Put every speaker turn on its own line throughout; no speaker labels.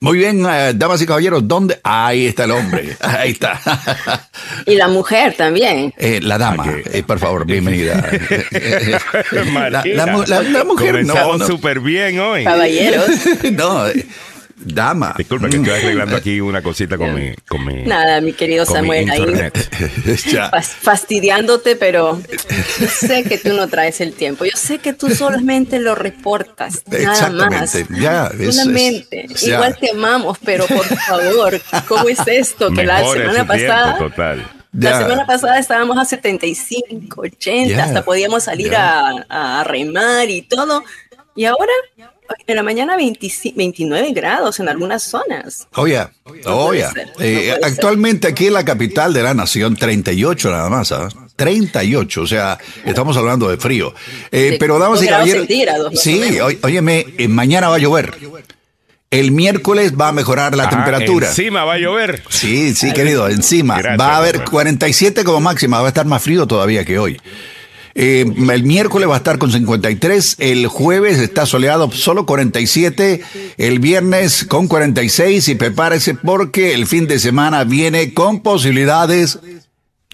Muy bien, eh, damas y caballeros, ¿dónde? Ahí está el hombre, ahí está.
Y la mujer también.
Eh, la dama, eh, por favor, bienvenida.
la,
la, la, la, mujer
no, súper bien hoy.
Caballeros.
no, eh, Dama.
Disculpa que estoy arreglando aquí una cosita con mi, con mi
Nada, mi querido Samuel, ahí fastidiándote, pero yo sé que tú no traes el tiempo. Yo sé que tú solamente lo reportas, nada más.
Ya,
solamente. Igual te amamos, pero por favor, ¿cómo es esto? Que la semana pasada. La semana pasada estábamos a 75, 80, hasta podíamos salir a, a remar y todo. Y ahora en la mañana 29 grados en algunas zonas.
Oye, oye. Eh, actualmente aquí en la capital de la nación, 38 nada más, ¿sabes? 38, o sea, estamos hablando de frío. Eh, pero damos y caballeros. Sí, óyeme, eh, mañana va a llover. El miércoles va a mejorar la ah, temperatura.
Encima va a llover.
Sí, sí, querido, encima. va a haber 47 como máxima, va a estar más frío todavía que hoy. Eh, el miércoles va a estar con 53, el jueves está soleado solo 47, el viernes con 46 y prepárese porque el fin de semana viene con posibilidades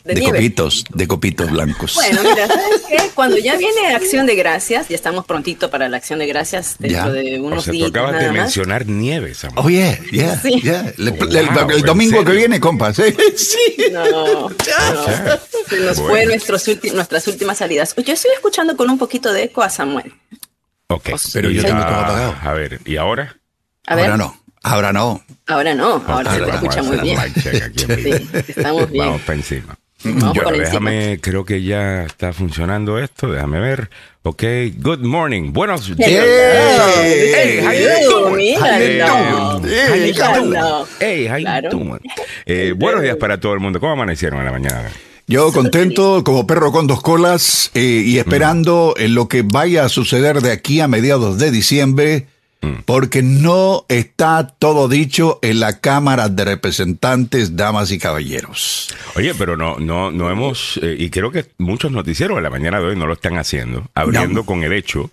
de, copitos, de copitos blancos.
Bueno, mira, ¿sabes qué? Cuando ya viene Acción de Gracias, ya estamos prontito para la Acción de Gracias dentro de unos días. Tú
acabas de mencionar nieve,
Samuel. Oh, yeah, yeah, yeah. El, domingo que viene, compas.
Sí. No, no. Se nos fue nuestros nuestras últimas salidas. Yo estoy escuchando con un poquito de eco a Samuel.
Ok, pero yo tengo todo apagado. A ver, ¿y ahora?
A ver.
Ahora no. Ahora no.
Ahora no, ahora se te escucha muy bien. Sí, estamos bien.
Vamos para encima. Yo, déjame, creo que ya está funcionando esto. Déjame ver. Ok, good morning. Buenos días. Hey, how Hey, how buenos días para todo el mundo. ¿Cómo amanecieron en la mañana?
Yo contento como perro con dos colas eh, y esperando en lo que vaya a suceder de aquí a mediados de diciembre Mm. Porque no está todo dicho en la Cámara de Representantes, damas y caballeros.
Oye, pero no, no, no hemos, eh, y creo que muchos noticieros en la mañana de hoy no lo están haciendo, abriendo con el hecho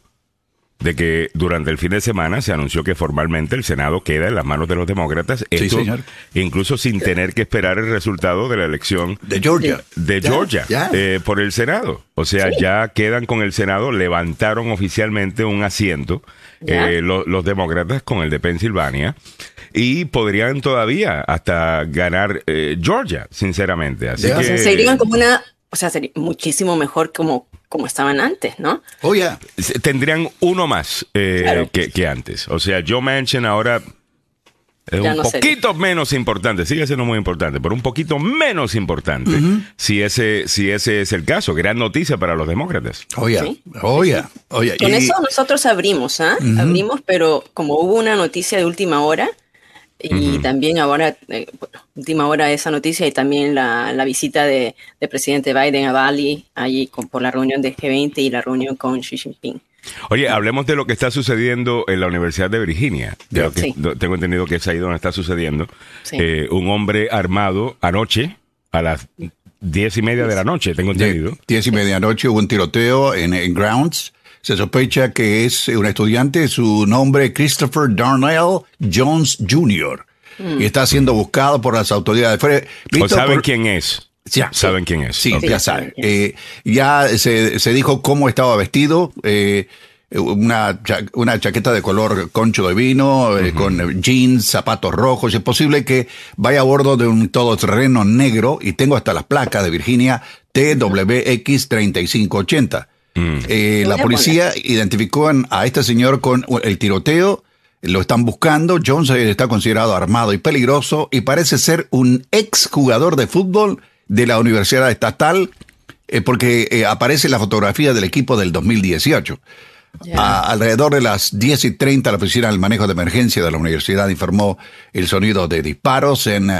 de que durante el fin de semana se anunció que formalmente el Senado queda en las manos de los demócratas. Esto, sí, señor. Incluso sin tener que esperar el resultado de la elección
de Georgia.
De Georgia eh, por el Senado. O sea, ya quedan con el Senado, levantaron oficialmente un asiento eh, los demócratas con el de Pensilvania y podrían todavía hasta ganar eh, Georgia, sinceramente. Así que,
serían como una, o sea, sería muchísimo mejor como como estaban antes, ¿no?
Oh, ya.
Tendrían uno más eh, que, antes. O sea, Joe Manchin ahora es un poquito menos importante, sigue siendo muy importante, pero un poquito menos importante si, ese, si ese es el caso. Gran noticia para los demócratas.
Oye, oye, oye.
Con eso nosotros abrimos, ¿ah? Abrimos, pero como hubo una noticia de última hora, y también ahora, eh, última hora esa noticia y también la, la visita de, de, presidente Biden a Bali, allí con, por la reunión de G20 y la reunión con Xi Jinping.
Oye, hablemos de lo que está sucediendo en la Universidad de Virginia. Tengo entendido que es ahí donde está sucediendo. Eh, un hombre armado anoche a las diez y media de la noche, tengo entendido.
Diez y media de la noche hubo un tiroteo en, en Grounds se sospecha que es un estudiante, su nombre Christopher Darnell Jones Jr. Y está siendo buscado por las autoridades.
¿O saben quién es? Ya, ¿Saben quién es?
Sí, ya saben. Eh, ya se, se, dijo cómo estaba vestido. Eh, una, una chaqueta de color concho de vino, eh, con jeans, zapatos rojos. Es posible que vaya a bordo de un todoterreno negro y tengo hasta las placas de Virginia TWX 3580. Mm. Eh, la policía identificó a este señor con el tiroteo, lo están buscando, Jones está considerado armado y peligroso y parece ser un ex jugador de fútbol de la Universidad Estatal eh, porque eh, aparece la fotografía del equipo del 2018. alrededor de las 10 y 30, la oficina del manejo de emergencia de la universidad informó el sonido de disparos en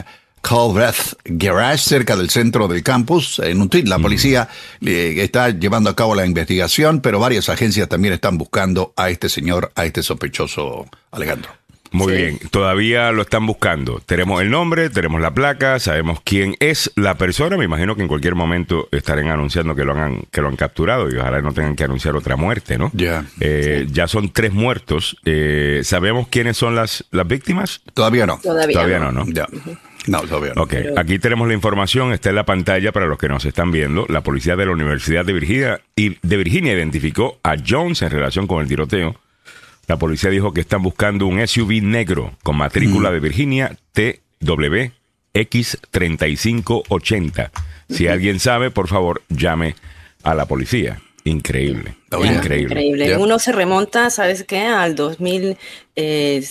Culbreth Garage, cerca del centro del campus. En un tweet, la policía eh, está llevando a cabo la investigación, pero varias agencias también están buscando a este señor, a este sospechoso Alejandro.
Muy bien, todavía lo están buscando. Tenemos el nombre, tenemos la placa, sabemos quién es la persona. Me imagino que en cualquier momento estarán anunciando que lo han, que lo han capturado y ojalá no tengan que anunciar otra muerte, ¿no?
Ya.
Eh, ya son tres muertos. Eh, ¿Sabemos quiénes son las, las víctimas?
Todavía no.
Todavía, no.
no, Ya. No, todavía no.
Ok, aquí tenemos la información, está en la pantalla para los que nos están viendo. La policía de la Universidad de Virginia, de Virginia identificó a Jones en relación con el tiroteo la policía dijo que están buscando un SUV negro con matrícula mm. de Virginia TWX3580. Si alguien sabe, por favor, llame a la policía. Increíble. increíble.
Uno se remonta, ¿sabes qué? Al 2000, eh,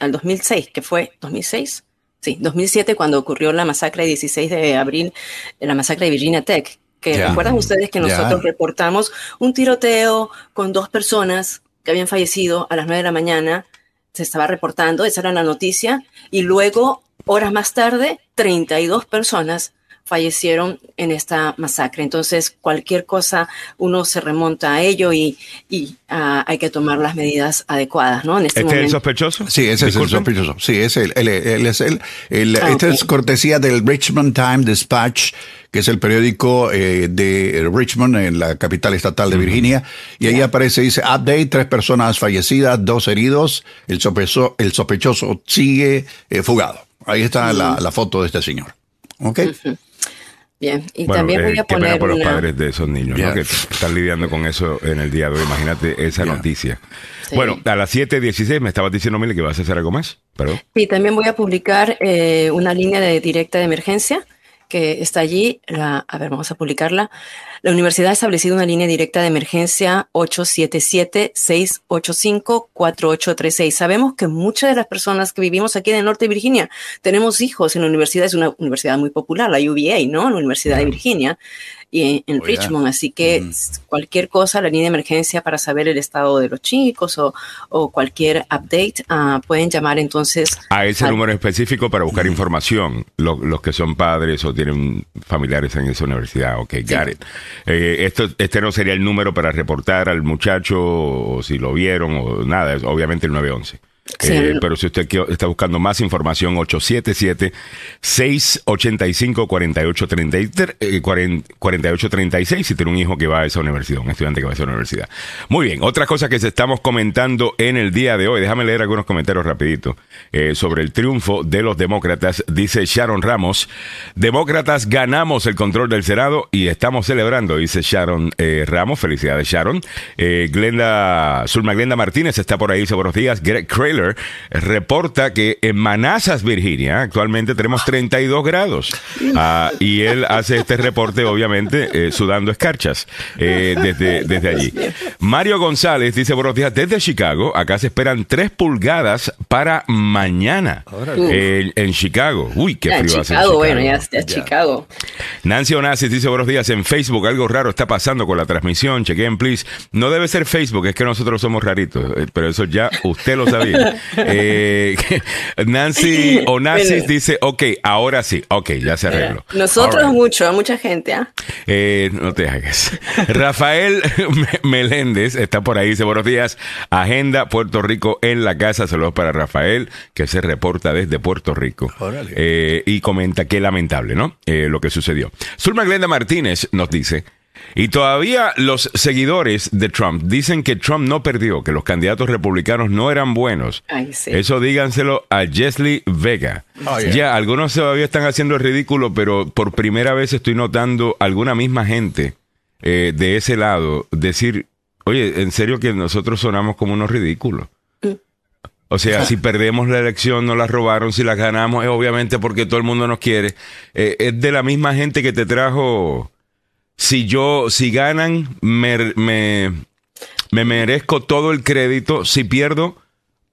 al 2006, que fue 2006. Sí, 2007 cuando ocurrió la masacre del 16 de abril, la masacre de Virginia Tech. Que recuerdan ustedes que nosotros reportamos un tiroteo con dos personas que habían fallecido a las 9 de la mañana, se estaba reportando, esa era la noticia, y luego, horas más tarde, 32 personas fallecieron en esta masacre. Entonces, cualquier cosa, uno se remonta a ello y, ah, hay que tomar las medidas adecuadas, ¿no?
En este, ¿Este es el sospechoso?
Sí, ese es el sospechoso. Sí, es el, es el, ah, esta es cortesía del Richmond Time Dispatch, que es el periódico eh, de Richmond, en la capital estatal de Virginia. Y ahí aparece, dice, update, tres personas fallecidas, dos heridos, el sospechoso, el sospechoso sigue eh, fugado. Ahí está la, la, foto de este señor. ¿Ok?
Bien, y también voy a
eh, poner. por los padres de esos niños, ¿no? Que están lidiando con eso en el día de hoy. Imagínate esa noticia. Bueno, a las 7.16 me estabas diciendo, Mili, que vas a hacer algo más. ¿Perdón?
Sí, también voy a publicar eh, una línea de directa de emergencia que está allí. a ver, vamos a publicarla. La universidad ha establecido una línea directa de emergencia 877-685-4836. Sabemos que muchas de las personas que vivimos aquí en el norte de Virginia tenemos hijos en la universidad. Es una universidad muy popular, la UVA, ¿no? La Universidad de Virginia y en, oh, Richmond. Así que cualquier cosa, la línea de emergencia para saber el estado de los chicos o, cualquier update, uh, pueden llamar entonces.
A ese número específico para buscar información, los que son padres o tienen familiares en esa universidad. Ok, got it. Eh, esto, este no sería el número para reportar al muchacho o si lo vieron o nada, es obviamente el 911. Eh, pero si usted está buscando más información, 877-685-4836 eh, si tiene un hijo que va a esa universidad, un estudiante que va a esa universidad. Muy bien, otra cosa que se estamos comentando en el día de hoy, déjame leer algunos comentarios rapidito eh, sobre el triunfo de los demócratas. Dice Sharon Ramos, demócratas ganamos el control del Senado y estamos celebrando, dice Sharon Ramos, felicidades Sharon. Glenda, Zulma Glenda Martínez está por ahí, dice buenos días. Greg reporta que en Manassas, Virginia, actualmente tenemos 32 grados. Ah, y él hace este reporte, obviamente, eh, sudando escarchas eh, desde, desde allí. Mario González dice, buenos días, desde Chicago, acá se esperan 3 pulgadas para mañana en Chicago. Uy, qué frío hace
Chicago. Bueno, ya, está Chicago.
Nancy Onassis dice, buenos días, en Facebook algo raro está pasando con la transmisión, chequen, please. No debe ser Facebook, es que nosotros somos raritos, eh, pero eso ya usted lo sabía. Eh, Nancy Onassis dice, ok, ahora sí, ok, ya se arregló.
Nosotros mucho, mucha gente. ¿ah?
Eh, no te hagas. Rafael Meléndez está por ahí, dice, buenos días, Agenda Puerto Rico en la casa, saludos para Rafael, que se reporta desde Puerto Rico. Eh, y comenta qué lamentable, ¿no? lo que sucedió. Zulma Glenda Martínez nos dice, y todavía los seguidores de Trump dicen que Trump no perdió, que los candidatos republicanos no eran buenos. Eso díganselo a Jesly Vega. Oh, ya, algunos todavía están haciendo el ridículo, pero por primera vez estoy notando alguna misma gente eh, de ese lado decir, oye, en serio que nosotros sonamos como unos ridículos. Mm. O sea, si perdemos la elección, no la robaron, si la ganamos, es obviamente porque todo el mundo nos quiere. Eh, es de la misma gente que te trajo si yo, si ganan, me, me, merezco todo el crédito. Si pierdo,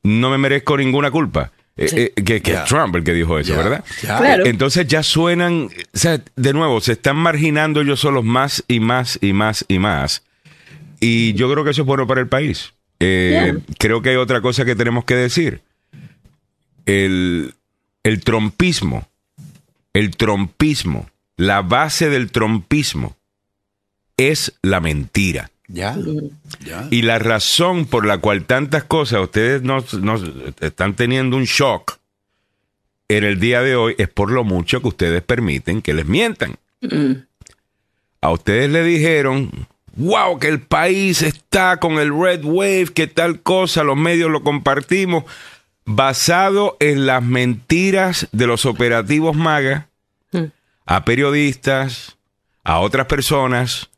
no me merezco ninguna culpa. Eh, eh, que, es Trump el que dijo eso, ¿verdad? Eh, entonces ya suenan, o sea, de nuevo, se están marginando ellos solos más y más y más y más. Y yo creo que eso es bueno para el país. Creo que hay otra cosa que tenemos que decir. El, el trompismo, el trompismo, la base del trompismo es la mentira. Ya, Y la razón por la cual tantas cosas ustedes nos, están teniendo un shock en el día de hoy es por lo mucho que ustedes permiten que les mientan. A ustedes le dijeron, wow, que el país está con el red wave, que tal cosa, los medios lo compartimos, basado en las mentiras de los operativos MAGA a periodistas, a otras personas,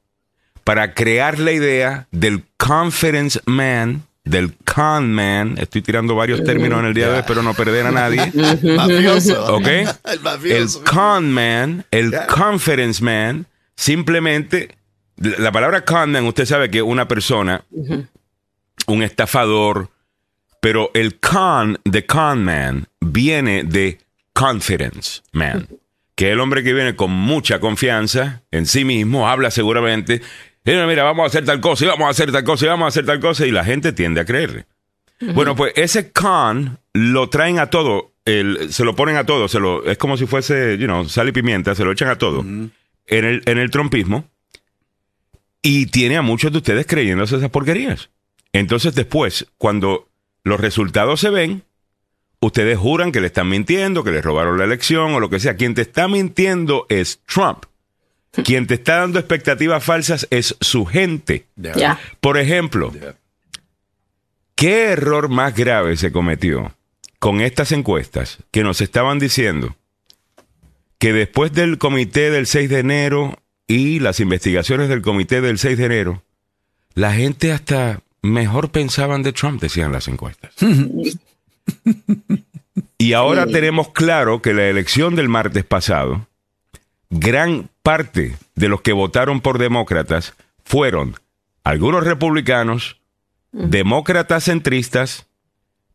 para crear la idea del conference man, del con man. Estoy tirando varios términos en el día de hoy, pero no perder a nadie. mafioso. ¿Ok? El, con man, el conference man, simplemente, la palabra con man, usted sabe que una persona, un estafador, pero el con de con man viene de confidence man que el hombre que viene con mucha confianza en sí mismo, habla seguramente, mira, mira, vamos a hacer tal cosa, y vamos a hacer tal cosa, y vamos a hacer tal cosa, y la gente tiende a creerle. Bueno, pues ese con lo traen a todo, el, se lo ponen a todo, se lo, es como si fuese, you know, sal y pimienta, se lo echan a todo, en, el, en el trompismo, y tiene a muchos de ustedes creyéndose esas porquerías. Entonces después, cuando los resultados se ven, ustedes juran que le están mintiendo, que le robaron la elección o lo que sea. Quien te está mintiendo es Trump. Quien te está dando expectativas falsas es su gente. Por ejemplo, ¿qué error más grave se cometió con estas encuestas que nos estaban diciendo que después del comité del 6 de enero y las investigaciones del comité del 6 de enero, la gente hasta mejor pensaban de Trump, decían las encuestas. y ahora tenemos claro que la elección del martes pasado, gran parte de los que votaron por demócratas fueron algunos republicanos, demócratas centristas,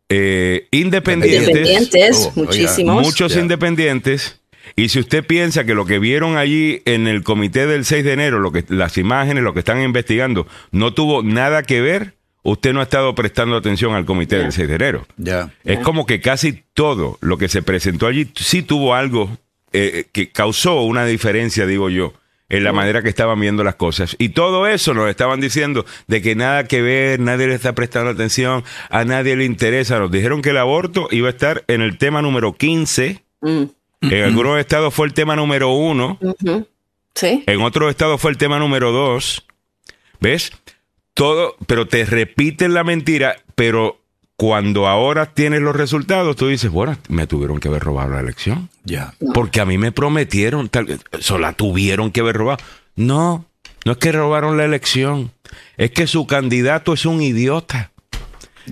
eh, independientes,
oh, muchísimos.
muchos independientes. Y si usted piensa que lo que vieron allí en el comité del 6 de enero, lo que, las imágenes, lo que están investigando, no tuvo nada que ver, usted no ha estado prestando atención al comité del 6 de enero. Ya. Es como que casi todo lo que se presentó allí sí tuvo algo eh, que causó una diferencia, digo yo, en la manera que estaban viendo las cosas. Y todo eso nos estaban diciendo de que nada que ver, nadie le está prestando atención, a nadie le interesa. Nos dijeron que el aborto iba a estar en el tema número 15. Mm. En algunos estados fue el tema número uno. Sí. En otros estados fue el tema número dos. ¿Ves? todo, pero te repiten la mentira, pero cuando ahora tienes los resultados, tú dices, bueno, me tuvieron que haber robado la elección. Ya. Porque a mí me prometieron, tal, eso la tuvieron que haber robado. No, no es que robaron la elección, es que su candidato es un idiota.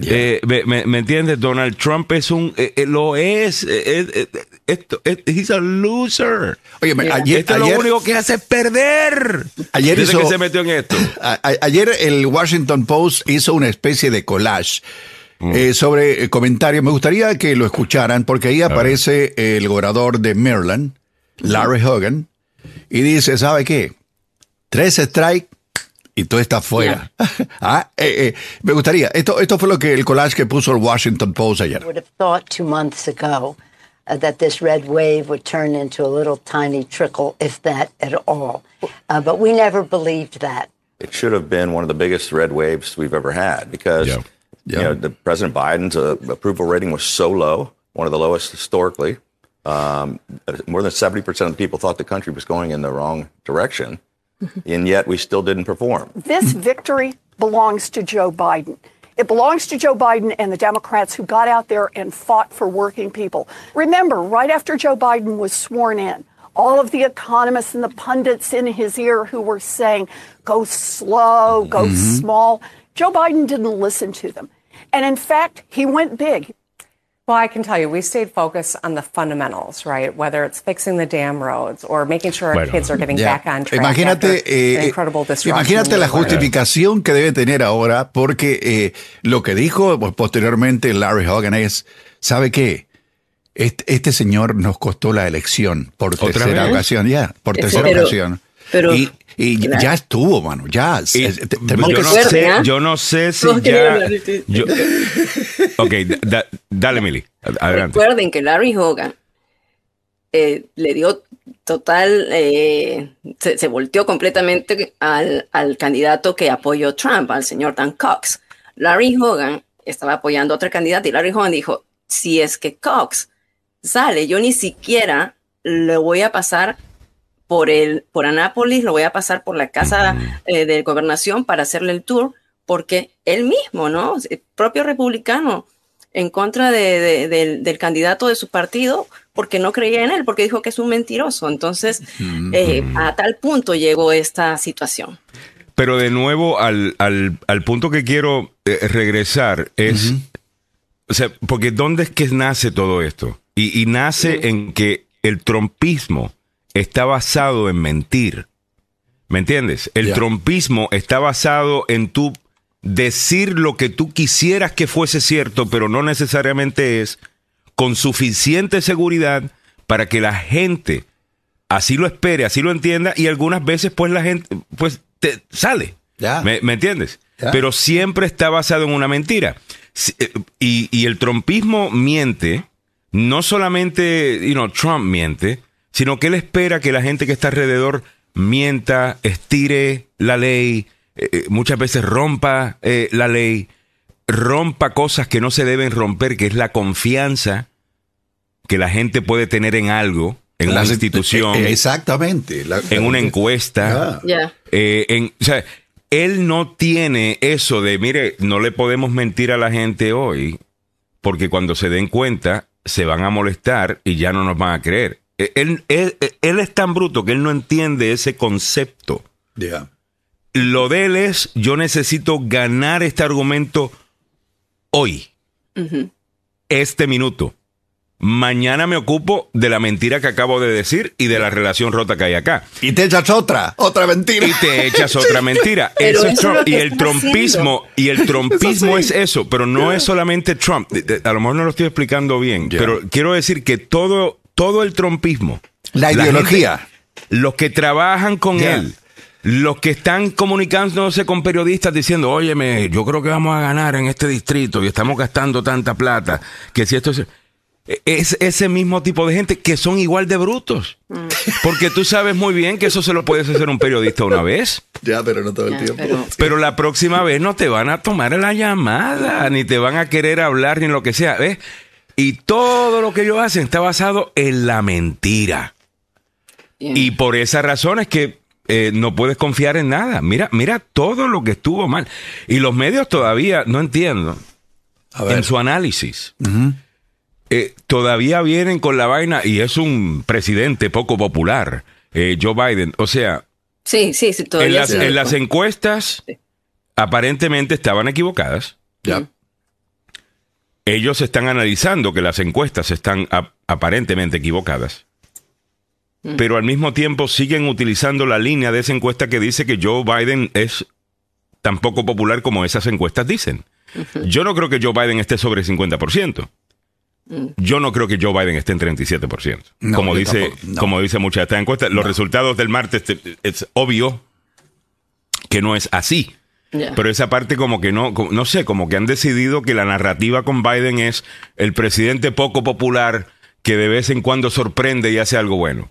Eh, me, entiendes? Donald Trump es un, eh, eh, lo es, esto, he's a loser. Oye, ayer, esto lo único que hace es perder.
Ayer
que se metió en esto.
ayer el Washington Post hizo una especie de collage. Mm. sobre comentarios. Me gustaría que lo escucharan porque ahí aparece el gobernador de Maryland, Larry Hogan, y dice, ¿sabe qué? Tres strikes y todo está fuera. ah, eh, eh, me gustaría. Esto, esto fue lo que el collage que puso el Washington Post ayer.
would have thought two months ago uh, that this red wave would turn into a little tiny trickle, if that at all. Uh, but we never believed that.
It should have been one of the biggest red waves we've ever had because yeah. Yeah. you know the President Biden's uh, approval rating was so low, one of the lowest historically. Um, more than 70% of the people thought the country was going in the wrong direction. and yet we still didn't perform.
This victory belongs to Joe Biden. It belongs to Joe Biden and the Democrats who got out there and fought for working people. Remember, right after Joe Biden was sworn in, all of the economists and the pundits in his ear who were saying, go slow, go mm-hmm. small, Joe Biden didn't listen to them. And in fact, he went big.
Well, I can tell you, we stayed focused on the fundamentals, right? Whether it's fixing the dam roads or making sure our kids are getting back on track.
Imagínate, eh, imagínate la justificación que debe tener ahora, porque eh, lo que dijo pues, posteriormente Larry Hogan es, ¿sabe qué? Este, este, señor nos costó la elección por tercera ocasión, ya, por tercera ocasión. Pero, y, y ya estuvo, mano, ya.
tenemos yo, que no sé, yo no sé si ya. Yo, ok, dale, Mili. Adelante.
Recuerden que Larry Hogan eh, le dio total, eh, se, volteó completamente al, al, candidato que apoyó Trump, al señor Dan Cox. Larry Hogan estaba apoyando a otro candidato y Larry Hogan dijo, si es que Cox sale, yo ni siquiera le voy a pasar por, el, por Anápolis, lo voy a pasar por la casa eh, de gobernación para hacerle el tour, porque él mismo, ¿no? El propio republicano, en contra del, candidato de su partido, porque no creía en él, porque dijo que es un mentiroso. Entonces, eh, a tal punto llegó esta situación.
Pero de nuevo, al, punto que quiero eh, regresar es, o sea, porque ¿dónde es que nace todo esto? Y, nace en que el trompismo está basado en mentir. ¿Me entiendes? El trompismo está basado en tu decir lo que tú quisieras que fuese cierto, pero no necesariamente es, con suficiente seguridad para que la gente así lo espere, así lo entienda, y algunas veces pues la gente pues te sale. ¿Me, entiendes? Pero siempre está basado en una mentira. Eh, y, y el trompismo miente, no solamente, you know, Trump miente, sino que él espera que la gente que está alrededor mienta, estire la ley, eh, eh, muchas veces rompa eh, la ley, rompa cosas que no se deben romper, que es la confianza que la gente puede tener en algo, en una institución.
Exactamente.
en una encuesta. en, o sea, él no tiene eso de, mire, no le podemos mentir a la gente hoy, porque cuando se den cuenta se van a molestar y ya no nos van a creer. Eh, él, él, es tan bruto que él no entiende ese concepto. Lo de él es, yo necesito ganar este argumento hoy, este minuto. Mañana me ocupo de la mentira que acabo de decir y de la relación rota que hay acá.
Y te echas otra, otra mentira.
Y te echas otra mentira. y el trompismo, y el trompismo es eso, pero no es solamente Trump. A lo mejor no lo estoy explicando bien, pero quiero decir que todo todo el trompismo.
La ideología.
los que trabajan con él. Los que están comunicándose con periodistas diciendo, óyeme, yo creo que vamos a ganar en este distrito y estamos gastando tanta plata, que si esto es... Es ese mismo tipo de gente que son igual de brutos. Mm. Porque tú sabes muy bien que eso se lo puedes hacer un periodista una vez.
Ya, pero no todo el tiempo.
Pero, pero, la próxima vez no te van a tomar la llamada, ni te van a querer hablar, ni lo que sea. ¿Ves? Y todo lo que ellos hacen está basado en la mentira. Y por esa razón es que eh, no puedes confiar en nada. Mira, mira todo lo que estuvo mal. Y los medios todavía, no entiendo, en su análisis, eh, todavía vienen con la vaina y es un presidente poco popular, eh, Joe Biden. O sea,
sí, sí, sí, todavía
en las, encuestas aparentemente estaban equivocadas. Ya ellos están analizando que las encuestas están aparentemente equivocadas, mm. pero al mismo tiempo siguen utilizando la línea de esa encuesta que dice que Joe Biden es tan poco popular como esas encuestas dicen. Yo no creo que Joe Biden esté sobre 50%. Mm. Yo no creo que Joe Biden esté en 37%. como, dice, como dice muchas de estas encuestas, los resultados del martes es obvio que no es así. Pero esa parte como que no, no sé, como que han decidido que la narrativa con Biden es el presidente poco popular que de vez en cuando sorprende y hace algo bueno.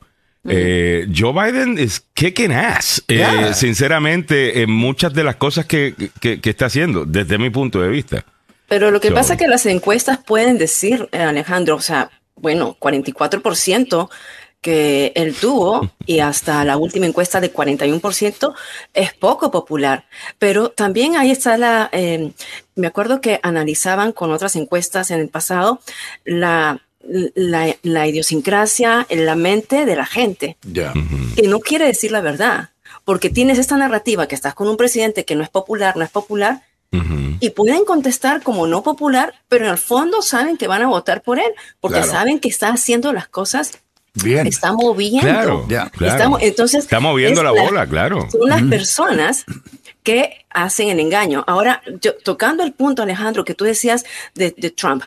Eh, Joe Biden es kicking ass, eh, sinceramente, en muchas de las cosas que, está haciendo, desde mi punto de vista.
Pero lo que pasa es que las encuestas pueden decir, eh, Alejandro, o sea, bueno, 44% que él tuvo y hasta la última encuesta de 41% es poco popular. Pero también ahí está la, em, me acuerdo que analizaban con otras encuestas en el pasado la, la, idiosincrasia en la mente de la gente, que no quiere decir la verdad, porque tienes esta narrativa que estás con un presidente que no es popular, no es popular, y pueden contestar como no popular, pero en el fondo saben que van a votar por él, porque saben que está haciendo las cosas Bien. Está moviendo.
Claro,
Estamos, entonces,
está moviendo la bola, claro.
Son las personas que hacen el engaño. Ahora, yo, tocando el punto, Alejandro, que tú decías de, Trump.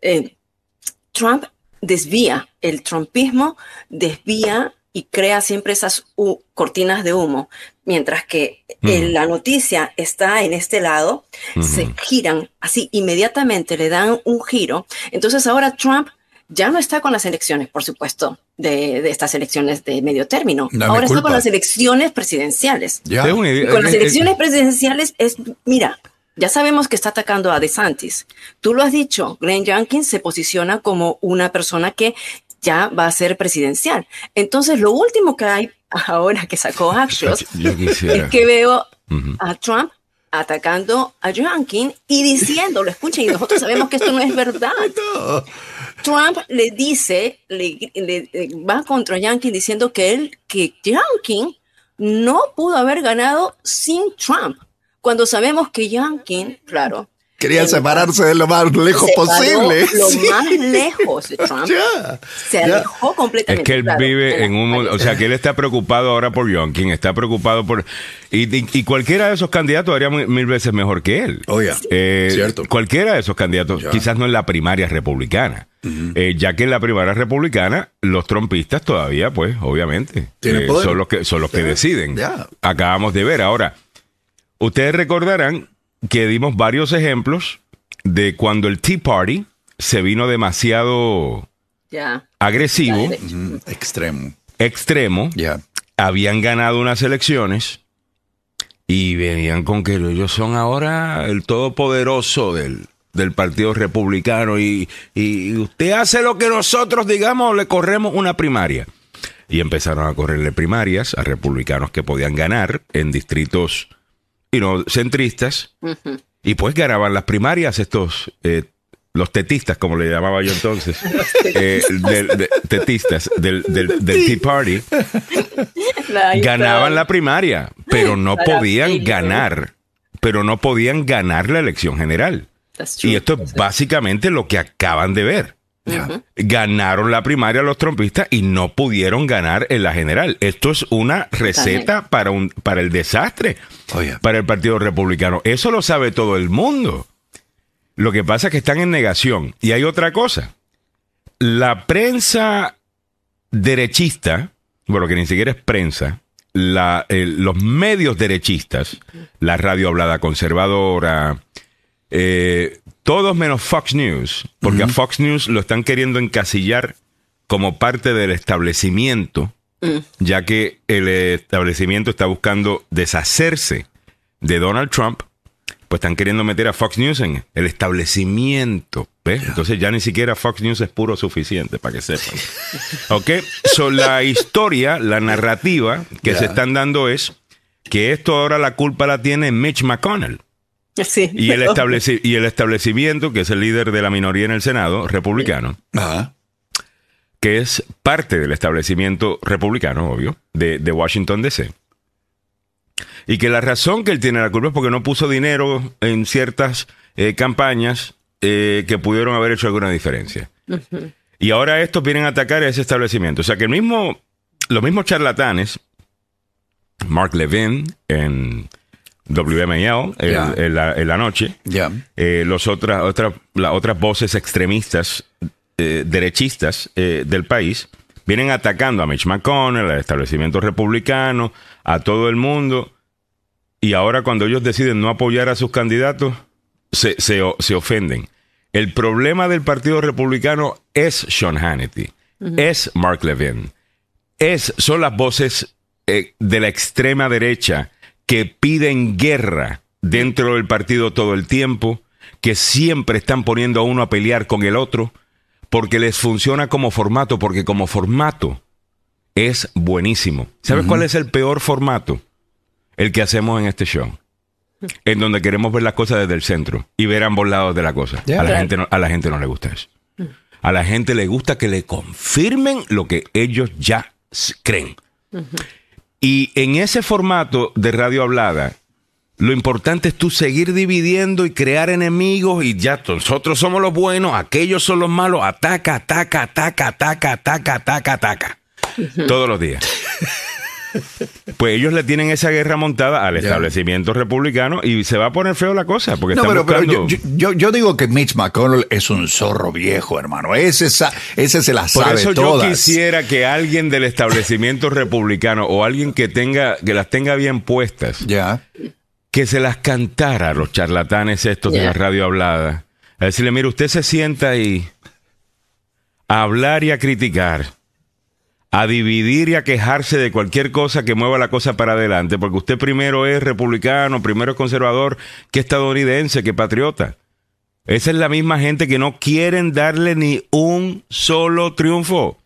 Eh, Trump desvía, el trumpismo desvía y crea siempre esas cortinas de humo, mientras que la noticia está en este lado, se giran así, inmediatamente le dan un giro. Entonces ahora Trump ya no está con las elecciones, por supuesto, de, estas elecciones de medio término. Ahora está con las elecciones presidenciales. con las elecciones presidenciales es, mira, ya sabemos que está atacando a DeSantis. Tú lo has dicho, Glenn Jenkins se posiciona como una persona que ya va a ser presidencial. Entonces, lo último que hay ahora que sacó Axios es que veo a Trump atacando a Jenkins y diciéndolo, escuchen, y nosotros sabemos que esto no es verdad. Trump le dice, le, va contra Jenkins diciendo que él, que Jenkins no pudo haber ganado sin Trump cuando sabemos que Youngkin, claro,
Quería separarse de lo más lejos posible.
Lo más lejos de Trump. se alejó completamente.
Es que él vive en un. O sea, que él está preocupado ahora por Youngkin, está preocupado por. Y, cualquiera de esos candidatos haría mil, veces mejor que él.
Oye, eh, cierto.
Cualquiera de esos candidatos, quizás no en la primaria republicana. Eh, ya que en la primaria republicana, los trompistas todavía, pues, obviamente, eh, son los que, son los que deciden. Acabamos de ver ahora. Ustedes recordarán que dimos varios ejemplos de cuando el Tea Party se vino demasiado agresivo.
extremo.
Extremo. Habían ganado unas elecciones y venían con que ellos son ahora el todopoderoso del, del Partido Republicano y, y, usted hace lo que nosotros digamos, le corremos una primaria. Y empezaron a correrle primarias a republicanos que podían ganar en distritos y no centristas, y pues ganaban las primarias estos, eh, los tetistas, como le llamaba yo entonces, eh, tetistas. del, del, Tea Party, ganaban la primaria, pero no podían ganar, pero no podían ganar la elección general. Y esto es básicamente lo que acaban de ver. Ganaron la primaria los trompistas y no pudieron ganar en la general. Esto es una receta para, un, para el desastre para el Partido Republicano. Eso lo sabe todo el mundo. Lo que pasa es que están en negación. Y hay otra cosa. La prensa derechista, bueno, que ni siquiera es prensa, la, los medios derechistas, la radio hablada conservadora, eh, todos menos Fox News, porque a Fox News lo están queriendo encasillar como parte del establecimiento, mm. ya que el establecimiento está buscando deshacerse de Donald Trump, pues están queriendo meter a Fox News en el establecimiento. ¿ves? Entonces ya ni siquiera Fox News es puro suficiente, para que sepan. ¿Ok? So, la historia, la narrativa que se están dando es que esto ahora la culpa la tiene Mitch McConnell. Y, el y el establecimiento, que es el líder de la minoría en el Senado, republicano, que es parte del establecimiento republicano, obvio, de, Washington DC. Y que la razón que él tiene la culpa es porque no puso dinero en ciertas eh, campañas eh, que pudieron haber hecho alguna diferencia. Y ahora estos vienen a atacar a ese establecimiento. O sea que el mismo, los mismos charlatanes, Mark Levin en WML en, la, noche. Eh, los otras, otras, las otras voces extremistas, eh, derechistas eh, del país, vienen atacando a Mitch McConnell, al establecimiento republicano, a todo el mundo. Y ahora cuando ellos deciden no apoyar a sus candidatos, se, se, ofenden. El problema del Partido Republicano es Sean Hannity, es Mark Levin, es, son las voces de la extrema derecha que piden guerra dentro del partido todo el tiempo, que siempre están poniendo a uno a pelear con el otro, porque les funciona como formato, porque como formato es buenísimo. ¿Sabes cuál es el peor formato? El que hacemos en este show. En donde queremos ver las cosas desde el centro y ver ambos lados de la cosa. a, la gente no, a la gente no le gusta eso. A la gente le gusta que le confirmen lo que ellos ya creen. Y en ese formato de radio hablada, lo importante es tú seguir dividiendo y crear enemigos y ya nosotros somos los buenos, aquellos son los malos, ataca, ataca, ataca, ataca, ataca, ataca, ataca. Todos los días. Pues ellos le tienen esa guerra montada al establecimiento republicano y se va a poner feo la cosa. Porque no,
pero, yo, digo que Mitch McConnell es un zorro viejo, hermano. Ese, ese se la sabe Por eso yo
quisiera que alguien del establecimiento republicano o alguien que tenga que las tenga bien puestas,
ya.
que se las cantara a los charlatanes estos de la radio hablada. A decirle, mire, usted se sienta y a hablar y a criticar, a dividir y a quejarse de cualquier cosa que mueva la cosa para adelante, porque usted primero es republicano, primero es conservador, que estadounidense, que patriota. Esa es la misma gente que no quieren darle ni un solo triunfo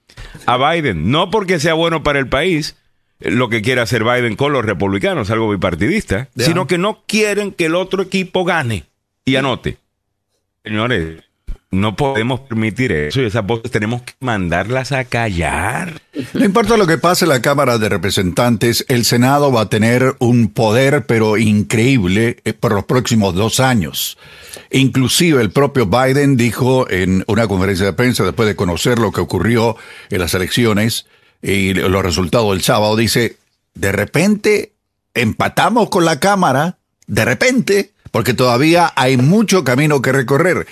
a Biden. No porque sea bueno para el país, lo que quiere hacer Biden con los republicanos, algo bipartidista, sino que no quieren que el otro equipo gane y anote. Señores, no podemos permitir eso y esas voces tenemos que mandarlas a callar.
No importa lo que pase en la Cámara de Representantes, el Senado va a tener un poder pero increíble eh, por los próximos dos años. Inclusive el propio Biden dijo en una conferencia de prensa después de conocer lo que ocurrió en las elecciones y los resultados del sábado, dice, de repente empatamos con la Cámara, de repente, porque todavía hay mucho camino que recorrer.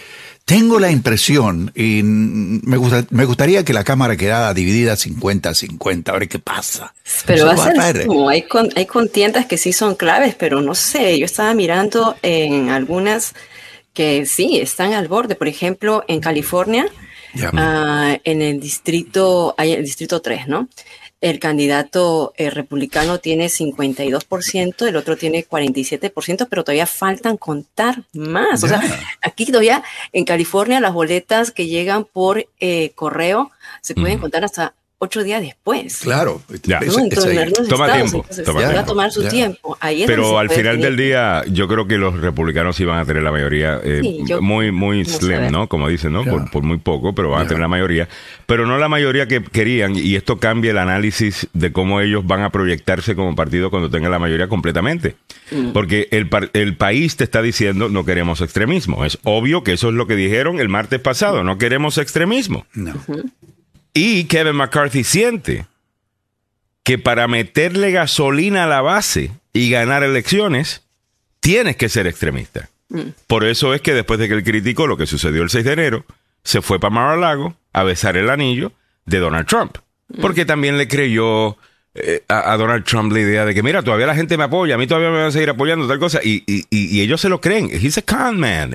Tengo la impresión, y me, me gustaría que la Cámara quedara dividida 50-50, a ver qué pasa.
Pero va a ser como hay, hay contiendas que sí son claves, pero no sé, yo estaba mirando en algunas que sí están al borde, por ejemplo, en California, ah, en el distrito, hay el distrito 3, ¿no? El candidato eh, republicano tiene 52%, el otro tiene 47%, pero todavía faltan contar más. O sea, aquí todavía en California las boletas que llegan por eh, correo se pueden contar hasta ocho días después.
Claro,
toma tiempo.
va a tomar su tiempo.
Pero al final del día, yo creo que los republicanos iban a tener la mayoría eh, muy, muy slim, ¿no? Como dicen, ¿no? Por, muy poco, pero van a tener la mayoría. Pero no la mayoría que querían, y esto cambia el análisis de cómo ellos van a proyectarse como partido cuando tengan la mayoría completamente. Mm. Porque el, el país te está diciendo no queremos extremismo. Es obvio que eso es lo que dijeron el martes pasado, no queremos extremismo. No. Y Kevin McCarthy siente que para meterle gasolina a la base y ganar elecciones, tienes que ser extremista. Mm. Por eso es que después de que él criticó lo que sucedió el 6 de enero, se fue para Mar-a-Lago a besar el anillo de Donald Trump. Mm. Porque también le creyó eh, a, Donald Trump la idea de que, mira, todavía la gente me apoya, a mí todavía me van a seguir apoyando, tal cosa, y, y, ellos se lo creen. He's a con man.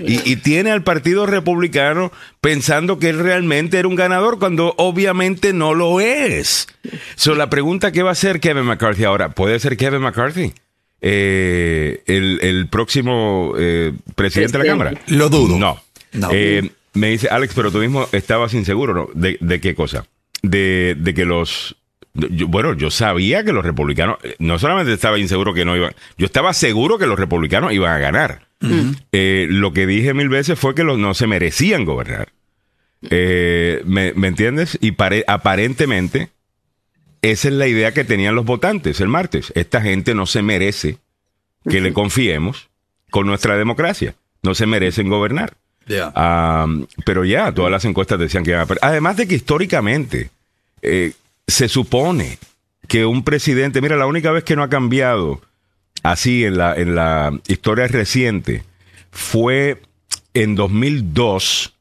Y, tiene al Partido Republicano pensando que él realmente era un ganador cuando obviamente no lo es. So, la pregunta, ¿qué va a hacer Kevin McCarthy ahora? ¿Puede ser Kevin McCarthy? Eh, el, próximo eh, presidente de la Cámara.
Lo dudo.
No. me dice, Alex, pero tú mismo estabas inseguro, ¿no? ¿De, de qué cosa? De, de que los bueno, yo sabía que los republicanos, eh, no solamente estaba inseguro que no iban, yo estaba seguro que los republicanos iban a ganar. Eh, lo que dije mil veces fue que los, no se merecían gobernar. Eh, ¿me, entiendes? Y aparentemente, esa es la idea que tenían los votantes el martes. Esta gente no se merece que le confiemos con nuestra democracia. No se merecen gobernar. pero ya, todas las encuestas decían que iban a Además de que históricamente, se supone que un presidente, mira, la única vez que no ha cambiado así en la, en la historia reciente fue en 2002,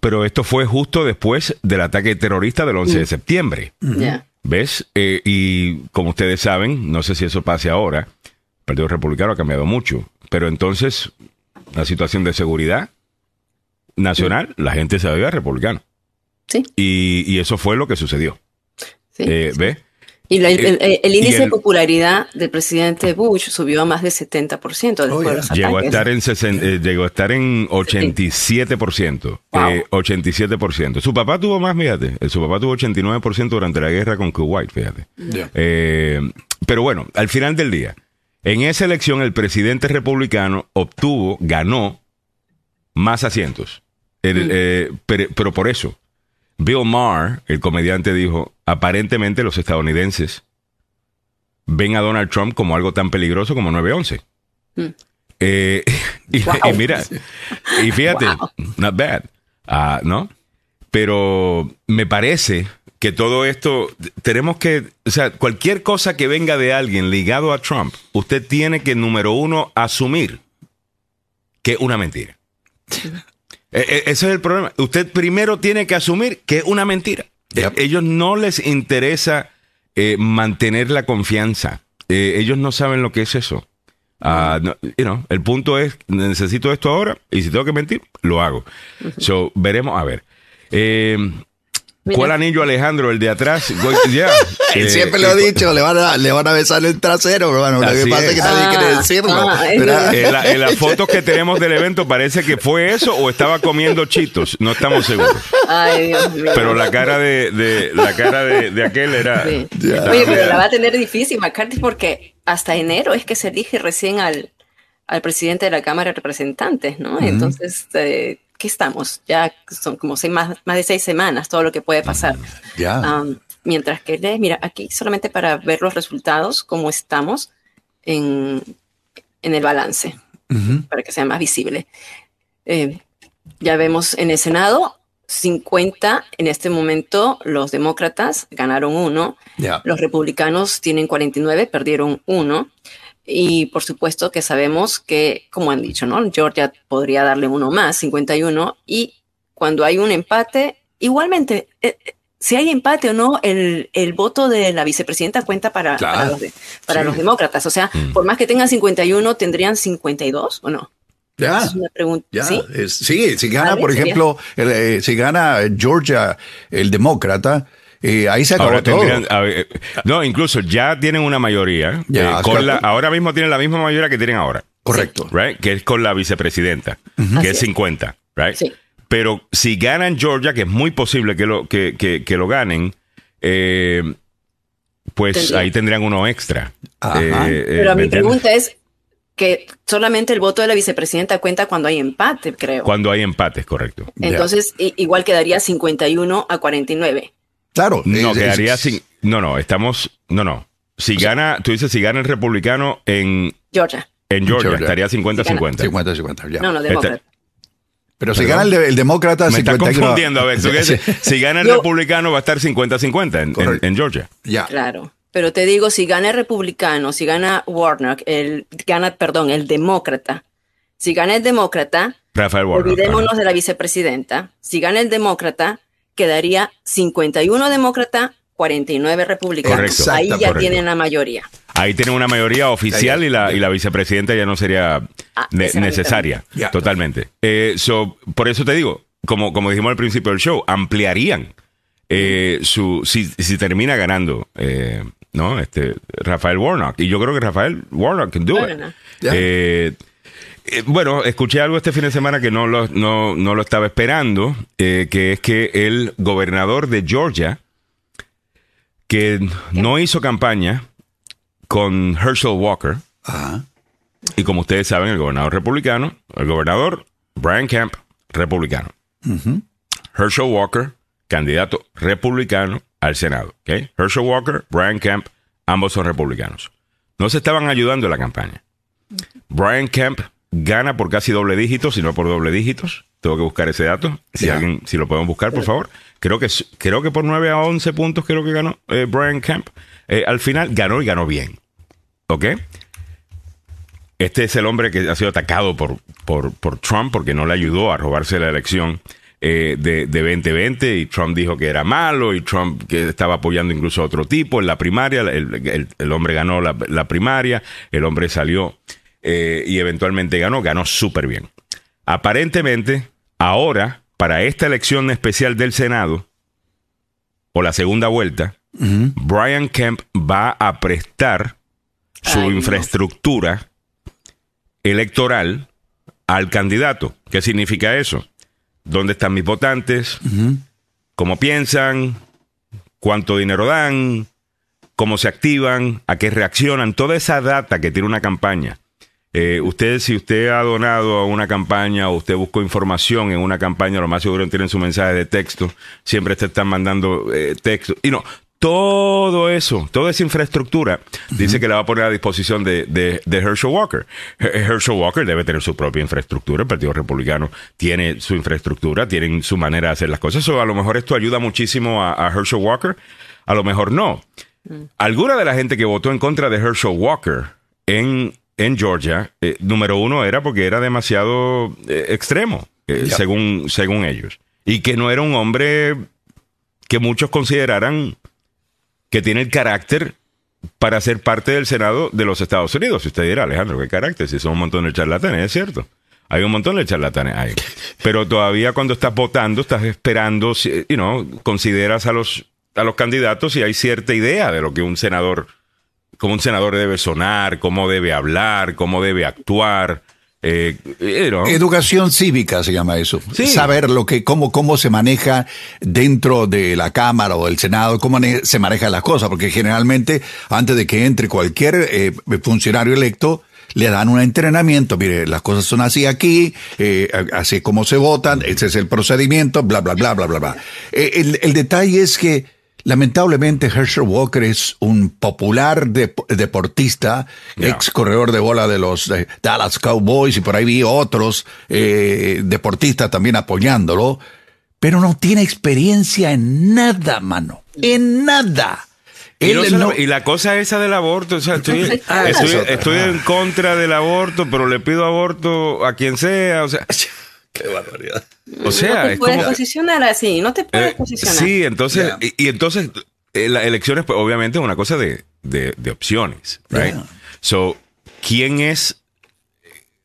pero esto fue justo después del ataque terrorista del 11 de mm. septiembre. ¿Ves? Eh, y como ustedes saben, no sé si eso pase ahora, el Partido Republicano ha cambiado mucho, pero entonces la situación de seguridad nacional, la gente se veía republicano.
Sí.
y eso fue lo que sucedió. Eh, ¿Ve?
Y eh, el, índice de popularidad del presidente Bush subió a más de 70% después de los
llegó a estar en eh, llegó a estar en 87%. 87%. Su papá tuvo más, fíjate. Su papá tuvo 89% durante la guerra con Kuwait, fíjate. pero bueno, al final del día, en esa elección el presidente republicano obtuvo, ganó más asientos. Mm. pero por eso, Bill Maher, el comediante, dijo, aparentemente los estadounidenses ven a Donald Trump como algo tan peligroso como 9-11. Mm. Eh, y, mira, y fíjate, not bad, ah, ¿no? Pero me parece que todo esto, tenemos que, o sea, cualquier cosa que venga de alguien ligado a Trump, usted tiene que, número uno, asumir que es una mentira. Eh, eh, ese es el problema. Usted primero tiene que asumir que es una mentira. Eh, ellos no les interesa mantener la confianza. ellos no saben lo que es eso. Ah, el punto es, necesito esto ahora y si tengo que mentir, lo hago. So, veremos, a ver. Eh, ¿Cuál anillo, Alejandro? El de atrás.
Eh, siempre lo he dicho, le van, a, le van a besar el trasero, hermano. Lo que pasa es que nadie quiere ah, decirlo. Ah,
en, las fotos que tenemos del evento parece que fue eso o estaba comiendo chitos. No estamos seguros. Ay, Dios mío. Pero la cara de, de la cara de, aquel era.
Oye, pero la va a tener difícil, McCarthy, porque hasta enero es que se elige recién al, al presidente de la Cámara de Representantes, ¿no? Entonces. Eh, ¿qué estamos? Ya son como seis, más, más de seis semanas todo lo que puede pasar. Ya. mientras que, mira, aquí solamente para ver los resultados, cómo estamos en, en el balance, para que sea más visible. Eh, ya vemos en el Senado 50, en este momento los demócratas ganaron uno, los republicanos tienen 49, perdieron uno. Y por supuesto que sabemos que, como han dicho, ¿no? Georgia podría darle uno más, 51, y cuando hay un empate, igualmente, eh, eh, si hay empate o no, el, el, voto de la vicepresidenta cuenta para, para, los, para los, demócratas. O sea, mm. por más que tengan 51, ¿tendrían 52 o no?
Ya. Es una pregunta. ¿Sí? sí, si gana, por ejemplo, eh, si gana Georgia, el demócrata, y ahí se acabó todo.
Eh, no, incluso ya tienen una mayoría. Eh, ahora mismo tienen la misma mayoría que tienen ahora.
Correcto.
Que es con la vicepresidenta, que es 50. Right? Pero si ganan Georgia, que es muy posible que lo, que, que, lo ganen, eh, pues ahí tendrían uno extra.
Pero mi pregunta es que solamente el voto de la vicepresidenta cuenta cuando hay empate, creo.
Cuando hay empate, correcto.
Entonces, igual quedaría 51 a 49.
Claro.
No, quedaría sin. No, no, estamos. No, no. Si gana, tú dices, si gana el republicano en.
Georgia.
En Georgia, estaría 50-50.
50-50, ya.
No, no, demócrata.
pero si gana el, demócrata,
me está confundiendo a ver. Si gana el republicano, va a estar 50-50 en, Georgia.
Ya. Claro. Pero te digo, si gana el republicano, si gana Warnock, el, gana, perdón, el demócrata. Si gana el demócrata,
Rafael Warnock,
olvidémonos de la vicepresidenta. Si gana el demócrata, quedaría 51 demócrata, 49 republicanos. Ahí ya tienen la mayoría.
Ahí tienen una mayoría oficial y la, y la vicepresidenta ya no sería ah, necesaria. Totalmente. Eh, por eso te digo, como, como dijimos al principio del show, ampliarían eh, su, si, si, termina ganando, eh, ¿no? Este, Rafael Warnock. Y yo creo que Rafael Warnock can do it. Eh, bueno, escuché algo este fin de semana que no lo, no, lo estaba esperando, eh, que es que el gobernador de Georgia, que no hizo campaña con Herschel Walker, y como ustedes saben, el gobernador republicano, el gobernador Brian Kemp, republicano. Herschel Walker, candidato republicano al Senado. Herschel Walker, Brian Kemp, ambos son republicanos. No se estaban ayudando en la campaña. Brian Kemp gana por casi doble dígito, si no por doble dígitos. Tengo que buscar ese dato. Si alguien, si lo podemos buscar, por favor. Creo que, creo que por 9 a 11 puntos creo que ganó eh, Brian Kemp. Eh, al final ganó y ganó bien. ¿Ok? Este es el hombre que ha sido atacado por, por, por Trump porque no le ayudó a robarse la elección eh, de, de, 2020 y Trump dijo que era malo y Trump que estaba apoyando incluso a otro tipo en la primaria. El, el, hombre ganó la, la primaria, el hombre salió eh, y eventualmente ganó, ganó súper bien. Aparentemente, ahora, para esta elección especial del Senado, o la segunda vuelta, Brian Kemp va a prestar su infraestructura electoral al candidato. ¿Qué significa eso? ¿Dónde están mis votantes? ¿Cómo piensan? ¿Cuánto dinero dan? ¿Cómo se activan? ¿A qué reaccionan? Toda esa data que tiene una campaña eh, usted, si usted ha donado a una campaña o usted buscó información en una campaña, lo más seguro tienen su mensaje de texto, siempre te están mandando eh, texto. Y no, todo eso, toda esa infraestructura, dice que la va a poner a disposición de, de, Herschel Walker. Herschel Walker debe tener su propia infraestructura, el Partido Republicano tiene su infraestructura, tienen su manera de hacer las cosas. O a lo mejor esto ayuda muchísimo a, Herschel Walker, a lo mejor no. Mm. Alguna de la gente que votó en contra de Herschel Walker en en Georgia, eh, número uno era porque era demasiado eh, extremo, eh, según, según ellos. Y que no era un hombre que muchos consideraran que tiene el carácter para ser parte del Senado de los Estados Unidos. Si usted dirá, Alejandro, ¿qué carácter? Si son un montón de charlatanes, es cierto. Hay un montón de charlatanes ahí. Pero todavía cuando estás votando, estás esperando, you know, consideras a los, a los candidatos y hay cierta idea de lo que un senador, cómo un senador debe sonar, cómo debe hablar, cómo debe actuar. Eh,
Educación cívica se llama eso. Saber lo que, cómo, cómo se maneja dentro de la Cámara o del Senado, cómo se manejan las cosas, porque generalmente antes de que entre cualquier eh, funcionario electo, le dan un entrenamiento, mire, las cosas son así aquí, eh, así como se votan, ese es el procedimiento, bla, bla, bla, bla, bla, bla. el, el detalle es que Lamentablemente, Herschel Walker es un popular deportista, ex corredor de bola de los Dallas Cowboys y por ahí vi otros eh, deportistas también apoyándolo, pero no tiene experiencia en nada, mano, en nada.
Y, la cosa esa del aborto, o sea, estoy, ah, estoy en contra del aborto, pero le pido aborto a quien sea, o sea...
Qué barbaridad. O sea, no te puedes posicionar así, no te puedes eh, posicionar.
Sí, entonces, y, entonces, eh, las elecciones, pues, obviamente, es una cosa de, opciones, right? So, ¿quién es?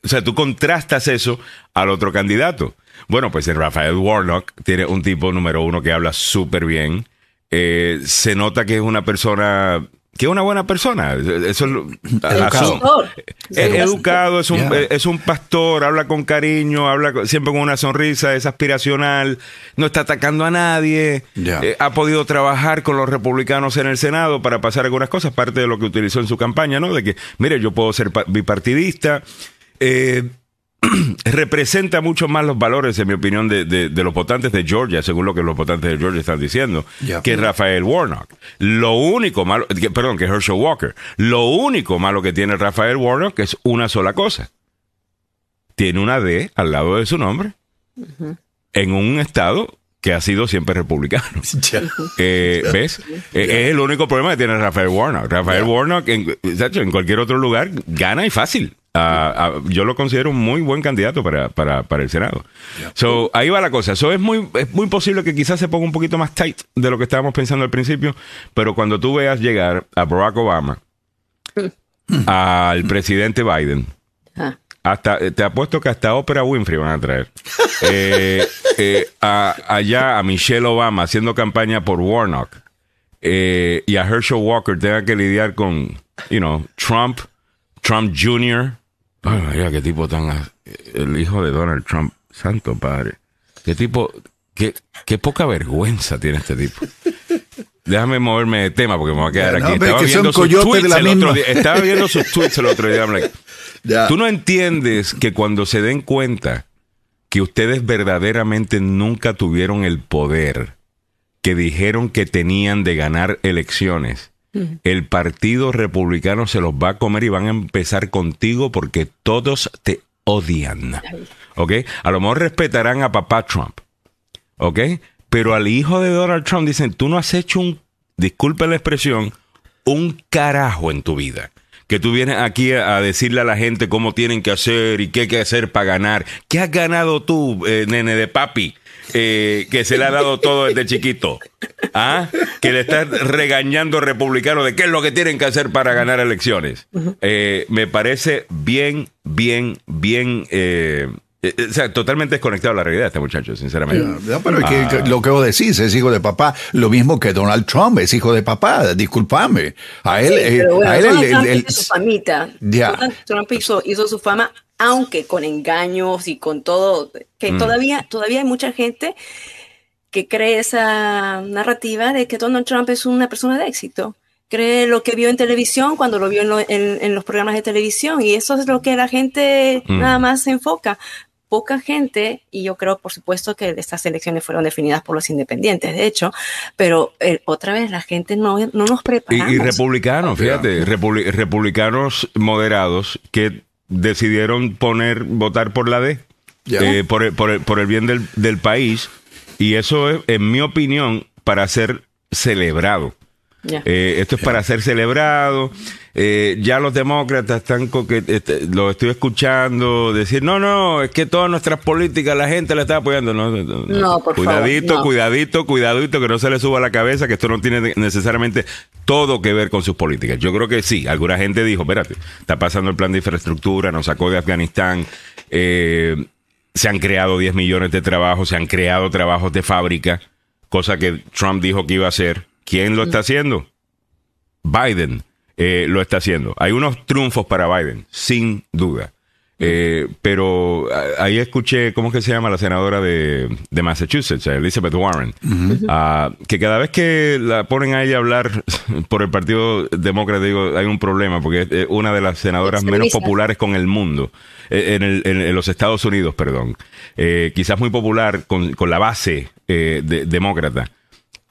O sea, tú contrastas eso al otro candidato. Bueno, pues el Rafael Warnock tiene un tipo número uno que habla súper bien. Eh, se nota que es una persona que es una buena persona. Eso es educado. Es, educado, es un, es un pastor, habla con cariño, habla siempre con una sonrisa, es aspiracional, no está atacando a nadie. Eh, ha podido trabajar con los republicanos en el Senado para pasar algunas cosas, parte de lo que utilizó en su campaña, ¿no? De que, mire, yo puedo ser bipartidista. Eh, representa mucho más los valores, en mi opinión, de, los votantes de Georgia, según lo que los votantes de Georgia están diciendo, que Rafael Warnock. Lo único malo, perdón, que Herschel Walker. Lo único malo que tiene Rafael Warnock es una sola cosa. Tiene una D al lado de su nombre en un estado que ha sido siempre republicano. Eh, ¿Ves? Eh, es el único problema que tiene Rafael Warnock. Rafael Warnock, en, en cualquier otro lugar, gana y fácil. Yo lo considero un muy buen candidato para, para, el Senado. So, ahí va la cosa. So, es, muy, es muy posible que quizás se ponga un poquito más tight de lo que estábamos pensando al principio, pero cuando tú veas llegar a Barack Obama, al presidente Biden, ah. hasta te apuesto que hasta Oprah Winfrey van a traer. Eh, eh, allá a Michelle Obama haciendo campaña por Warnock eh, y a Herschel Walker tenga que lidiar con, you know, Trump, Trump Jr., Ay, qué tipo tan. El hijo de Donald Trump, santo padre. Qué tipo. Qué, qué poca vergüenza tiene este tipo. Déjame moverme de tema porque me voy a quedar aquí. Estaba viendo, sus tweets el otro día, estaba viendo sus tweets el otro día. Tú no entiendes que cuando se den cuenta que ustedes verdaderamente nunca tuvieron el poder que dijeron que tenían de ganar elecciones el Partido Republicano se los va a comer y van a empezar contigo porque todos te odian. ¿Ok? A lo mejor respetarán a papá Trump. ¿Ok? Pero al hijo de Donald Trump dicen, tú no has hecho un, disculpe la expresión, un carajo en tu vida. Que tú vienes aquí a, decirle a la gente cómo tienen que hacer y qué hay que hacer para ganar. ¿Qué has ganado tú, eh, nene de papi? Eh, que se le ha dado todo desde chiquito. ¿Ah? Que le está regañando republicano de qué es lo que tienen que hacer para ganar elecciones. Eh, me parece bien, bien, bien. Eh, o sea, totalmente desconectado de la realidad este muchacho, sinceramente.
pero ah. lo que vos decís es hijo de papá, lo mismo que Donald Trump es hijo de papá, discúlpame. A él, a él
el, su famita. Trump hizo, hizo su fama aunque con engaños y con todo, que mm. todavía, todavía hay mucha gente que cree esa narrativa de que Donald Trump es una persona de éxito. Cree lo que vio en televisión cuando lo vio en, los programas de televisión y eso es lo que la gente mm. nada más se enfoca. Poca gente, y yo creo por supuesto que estas elecciones fueron definidas por los independientes, de hecho, pero eh, otra vez la gente no, no nos prepara.
Y, republicanos, fíjate, republicanos moderados que decidieron poner, votar por la D, eh, por, el, por, el, bien del, del, país. Y eso es, en mi opinión, para ser celebrado. Eh, esto es para ser celebrado. Eh, ya los demócratas están que este, lo estoy escuchando decir no no es que todas nuestras políticas la gente la está apoyando no,
no, por
cuidadito favor, cuidadito cuidadito que no se le suba a la cabeza que esto no tiene necesariamente todo que ver con sus políticas. Yo creo que sí alguna gente dijo espérate está pasando el plan de infraestructura nos sacó de Afganistán eh, se han creado 10 millones de trabajos se han creado trabajos de fábrica cosa que Trump dijo que iba a hacer quién lo está haciendo Biden eh, lo está haciendo. Hay unos triunfos para Biden, sin duda. Eh, pero ahí escuché, ¿cómo es que se llama la senadora de, Massachusetts, Elizabeth Warren? Ah, que cada vez que la ponen a ella a hablar por el Partido Demócrata, digo, hay un problema, porque es una de las senadoras menos populares con el mundo, eh, en, los Estados Unidos, perdón. quizás muy popular con, con la base demócrata.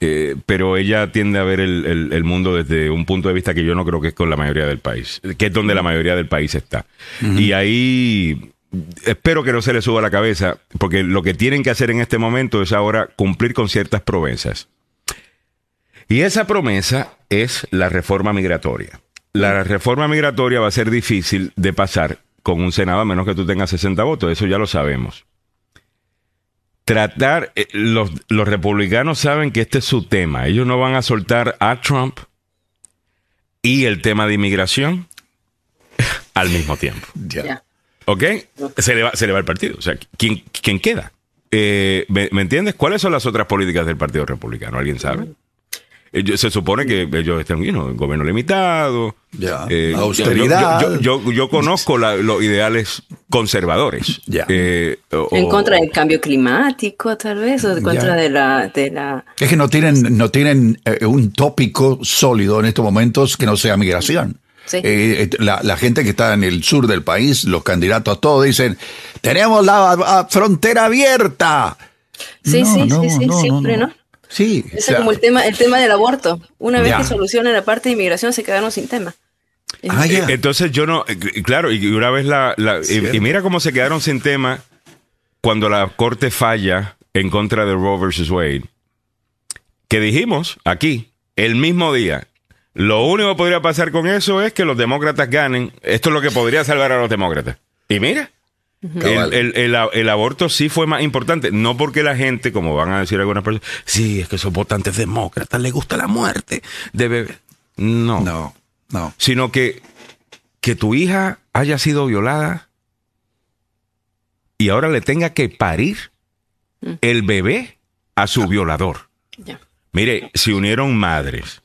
Eh, pero ella tiende a ver el, mundo desde un punto de vista que yo no creo que es con la mayoría del país, que es donde la mayoría del país está. Y ahí espero que no se le suba la cabeza, porque lo que tienen que hacer en este momento es ahora cumplir con ciertas promesas. Y esa promesa es la reforma migratoria. La reforma migratoria va a ser difícil de pasar con un Senado a menos que tú tengas 60 votos, eso ya lo sabemos tratar, eh, los, los, republicanos saben que este es su tema. Ellos no van a soltar a Trump y el tema de inmigración al mismo tiempo. Ya. ¿Ok? Se le, va, se le va el partido. O sea, ¿quién, quién queda? Eh, ¿me, ¿me, entiendes? ¿Cuáles son las otras políticas del Partido Republicano? ¿Alguien sabe? Se supone que ellos están en gobierno limitado,
eh, austeridad.
Yo, conozco los ideales conservadores.
Eh, en contra del cambio climático, tal vez, o en contra de la, de la...
Es que no tienen, no tienen eh, un tópico sólido en estos momentos que no sea migración. la, gente que está en el sur del país, los candidatos todos dicen, tenemos la frontera abierta.
Sí, sí, sí, sí, siempre, ¿no?
Sí.
es como el tema, el tema del aborto. Una vez que soluciona la parte de inmigración, se quedaron sin tema.
Ah, Entonces yo no, claro, y una vez la, y, mira cómo se quedaron sin tema cuando la corte falla en contra de Roe versus Wade, que dijimos aquí, el mismo día, lo único que podría pasar con eso es que los demócratas ganen, esto es lo que podría salvar a los demócratas. Y mira, el, aborto sí fue más importante, no porque la gente, como van a decir algunas personas, sí, es que esos votantes demócratas les gusta la muerte de bebé. No.
No, no.
Sino que, que tu hija haya sido violada y ahora le tenga que parir el bebé a su violador. Mire, se unieron madres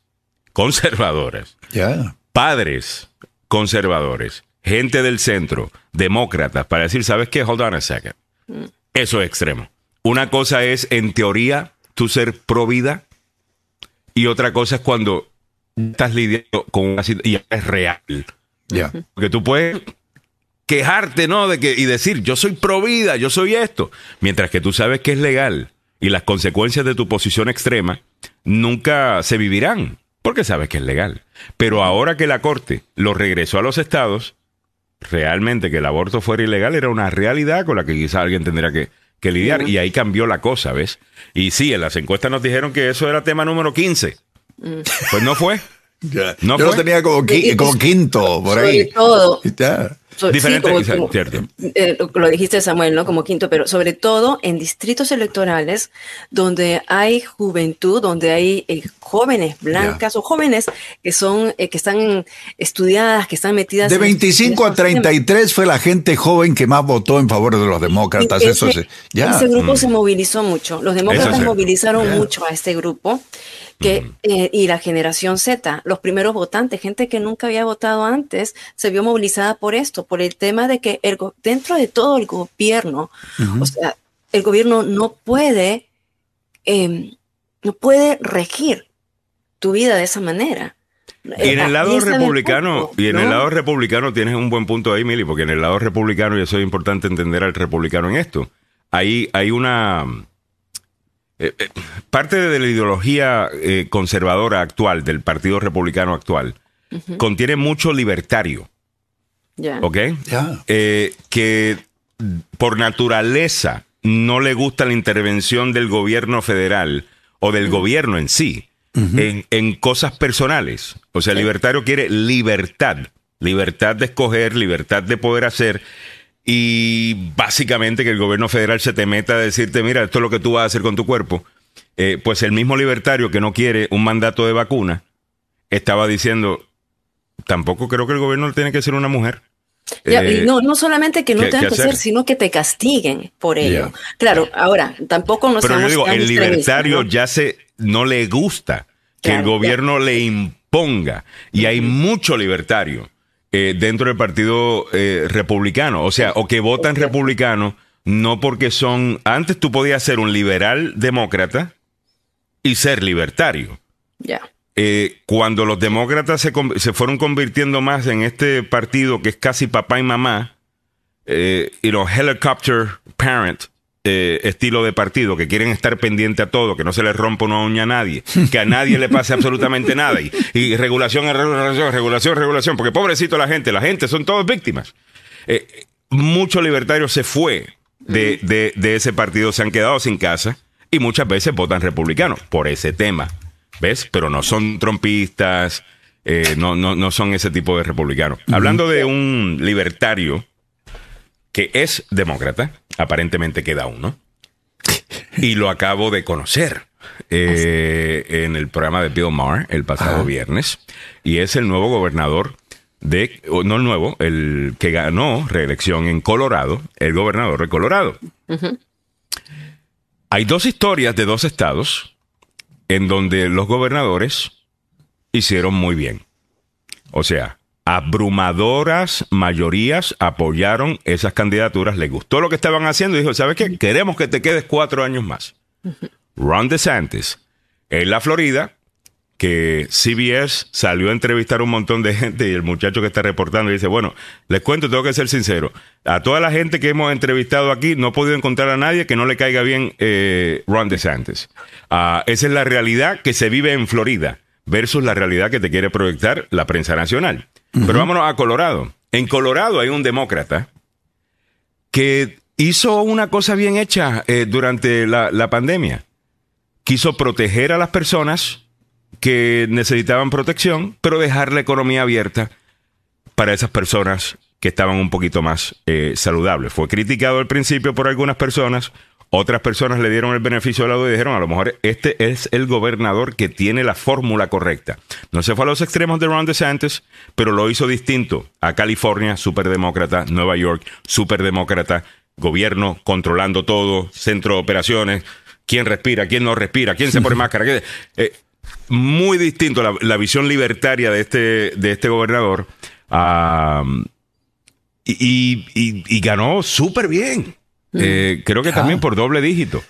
conservadoras, padres conservadores, gente del centro, demócratas, para decir, ¿sabes qué? Hold on a second. Eso es extremo. Una cosa es, en teoría, tú ser pro vida, y otra cosa es cuando estás lidiando con una situación y es real.
Ya.
Porque tú puedes quejarte, ¿no? De que, y decir, yo soy pro vida, yo soy esto. Mientras que tú sabes que es legal y las consecuencias de tu posición extrema nunca se vivirán, porque sabes que es legal. Pero ahora que la Corte lo regresó a los estados, realmente que el aborto fuera ilegal era una realidad con la que quizás alguien tendría que, lidiar. Y ahí cambió la cosa, ¿ves? Y sí, en las encuestas nos dijeron que eso era tema número 15. Mm. Pues no fue.
No Yo lo tenía como, quinto, por ahí.
todo. Diferente, cierto. Eh, lo dijiste Samuel, ¿no? Como quinto, pero sobre todo en distritos electorales donde hay juventud, donde hay eh, jóvenes blancas o jóvenes que son, eh, que están estudiadas, que están metidas.
De 25 a 33 fue la gente joven que más votó en favor de los demócratas. Ese,
grupo mm. se movilizó mucho. Los demócratas movilizaron mucho a este grupo que, eh, y la generación Z, los primeros votantes, gente que nunca había votado antes, se vio movilizada por esto, por el tema de que el, dentro de todo el gobierno, o sea, el gobierno no puede, em, no puede regir tu vida de esa manera.
Y en el lado republicano, y en el lado republicano tienes un buen punto ahí, Mili, porque en el lado republicano, y eso es importante entender al republicano en esto, ahí hay una eh, eh, parte de la ideología eh, conservadora actual, del Partido Republicano actual, contiene mucho libertario. ¿Ok? que por naturaleza no le gusta la intervención del gobierno federal o del gobierno en sí. en, en, cosas personales. O sea, el libertario quiere libertad, libertad de escoger, libertad de poder hacer. Y básicamente que el gobierno federal se te meta a decirte, mira, esto es lo que tú vas a hacer con tu cuerpo. Eh, pues el mismo libertario que no quiere un mandato de vacuna estaba diciendo, tampoco creo que el gobierno tiene que ser una mujer.
Eh, no, no solamente que no tengan que ser, sino que te castiguen por ello. Claro, ahora, tampoco nos
Pero yo digo, el libertario ya se no le gusta que el gobierno le imponga. Y hay mucho libertario eh, dentro del partido eh, republicano. O sea, o que votan republicano no porque son. Antes tú podías ser un liberal demócrata y ser libertario.
Ya.
Eh, cuando los demócratas se, se, fueron convirtiendo más en este partido que es casi papá y mamá, y los helicopter parent, eh, estilo de partido, que quieren estar pendiente a todo, que no se les rompa una uña a nadie, que a nadie le pase absolutamente nada. Y, regulación, regulación, regulación, regulación, porque pobrecito la gente, la gente son todos víctimas. Eh, muchos libertarios se fue de, de, ese partido, se han quedado sin casa y muchas veces votan republicanos por ese tema. ¿Ves? Pero no son trompistas, eh, no, no, no son ese tipo de republicanos. Hablando de un libertario que es demócrata, aparentemente queda uno, y lo acabo de conocer eh, en el programa de Bill Maher el pasado viernes, y es el nuevo gobernador de, no el nuevo, el que ganó reelección en Colorado, el gobernador de Colorado. Hay dos historias de dos estados en donde los gobernadores hicieron muy bien. O sea, abrumadoras mayorías apoyaron esas candidaturas, les gustó lo que estaban haciendo y dijo, ¿sabes qué? Queremos que te quedes cuatro años más. Ron DeSantis, en la Florida, que CBS salió a entrevistar a un montón de gente y el muchacho que está reportando dice, bueno, les cuento, tengo que ser sincero, a toda la gente que hemos entrevistado aquí no he podido encontrar a nadie que no le caiga bien eh, Ron DeSantis. Ah, esa es la realidad que se vive en Florida versus la realidad que te quiere proyectar la prensa nacional. Pero vámonos a Colorado. En Colorado hay un demócrata que hizo una cosa bien hecha eh, durante la, la pandemia. Quiso proteger a las personas que necesitaban protección, pero dejar la economía abierta para esas personas que estaban un poquito más eh, saludables. Fue criticado al principio por algunas personas, otras personas le dieron el beneficio de la duda y dijeron, a lo mejor este es el gobernador que tiene la fórmula correcta. No se fue a los extremos de Ron DeSantis, pero lo hizo distinto. A California, superdemócrata, Nueva York, superdemócrata, gobierno controlando todo, centro de operaciones, quién respira, quién no respira, quién se pone máscara. Eh, muy distinto la, la, visión libertaria de este, de este gobernador. y, y ganó súper bien. Eh, creo que también por doble dígito.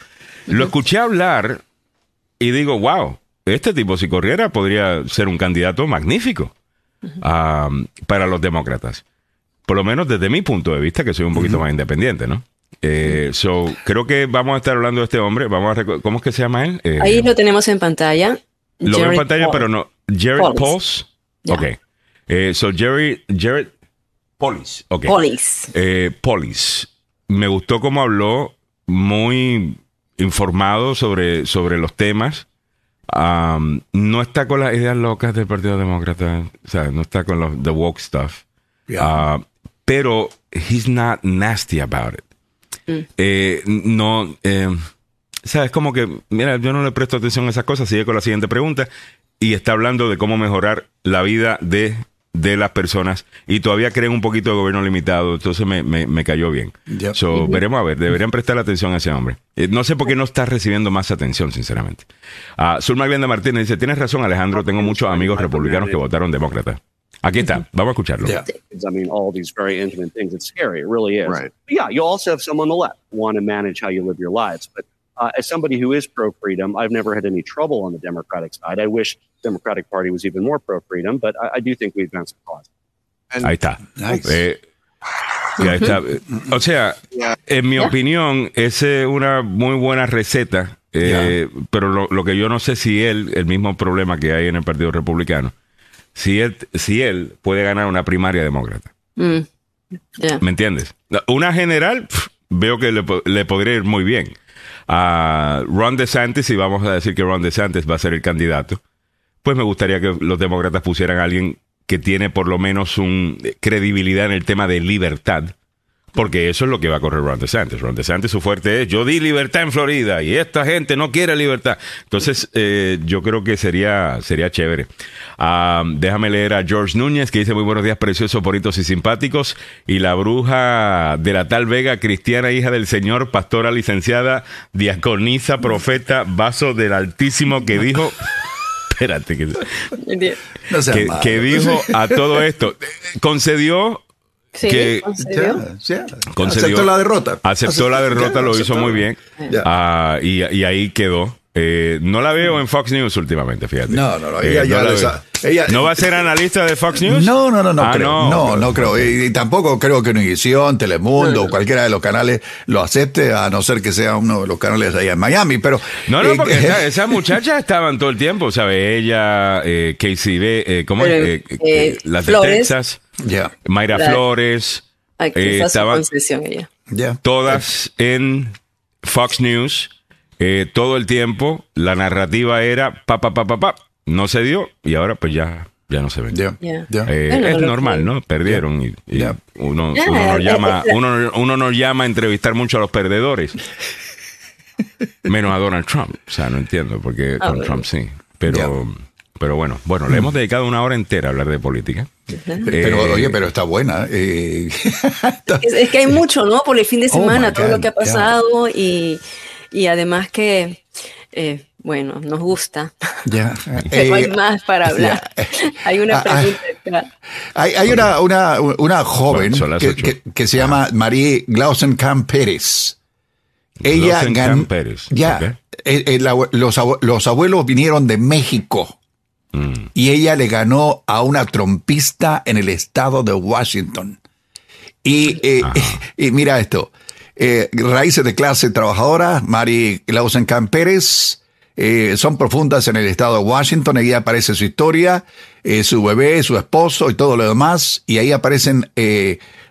Lo escuché hablar y digo, wow, este tipo si corriera podría ser un candidato magnífico para los demócratas. Por lo menos desde mi punto de vista, que soy un poquito más independiente, ¿no? Eh, so, creo que vamos a estar hablando de este hombre. Vamos a ¿Cómo es que se llama él?
Eh, Ahí lo tenemos en pantalla.
Lo veo en pantalla, pero no. Jared Pauls. Ok. so, Jerry, Jared Polis. Okay.
Polis.
Polis me gustó cómo habló, muy informado sobre, sobre los temas. no está con las ideas locas del Partido Demócrata, o sea, no está con los the woke stuff. Ah, pero he's not nasty about it. Mm. Eh, no, eh, sabes, como que, mira, yo no le presto atención a esas cosas. Sigue con la siguiente pregunta y está hablando de cómo mejorar la vida de de las personas y todavía creen un poquito de gobierno limitado, entonces me, me, cayó bien. So, veremos a ver, deberían prestar atención a ese hombre. Eh, no sé por qué no está recibiendo más atención, sinceramente. Uh, Zulma Glenda Martínez dice, tienes razón Alejandro, tengo muchos amigos republicanos que votaron demócrata. Aquí está, vamos a escucharlo.
Yeah. I mean, all these very intimate things. It's scary. It really is. Right. yeah, you also have some on the left want to manage how you live your lives. But uh, as somebody who is pro freedom, I've never had any trouble on the Democratic side. I wish Democratic Party was even more pro freedom, but I, I do think we've gone some cause.
Ahí está. Nice. Eh, ahí está. O sea, en mi opinión, es una muy buena receta, eh, pero lo, lo, que yo no sé si él, el mismo problema que hay en el Partido Republicano, si él, si él puede ganar una primaria demócrata. Mm. ¿Me entiendes? Una general, veo que le, le podría ir muy bien a Ron DeSantis y vamos a decir que Ron DeSantis va a ser el candidato. pues me gustaría que los demócratas pusieran a alguien que tiene por lo menos un credibilidad en el tema de libertad porque eso es lo que va a correr Ron DeSantis. Ron DeSantis su fuerte es, yo di libertad en Florida y esta gente no quiere libertad. Entonces, eh, yo creo que sería, sería chévere. Ah, déjame leer a George Núñez, que dice muy buenos días, preciosos, bonitos y simpáticos. Y la bruja de la tal Vega, cristiana, hija del Señor, pastora, licenciada, diaconisa, profeta, vaso del Altísimo, que dijo... Espérate, que, que dijo a todo esto, concedió
Sí,
aceptó la derrota.
Aceptó, la derrota, lo hizo muy bien. Ah, y, ahí quedó. Eh, no la veo en Fox News últimamente, fíjate.
No, no, no. Ella,
eh, no, va a ser analista de Fox News?
No, no, no, no ah, creo. No, no, creo. Y, tampoco creo que Univisión, Telemundo o cualquiera de los canales lo acepte, a no ser que sea uno de los canales allá en Miami. Pero.
No, no, eh, porque esas muchachas estaban todo el tiempo, ¿sabes? Ella, eh, KCB, ¿cómo es? las de Texas. Mayra Flores.
Eh, estaban
ella. Todas en Fox News. Eh, todo el tiempo la narrativa era pa pa pa pa pa no se dio y ahora pues ya ya no se ve. Eh, es normal, ¿no? Perdieron y, uno, nos llama uno, uno nos llama a entrevistar mucho a los perdedores. Menos a Donald Trump. O sea, no entiendo porque ah, con Trump sí. Pero pero bueno, bueno, le hemos dedicado una hora entera a hablar de política.
Pero, eh, oye, pero está buena. Eh.
es, que hay mucho, ¿no? Por el fin de oh semana, todo lo que ha pasado y, además que, eh, bueno, nos gusta. Ya. Pero hay más para hablar. hay una ah, ah. pregunta.
Hay, hay una, una, una, joven que, que, se llama Marie Glausenkamp Pérez. Ella ganó. Ya. los, los abuelos vinieron de México y ella le ganó a una trompista en el estado de Washington. Y, eh, y mira esto, eh, raíces de clase trabajadora, Mari Clausen Pérez, eh, son profundas en el estado de Washington, ahí aparece su historia, su bebé, su esposo y todo lo demás, y ahí aparecen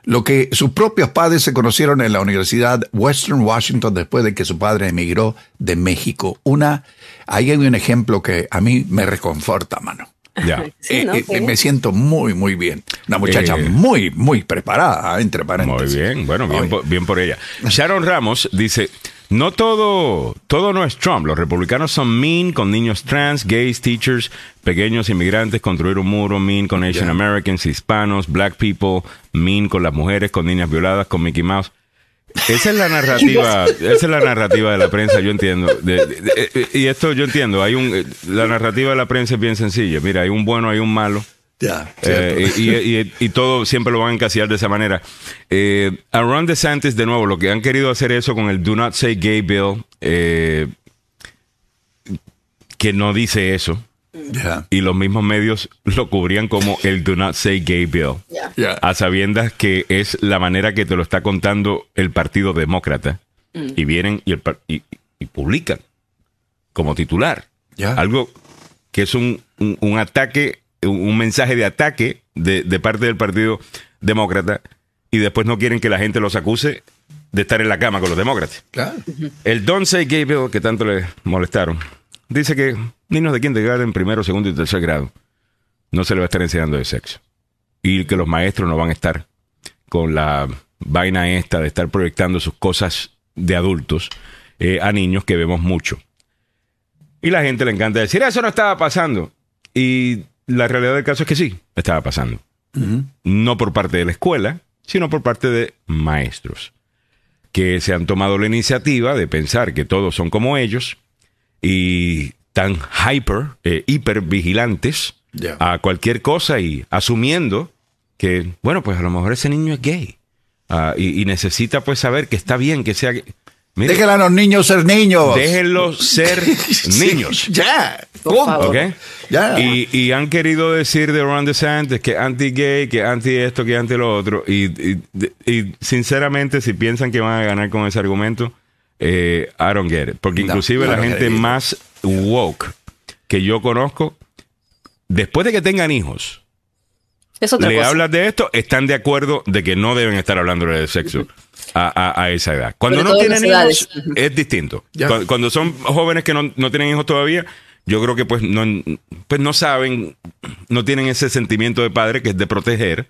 lo que sus propios padres se conocieron en la Universidad Western Washington después de que su padre emigró de México. Una ahí hay un ejemplo que a mí me reconforta, mano. Ya. Eh, eh, me siento muy, muy bien. Una muchacha eh, muy, muy preparada, entre paréntesis.
Muy bien, bueno, bien, por, bien por ella. Sharon Ramos dice, no todo, todo no es Trump. Los republicanos son mean con niños trans, gays, teachers, pequeños inmigrantes, construir un muro, mean con Asian Americans, hispanos, black people, mean con las mujeres, con niñas violadas, con Mickey Mouse. Esa es la narrativa, esa es la narrativa de la prensa, yo entiendo. y esto yo entiendo, hay un la narrativa de la prensa es bien sencilla. Mira, hay un bueno, hay un malo. Ya, eh, y, todo siempre lo van a encasillar de esa manera. Eh, a Ron DeSantis, de nuevo, lo que han querido hacer eso con el Do Not Say Gay Bill, eh, que no dice eso. Y los mismos medios lo cubrían como el Do Not Say Gay Bill. A sabiendas que es la manera que te lo está contando el Partido Demócrata. Mm. Y vienen y, y, publican como titular. Algo que es un, ataque, un, mensaje de ataque de, parte del Partido Demócrata. Y después no quieren que la gente los acuse de estar en la cama con los demócratas. El Don't Say Gay Bill que tanto le molestaron dice que niños de en primero, segundo y tercer grado, no se les va a estar enseñando de sexo. Y que los maestros no van a estar con la vaina esta de estar proyectando sus cosas de adultos eh, a niños que vemos mucho. Y la gente le encanta decir, eso no estaba pasando. Y la realidad del caso es que sí, estaba pasando. No por parte de la escuela, sino por parte de maestros, que se han tomado la iniciativa de pensar que todos son como ellos y tan hyper, eh, hiper vigilantes a cualquier cosa y asumiendo que, bueno, pues a lo mejor ese niño es gay ah, y, necesita pues saber que está bien que sea gay.
Déjenlo a los niños ser niños.
Déjenlos ser niños.
Ya.
Y, han querido decir de Ron DeSantis que anti-gay, que anti esto, que anti lo otro. Y, y, sinceramente, si piensan que van a ganar con ese argumento, eh, I don't get it. Porque inclusive la gente más woke que yo conozco, después de que tengan hijos, le hablas de esto, están de acuerdo de que no deben estar hablando de sexo. A, esa edad. Cuando no tienen hijos, es distinto. Cuando, son jóvenes que no, tienen hijos todavía, yo creo que pues no, pues no saben, no tienen ese sentimiento de padre que es de proteger.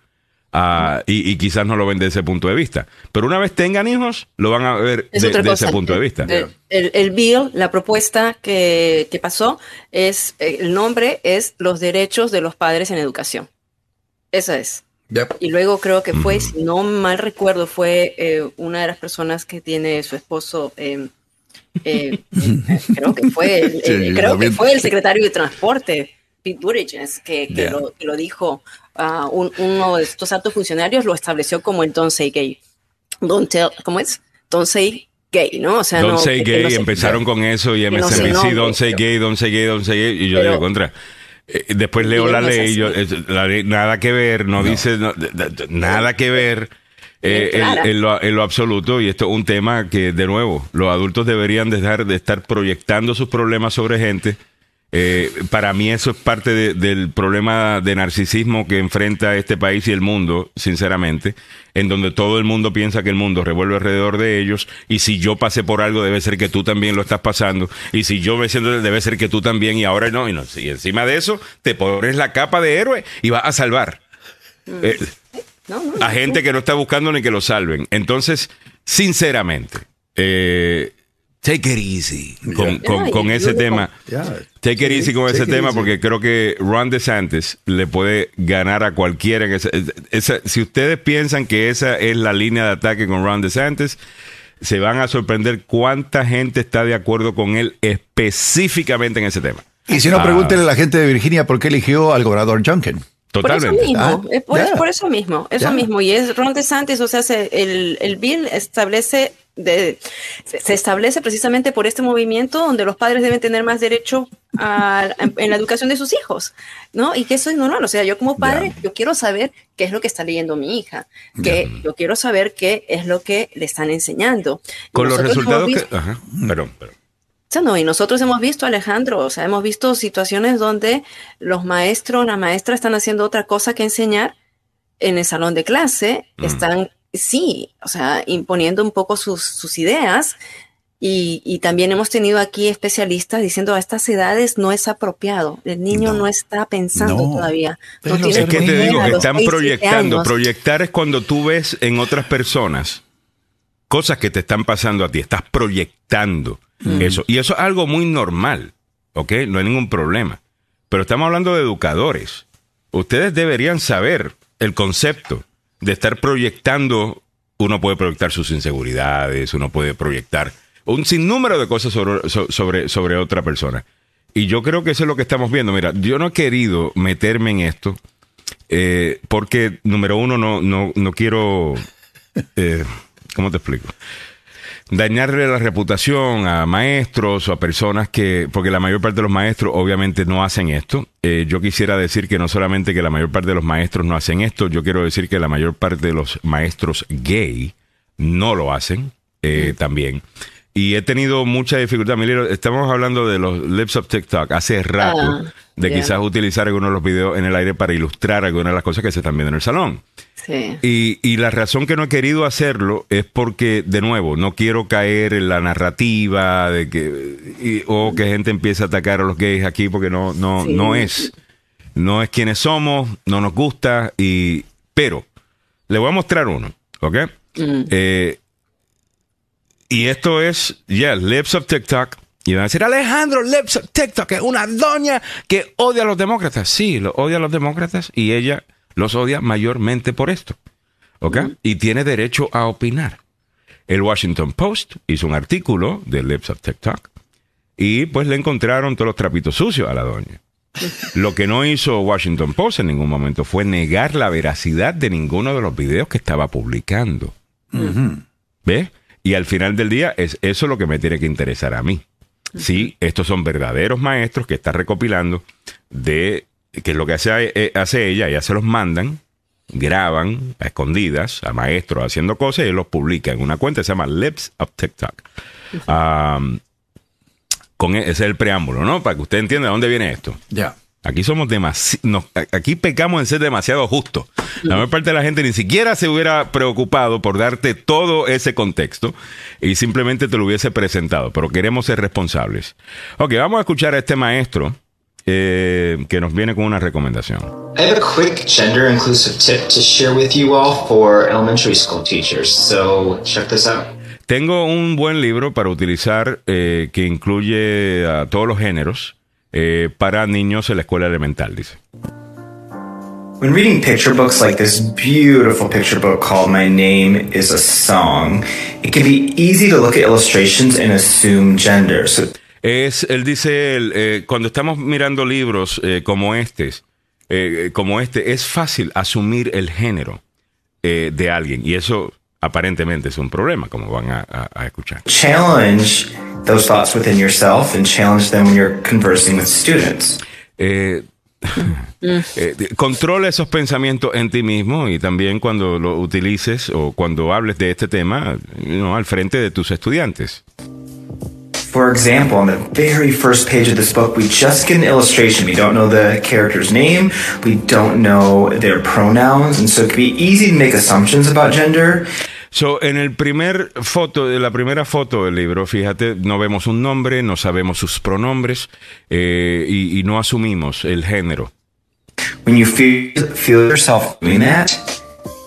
Ah, y, quizás no lo ven desde ese punto de vista. Pero una vez tengan hijos, lo van a ver desde de, ese punto de vista.
El, bill, la propuesta que, que, pasó, es el nombre es los derechos de los padres en educación. Esa es. Y luego creo que fue, si no mal recuerdo, fue eh, una de las personas que tiene su esposo. Em, eh, creo que fue el, creo que fue el secretario de transporte, Pete Buttigieg, que, que, lo, dijo. Uh, uno de estos altos funcionarios lo estableció como el don't say gay. Don't tell, ¿cómo es? Don't say gay, ¿no? O
sea, don't say gay, empezaron con eso y MSNBC, don't say gay, don't say gay, don't say gay, y yo digo contra. Eh, después leo la ley, yo, la ley, nada que ver, no, dice nada que ver. Eh, en, lo, en, lo, absoluto, y esto es un tema que, de nuevo, los adultos deberían dejar de estar proyectando sus problemas sobre gente eh, para mí eso es parte del problema de narcisismo que enfrenta este país y el mundo, sinceramente, en donde todo el mundo piensa que el mundo revuelve alrededor de ellos y si yo pasé por algo debe ser que tú también lo estás pasando y si yo me siento debe ser que tú también y ahora no y, no, y encima de eso te pones la capa de héroe y vas a salvar mm. eh, a gente que no está buscando ni que lo salven. Entonces, sinceramente, eh, take it easy con, ese tema. Take it easy con ese tema porque creo que Ron DeSantis le puede ganar a cualquiera. si ustedes piensan que esa es la línea de ataque con Ron DeSantis, se van a sorprender cuánta gente está de acuerdo con él específicamente en ese tema.
Y si no, ah. pregúntenle a la gente de Virginia por qué eligió al gobernador Junkin.
Totalmente. Por eso mismo, ah, es por, eso mismo, eso mismo. Y es Ron DeSantis, o sea, el, el bill establece se establece precisamente por este movimiento donde los padres deben tener más derecho a, en la educación de sus hijos, ¿no? Y que eso es normal, o sea, yo como padre, yo quiero saber qué es lo que está leyendo mi hija, que yo quiero saber qué es lo que le están enseñando.
Con los resultados que... Ajá, perdón, perdón.
no, y nosotros hemos visto, Alejandro, o sea, hemos visto situaciones donde los maestros, la maestra están haciendo otra cosa que enseñar en el salón de clase, mm. están sí, o sea, imponiendo un poco sus, ideas. Y, también hemos tenido aquí especialistas diciendo a estas edades no es apropiado, el niño no, está pensando todavía.
es que te digo, están proyectando. Proyectar es cuando tú ves en otras personas cosas que te están pasando a ti, estás proyectando mm. eso. Y eso es algo muy normal, ¿ok? No hay ningún problema. Pero estamos hablando de educadores. Ustedes deberían saber el concepto de estar proyectando, uno puede proyectar sus inseguridades, uno puede proyectar un sinnúmero de cosas sobre, sobre, sobre otra persona. Y yo creo que eso es lo que estamos viendo. Mira, yo no he querido meterme en esto eh, porque, número uno, no, no, no quiero... Eh, ¿Cómo te explico? Dañarle la reputación a maestros o a personas que, porque la mayor parte de los maestros obviamente no hacen esto. Eh, yo quisiera decir que no solamente que la mayor parte de los maestros no hacen esto, yo quiero decir que la mayor parte de los maestros gay no lo hacen eh, también. Y he tenido mucha dificultad. Milero, estamos hablando de los lips of TikTok hace rato, ah, de quizás utilizar algunos de los videos en el aire para ilustrar algunas de las cosas que se están viendo en el salón. Y, la razón que no he querido hacerlo es porque, de nuevo, no quiero caer en la narrativa de que o que gente empiece a atacar a los gays aquí porque no, no, no es. No es quienes somos, no nos gusta, y pero le voy a mostrar uno, ¿ok? Mm. Eh, y esto es, ya, Lips of TikTok. Y van a decir, Alejandro, Lips of TikTok es una doña que odia a los demócratas. Sí, lo odia a los demócratas y ella los odia mayormente por esto. ¿Ok? Y tiene derecho a opinar. El Washington Post hizo un artículo de Lips of TikTok y pues le encontraron todos los trapitos sucios a la doña. Lo que no hizo Washington Post en ningún momento fue negar la veracidad de ninguno de los videos que estaba publicando. ¿Ves? Y al final del día es eso lo que me tiene que interesar a mí. Sí, estos son verdaderos maestros que está recopilando de que es lo que hace, eh, hace ella, ya se los mandan, graban a escondidas a maestros haciendo cosas y los publica en una cuenta que se llama Lips of TikTok. con e, ese es el preámbulo, ¿no? Para que usted entienda de dónde viene esto.
Ya.
Aquí somos demasiado, aquí pecamos en ser demasiado justos. La mayor parte de la gente ni siquiera se hubiera preocupado por darte todo ese contexto y simplemente te lo hubiese presentado, pero queremos ser responsables. Ok, vamos a escuchar a este maestro eh, que nos viene con una recomendación.
I have a quick gender inclusive tip to share with you all for elementary school teachers, so check this out.
Tengo un buen libro para utilizar eh, que incluye a todos los géneros eh, para niños en la escuela elemental, dice.
When reading picture books like this beautiful picture book called My Name is a Song, it can be easy to look at illustrations and assume gender.
es, él dice, eh, cuando estamos mirando libros eh, como este, eh, como este, es fácil asumir el género de alguien y eso aparentemente es un problema, como van a, a, a escuchar.
Challenge those thoughts within yourself and challenge them when you're conversing with students.
Eh, eh, controla esos pensamientos en ti mismo y también cuando lo utilices o cuando hables de este tema you know, al frente de tus estudiantes.
For example, on the very first page of this book, we just get an illustration. We don't know the character's name, we don't know their pronouns, and so it can be easy to make assumptions about gender.
So, en el primer foto, de la primera foto del libro, fíjate, no vemos un nombre, no sabemos sus pronombres eh, y, y, no asumimos el género.
When you feel, feel yourself doing that,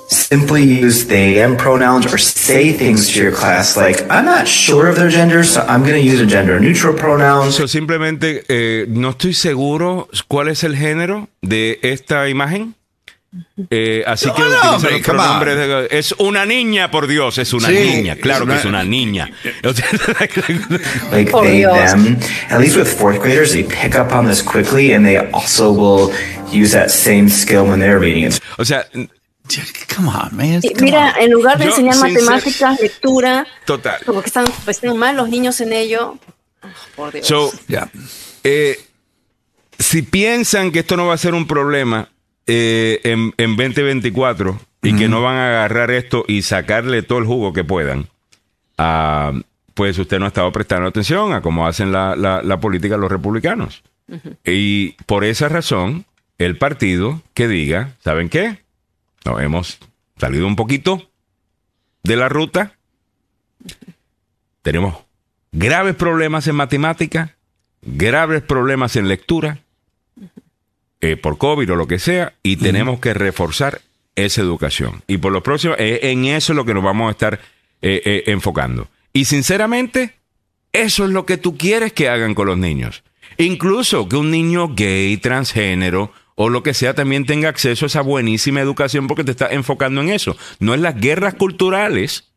simply use they them pronouns or say things to your class like I'm not sure of their gender, so I'm going to use a gender neutral pronoun.
So, simplemente eh, no estoy seguro cuál es el género de esta imagen. Eh, así que
no,
utiliza los pronombres de, es una niña, por Dios, es una
Sí,
niña, claro que es una niña.
like
Por
they
Dios.
them. At least with fourth graders, they pick up on this quickly, and they also will use that same skill when they're reading it.
o sea,
Come on, man.
Y
Come
Mira,
on.
en lugar de
Yo,
enseñar matemáticas, lectura,
total.
como que están, pues, están mal los niños en ello. Ah, Por Dios.
So,
Yeah.
eh, si piensan que esto no va a ser un problema eh, en, en 2024 y que no van a agarrar esto y sacarle todo el jugo que puedan, ah, pues usted no ha estado prestando atención a cómo hacen la, la- la política los republicanos. Y por esa razón, el partido que diga, ¿saben qué? Nos hemos salido un poquito de la ruta. Tenemos graves problemas en matemática, graves problemas en lectura, eh, por COVID o lo que sea, y tenemos que reforzar esa educación. Y por lo próximo, eh, en eso es lo que nos vamos a estar eh, enfocando. Y sinceramente, eso es lo que tú quieres que hagan con los niños. Incluso que un niño gay, transgénero o lo que sea también tenga acceso a esa buenísima educación porque te estás enfocando en eso. No en las guerras culturales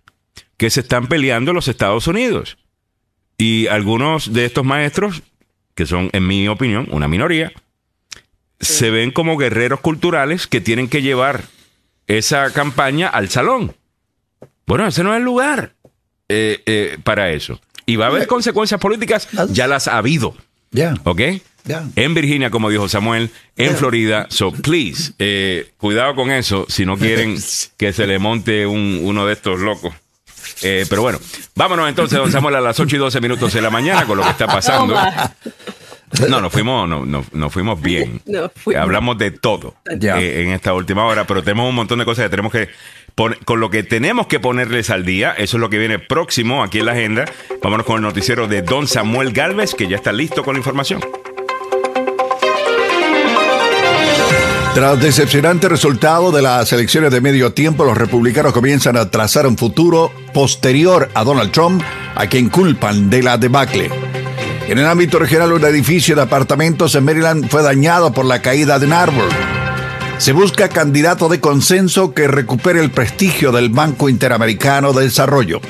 que se están peleando en los Estados Unidos. Y algunos de estos maestros, que son, en mi opinión, una minoría, se ven como guerreros culturales que tienen que llevar esa campaña al salón. Bueno, ese no es el lugar eh, eh, para eso. Y va a haber consecuencias políticas, ya las ha habido.
Yeah.
¿Ok?
Yeah.
En Virginia, como dijo Samuel, en Florida. So, please, eh, cuidado con eso si no quieren que se le monte un- uno de estos locos. Eh, pero bueno, vámonos entonces, don Samuel, a las 8 y 12 minutos de la mañana con lo que está pasando. No, nos fuimos, no, no- nos fuimos bien.
Fuimos.
Hablamos de todo
Ya.
eh, en esta última hora, pero tenemos un montón de cosas que tenemos que poner, con lo que tenemos que ponerles al día. Eso es lo que viene próximo aquí en la agenda. Vámonos con el noticiero de Don Samuel Galvez, que ya está listo con la información.
Tras decepcionante resultado de las elecciones de medio tiempo, los republicanos comienzan a trazar un futuro posterior a Donald Trump, a quien culpan de la debacle. En el ámbito regional, un edificio de apartamentos en Maryland fue dañado por la caída de un árbol. Se busca candidato de consenso que recupere el prestigio del Banco Interamericano de Desarrollo.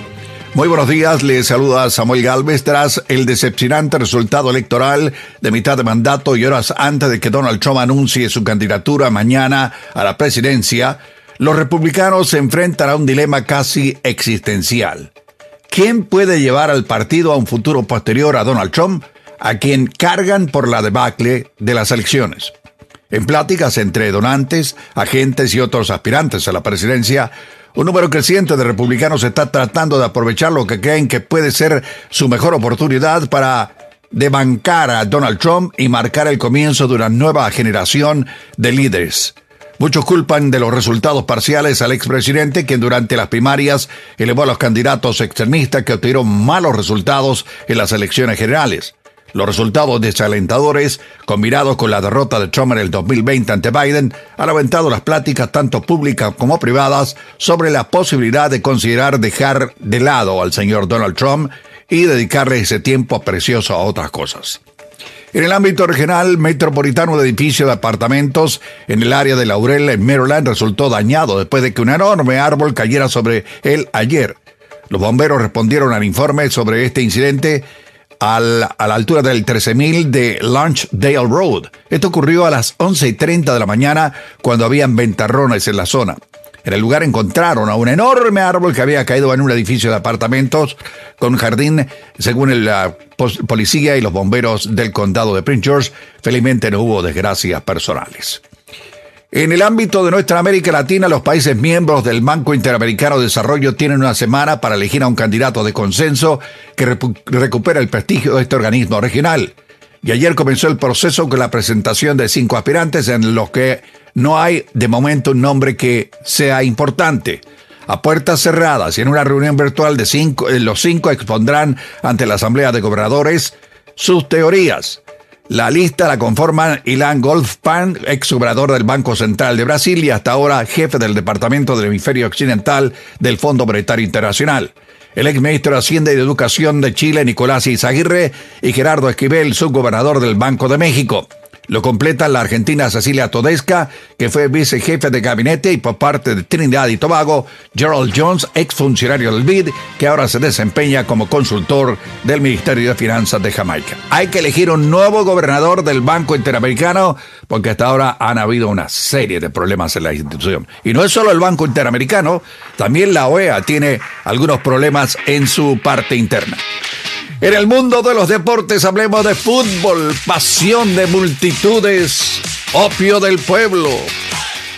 Muy buenos días, le saluda Samuel Galvez tras el decepcionante resultado electoral de mitad de mandato y horas antes de que Donald Trump anuncie su candidatura mañana a la presidencia, los republicanos se enfrentan a un dilema casi existencial. ¿Quién puede llevar al partido a un futuro posterior a Donald Trump, a quien cargan por la debacle de las elecciones? En pláticas entre donantes, agentes y otros aspirantes a la presidencia, un número creciente de republicanos está tratando de aprovechar lo que creen que puede ser su mejor oportunidad para de bancar a Donald Trump y marcar el comienzo de una nueva generación de líderes. Muchos culpan de los resultados parciales al expresidente, quien durante las primarias elevó a los candidatos extremistas que obtuvieron malos resultados en las elecciones generales. Los resultados desalentadores, combinados con la derrota de Trump en el 2020 ante Biden, han aventado las pláticas tanto públicas como privadas sobre la posibilidad de considerar dejar de lado al señor Donald Trump y dedicarle ese tiempo precioso a otras cosas. En el ámbito regional metropolitano, un edificio de apartamentos en el área de Laurel, en Maryland, resultó dañado después de que un enorme árbol cayera sobre él ayer. Los bomberos respondieron al informe sobre este incidente a la altura del 13.000 de Launchdale Road. Esto ocurrió a las 11.30 de la mañana cuando habían ventarrones en la zona. En el lugar encontraron a un enorme árbol que había caído en un edificio de apartamentos con jardín, según la policía y los bomberos del condado de Prince George. Felizmente no hubo desgracias personales. En el ámbito de nuestra América Latina, los países miembros del Banco Interamericano de Desarrollo tienen una semana para elegir a un candidato de consenso que recupera el prestigio de este organismo regional. Y ayer comenzó el proceso con la presentación de cinco aspirantes en los que no hay de momento un nombre que sea importante. A puertas cerradas y en una reunión virtual de cinco, eh, los cinco expondrán ante la Asamblea de Gobernadores sus teorías. La lista la conforman Ilan Golfpan, ex gobernador del Banco Central de Brasil y hasta ahora jefe del Departamento del Hemisferio Occidental del Fondo Monetario Internacional. El ex ministro de Hacienda y Educación de Chile, Nicolás Izaguirre, y Gerardo Esquivel, subgobernador del Banco de México. Lo completa la argentina Cecilia Todesca, que fue vicejefe de gabinete, y por parte de Trinidad y Tobago, Gerald Jones, exfuncionario del BID, que ahora se desempeña como consultor del Ministerio de Finanzas de Jamaica. Hay que elegir un nuevo gobernador del Banco Interamericano, porque hasta ahora han habido una serie de problemas en la institución. Y no es solo el Banco Interamericano, también la OEA tiene algunos problemas en su parte interna. En el mundo de los deportes hablemos de fútbol, pasión de multitudes, opio del pueblo.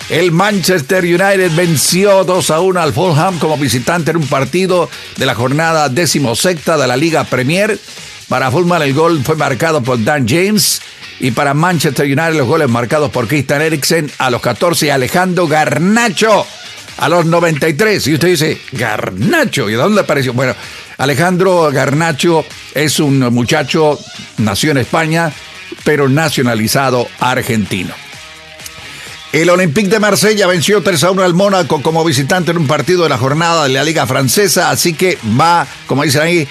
El Manchester United venció 2 a 1 al Fulham como visitante en un partido de la jornada decimosexta de la Liga Premier. Para Fulham el gol fue marcado por Dan James y para Manchester United los goles marcados por Christian Eriksen a los 14 y Alejandro Garnacho a los 93. Y usted dice, Garnacho, ¿y de dónde apareció? Bueno, Alejandro Garnacho es un muchacho, nació en España, pero nacionalizado argentino. El Olympique de Marsella venció 3 a 1 al Mónaco como visitante en un partido de la jornada de la Liga Francesa, así que va, como dicen ahí,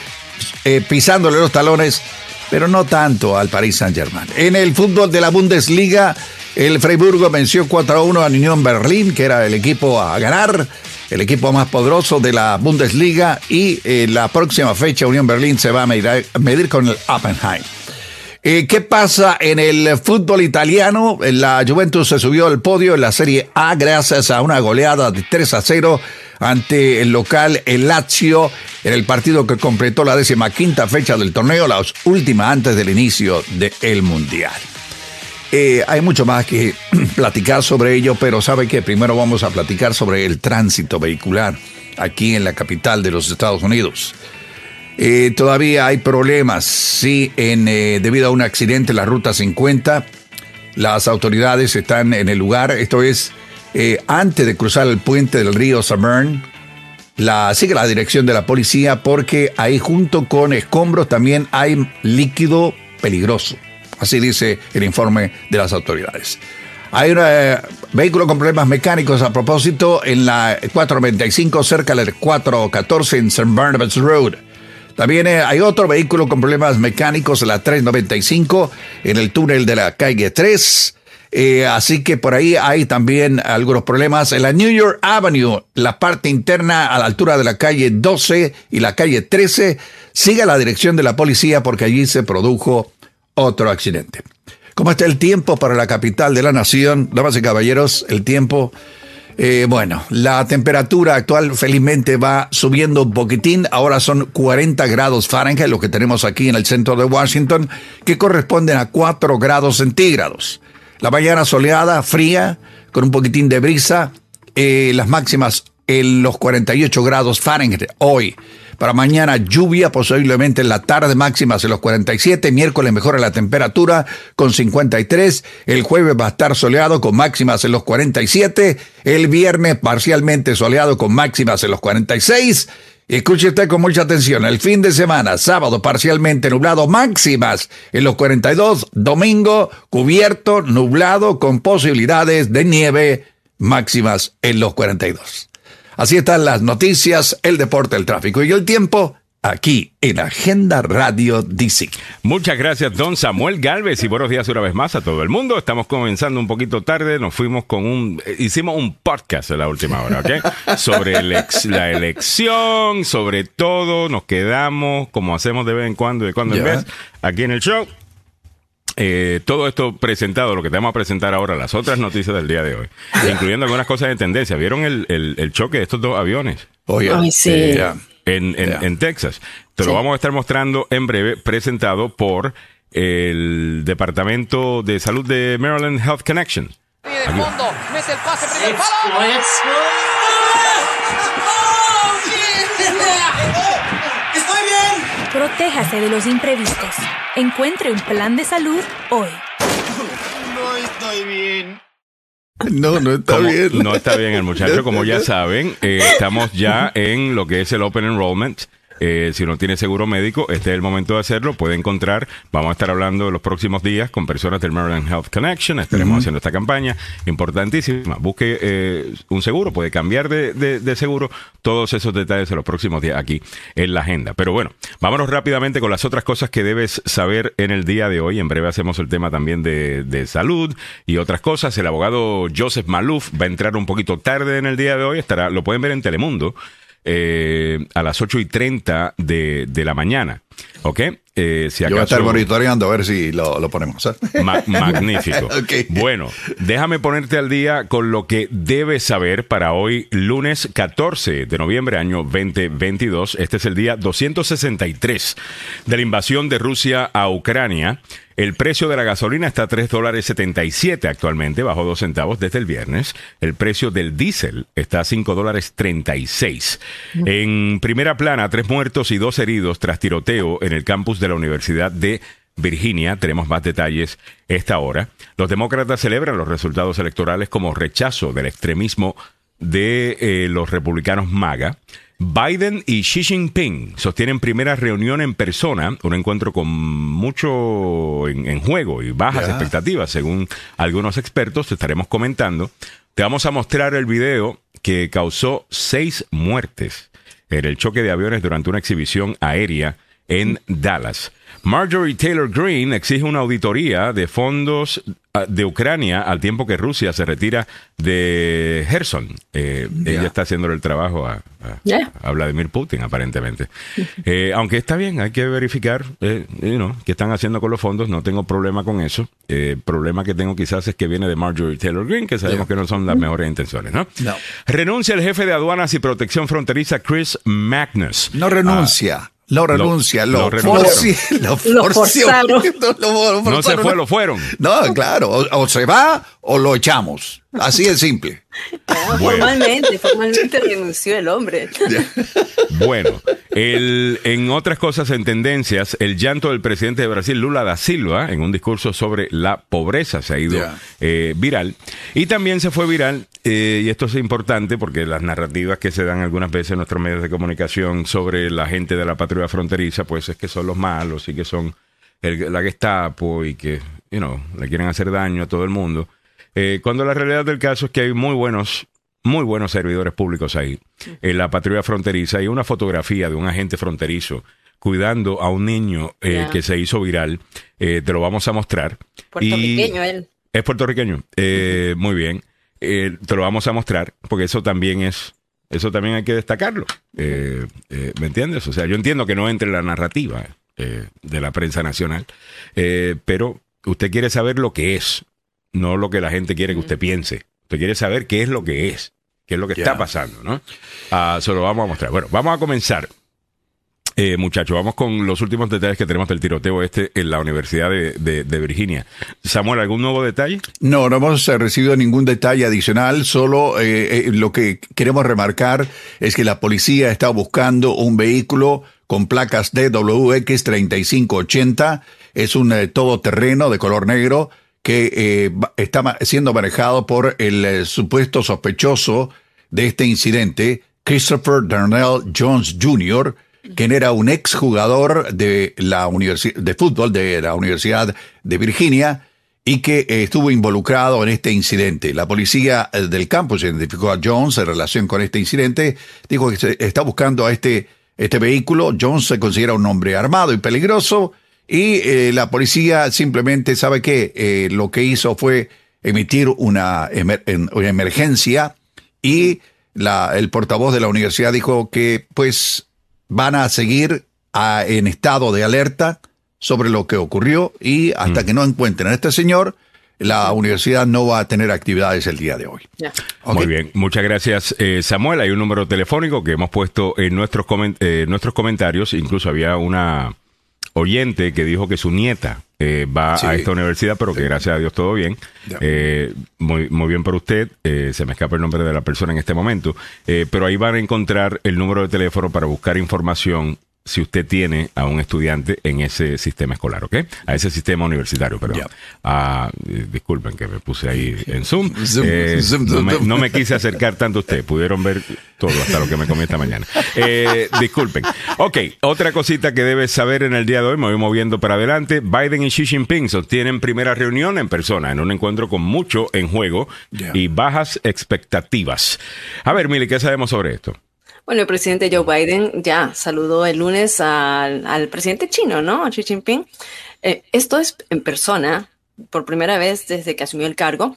eh, pisándole los talones, pero no tanto al Paris Saint-Germain. En el fútbol de la Bundesliga, el Freiburgo venció 4 a 1 a Unión Berlín, que era el equipo a ganar el equipo más poderoso de la Bundesliga y eh, la próxima fecha Unión Berlín se va a medir, con el Oppenheim. Eh, ¿Qué pasa en el fútbol italiano? La Juventus se subió al podio en la Serie A gracias a una goleada de 3 a 0 ante el local el Lazio en el partido que completó la décima quinta fecha del torneo, la última antes del inicio del Mundial. Eh, hay mucho más que platicar sobre ello, pero sabe que primero vamos a platicar sobre el tránsito vehicular aquí en la capital de los Estados Unidos. Eh, todavía hay problemas, sí, en, eh, debido a un accidente en la Ruta 50. Las autoridades están en el lugar, esto es antes de cruzar el puente del río Severn. La, sigue la dirección de la policía porque ahí junto con escombros también hay líquido peligroso. Así dice el informe de las autoridades. Hay un eh, vehículo con problemas mecánicos a propósito en la 495 cerca del 414 en St. Barnabas Road. También eh, hay otro vehículo con problemas mecánicos la 395 en el túnel de la calle 3. Eh, así que por ahí hay también algunos problemas. En la New York Avenue, la parte interna a la altura de la calle 12 y la calle 13, sigue la dirección de la policía porque allí se produjo otro accidente. ¿Cómo está el tiempo para la capital de la nación? Damas y caballeros, el tiempo... Eh, bueno, la temperatura actual felizmente va subiendo un poquitín. Ahora son 40 grados Fahrenheit, lo que tenemos aquí en el centro de Washington, que corresponden a 4 grados centígrados. La mañana soleada, fría, con un poquitín de brisa. Eh, las máximas en los 48 grados Fahrenheit hoy. Para mañana lluvia, posiblemente en la tarde máximas en los 47. Miércoles mejora la temperatura con 53. El jueves va a estar soleado con máximas en los 47. El viernes parcialmente soleado con máximas en los 46. Escuche usted con mucha atención. El fin de semana, sábado parcialmente nublado, máximas en los 42. Domingo cubierto, nublado, con posibilidades de nieve, máximas en los 42. Así están las noticias, el deporte, el tráfico y el tiempo aquí en Agenda Radio DC.
Muchas gracias, don Samuel Galvez, y buenos días una vez más a todo el mundo. Estamos comenzando un poquito tarde, nos fuimos con un, eh, hicimos un podcast en la última hora, ¿ok? Sobre la elección, sobre todo, nos quedamos, como hacemos de vez en cuando, de cuando en vez, aquí en el show. Eh, todo esto presentado, lo que te vamos a presentar ahora, las otras noticias del día de hoy, incluyendo algunas cosas de tendencia. ¿Vieron el, choque de estos dos aviones?
Oye,
Ay, sí
en, en, Texas. Te lo vamos a estar mostrando en breve, presentado por el Departamento de Salud de Maryland Health Connection.
Protéjase de los imprevistos. Encuentre un plan de salud hoy.
No estoy bien.
No, no está bien.
No está bien el muchacho. Como ya saben, eh, estamos ya en lo que es el Open Enrollment. Eh, si no tiene seguro médico, este es el momento de hacerlo. Puede encontrar, vamos a estar hablando en los próximos días con personas del Maryland Health Connection. Estaremos haciendo esta campaña importantísima. Busque eh, un seguro, puede cambiar de, seguro. Todos esos detalles en los próximos días aquí en la agenda. Pero bueno, vámonos rápidamente con las otras cosas que debes saber en el día de hoy. En breve hacemos el tema también de, de salud y otras cosas. El abogado Joseph Malouf va a entrar un poquito tarde en el día de hoy. Estará, lo pueden ver en Telemundo eh, a las 8 y 30 de, de la mañana. ¿Ok?
Eh, si Yo voy a estar monitoreando a ver si lo, lo ponemos. ¿eh?
magnífico. Bueno, déjame ponerte al día con lo que debes saber para hoy, lunes 14 de noviembre, año 2022. Este es el día 263 de la invasión de Rusia a Ucrania. El precio de la gasolina está a 3 dólares 77 actualmente, bajó 2 centavos desde el viernes. El precio del diésel está a 5 dólares 36. En primera plana, tres muertos y dos heridos tras tiroteo en el campus de la Universidad de Virginia. Tenemos más detalles esta hora. Los demócratas celebran los resultados electorales como rechazo del extremismo de eh, los republicanos MAGA. Biden y Xi Jinping sostienen primera reunión en persona, un encuentro con mucho en, juego y bajas expectativas, según algunos expertos, te estaremos comentando. Te vamos a mostrar el video que causó seis muertes en el choque de aviones durante una exhibición aérea en Dallas. Marjorie Taylor Greene exige una auditoría de fondos ah, de Ucrania al tiempo que Rusia se retira de Gerson. Eh, ella está haciendo el trabajo a, Vladimir Putin, aparentemente. Eh, aunque está bien, hay que verificar eh, qué están haciendo con los fondos. No tengo problema con eso. El problema que tengo quizás es que viene de Marjorie Taylor Greene, que sabemos que no son las mejores intenciones. ¿no? Renuncia el jefe de aduanas y protección fronteriza, Chris Magnus.
No renuncia. Lo renuncia, lo,
lo, lo, forzaron.
no se fue, lo fueron.
No, claro, o, se va o lo echamos. Así de simple.
Formalmente, formalmente renunció el hombre.
Bueno, el, en otras cosas, en tendencias, el llanto del presidente de Brasil, Lula da Silva, en un discurso sobre la pobreza, se ha ido eh, viral. Y también se fue viral, eh, y esto es importante porque las narrativas que se dan algunas veces en nuestros medios de comunicación sobre la gente de la patrulla fronteriza, pues es que son los malos y que son el, la Gestapo y que, you know, le quieren hacer daño a todo el mundo. Eh, cuando la realidad del caso es que hay muy buenos, muy buenos servidores públicos ahí, en la patrulla fronteriza, hay una fotografía de un agente fronterizo cuidando a un niño eh, que se hizo viral. Eh, te lo vamos a mostrar.
Puertorriqueño él.
Es puertorriqueño. Muy bien. te lo vamos a mostrar porque eso también es eso también hay que destacarlo. ¿Me entiendes? O sea, yo entiendo que no entre en la narrativa de la prensa nacional, pero usted quiere saber lo que es no lo que la gente quiere que usted piense. Usted quiere saber qué es lo que es, qué es lo que está pasando, ¿no? Uh, se lo vamos a mostrar. Bueno, vamos a comenzar. Eh, muchachos, vamos con los últimos detalles que tenemos del tiroteo este en la Universidad de, Virginia. Samuel, ¿algún nuevo detalle?
No, no hemos recibido ningún detalle adicional, solo eh, eh, lo que queremos remarcar es que la policía está buscando un vehículo con placas DWX 3580, es un todoterreno de color negro que está siendo manejado por el supuesto sospechoso de este incidente, Christopher Darnell Jones Jr., quien era un exjugador de la de fútbol de la Universidad de Virginia y que eh, estuvo involucrado en este incidente. La policía eh, del campus identificó a Jones en relación con este incidente, dijo que se está buscando a este, este vehículo. Jones se considera un hombre armado y peligroso y eh, la policía simplemente sabe que lo que hizo fue emitir una, una emergencia y la, el portavoz de la universidad dijo que pues van a seguir en estado de alerta sobre lo que ocurrió y hasta mm. que no encuentren a este señor, la universidad no va a tener actividades el día de hoy.
Muy bien, muchas gracias eh, Samuel. Hay un número telefónico que hemos puesto en nuestros, eh, nuestros comentarios, incluso había una oyente que dijo que su nieta eh, va a esta universidad, pero que gracias a Dios todo bien. Eh, muy, muy bien por usted. Eh, se me escapa el nombre de la persona en este momento. pero ahí van a encontrar el número de teléfono para buscar información si usted tiene a un estudiante en ese sistema escolar, ¿ok? A ese sistema universitario, perdón. Ah, disculpen que me puse ahí en Zoom. Eh, no, me, quise acercar tanto a usted. Pudieron ver todo hasta lo que me comí esta mañana. Eh, disculpen. Ok, otra cosita que debes saber en el día de hoy, me voy moviendo para adelante. Biden y Xi Jinping sostienen primera reunión en persona, en un encuentro con mucho en juego y bajas expectativas. A ver, Mili, ¿qué sabemos sobre esto?
Bueno, el presidente Joe Biden ya saludó el lunes al, presidente chino, ¿no? Xi Jinping. Eh, esto es en persona, por primera vez desde que asumió el cargo.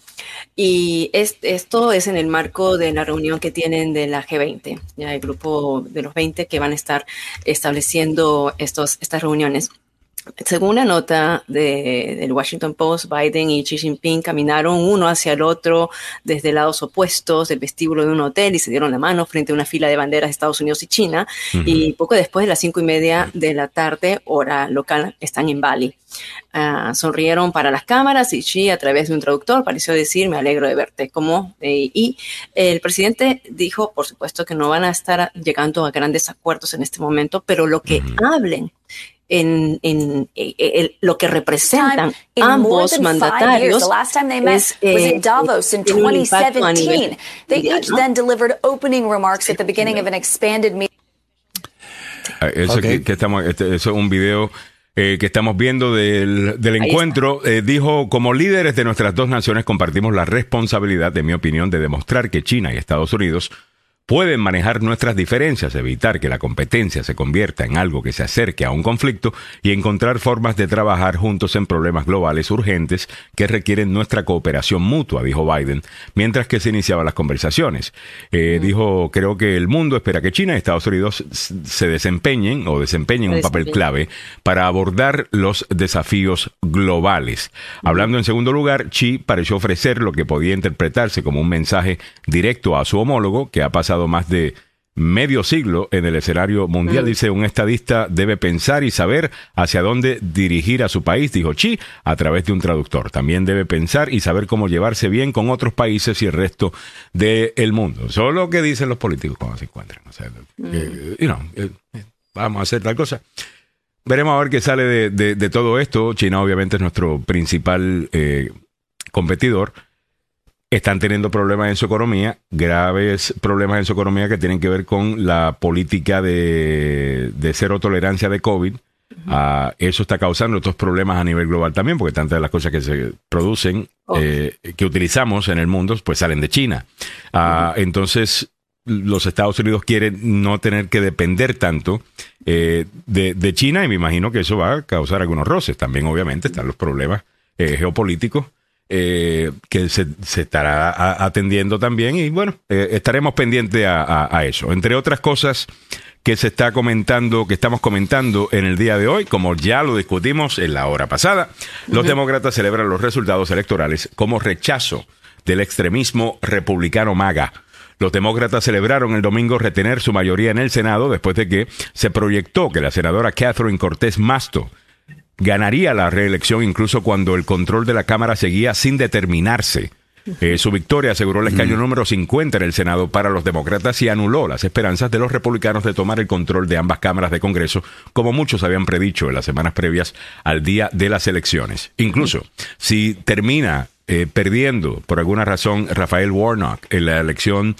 Y esto es en el marco de la reunión que tienen de la G20, ya el grupo de los 20 que van a estar estableciendo estos, estas reuniones. Según la nota de, del Washington Post, Biden y Xi Jinping caminaron uno hacia el otro desde lados opuestos del vestíbulo de un hotel y se dieron la mano frente a una fila de banderas de Estados Unidos y China. Y poco después de las cinco y media de la tarde, hora local, están en Bali. Ah, sonrieron para las cámaras y Xi, a través de un traductor, pareció decir: Me alegro de verte. Como, eh, y el presidente dijo, por supuesto, que no van a estar llegando a grandes acuerdos en este momento, pero lo que hablen en, en, en, lo que representan ambos mandatarios es eh,
Davos in 2017. They each then delivered opening remarks at the beginning of an expanded meeting.
Ah, eso, que, estamos, este, eso es un video eh, que estamos viendo del, del encuentro, eh, dijo, como líderes de nuestras dos naciones compartimos la responsabilidad, de mi opinión, de demostrar que China y Estados Unidos pueden manejar nuestras diferencias, evitar que la competencia se convierta en algo que se acerque a un conflicto y encontrar formas de trabajar juntos en problemas globales urgentes que requieren nuestra cooperación mutua, dijo Biden, mientras que se iniciaban las conversaciones. Eh, dijo, creo que el mundo espera que China y Estados Unidos se desempeñen o desempeñen un papel clave para abordar los desafíos globales. Hablando en segundo lugar, Xi pareció ofrecer lo que podía interpretarse como un mensaje directo a su homólogo que ha pasado más de medio siglo en el escenario mundial. Dice, un estadista debe pensar y saber hacia dónde dirigir a su país, dijo Chi, a través de un traductor. También debe pensar y saber cómo llevarse bien con otros países y el resto del mundo. Solo lo que dicen los políticos cuando se encuentran. Eh, eh, vamos a hacer tal cosa. Veremos a ver qué sale de, todo esto. China obviamente es nuestro principal eh, competidor están teniendo problemas en su economía, graves problemas en su economía que tienen que ver con la política de, cero tolerancia de COVID. Ah, eso está causando otros problemas a nivel global también, porque tantas de las cosas que se producen, oh. eh, que utilizamos en el mundo, pues salen de China. Ah, entonces, los Estados Unidos quieren no tener que depender tanto eh, de, China y me imagino que eso va a causar algunos roces. También, obviamente, están los problemas eh, geopolíticos eh, que se, estará atendiendo también y bueno, eh, estaremos pendientes a, eso. Entre otras cosas que se está comentando, que estamos comentando en el día de hoy, como ya lo discutimos en la hora pasada, los demócratas celebran los resultados electorales como rechazo del extremismo republicano MAGA Los demócratas celebraron el domingo retener su mayoría en el Senado después de que se proyectó que la senadora Catherine Cortés Masto ganaría la reelección incluso cuando el control de la Cámara seguía sin determinarse. Eh, su victoria aseguró el escaño número 50 en el Senado para los demócratas y anuló las esperanzas de los republicanos de tomar el control de ambas cámaras de Congreso, como muchos habían predicho en las semanas previas al día de las elecciones. Incluso, si termina eh, perdiendo por alguna razón Rafael Warnock en la elección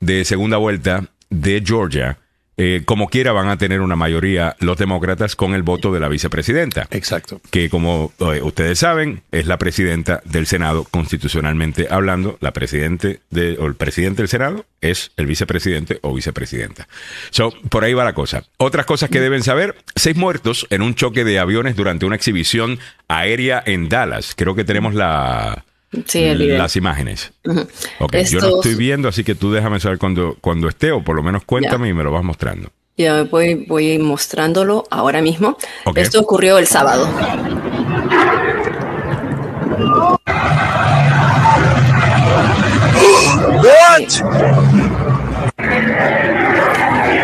de segunda vuelta de Georgia, eh, como quiera van a tener una mayoría los demócratas con el voto de la vicepresidenta.
Exacto.
Que como eh, ustedes saben, es la presidenta del Senado constitucionalmente hablando. La presidente de, o el presidente del Senado es el vicepresidente o vicepresidenta. So, por ahí va la cosa. Otras cosas que deben saber, seis muertos en un choque de aviones durante una exhibición aérea en Dallas. Creo que tenemos la las imágenes. yo no estoy viendo, así que tú déjame saber cuando, cuando esté, o por lo menos cuéntame y me lo vas mostrando.
Ya voy, voy mostrándolo ahora mismo. Esto ocurrió el sábado.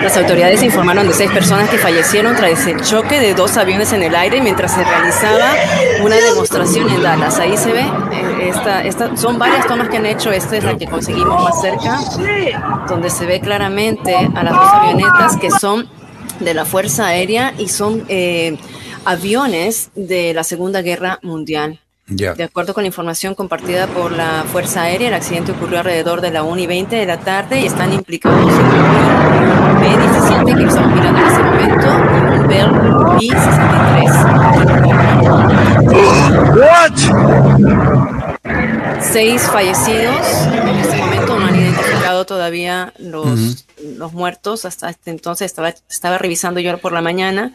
Las autoridades informaron de seis personas que fallecieron tras el choque de dos aviones en el aire mientras se realizaba una demostración en Dallas. Ahí se ve, eh, esta, esta, son varias tomas que han hecho, esta es la que conseguimos más cerca, donde se ve claramente a las dos avionetas que son de la Fuerza Aérea y son eh, aviones de la Segunda Guerra Mundial. De acuerdo con la información compartida por la Fuerza Aérea, el accidente ocurrió alrededor de la 1 y 20 de la tarde y están implicados un B-17 que estamos mirando en este momento y un Bell B-63. Seis fallecidos en este momento, no han identificado todavía los, los muertos. Hasta este entonces estaba, estaba revisando yo por la mañana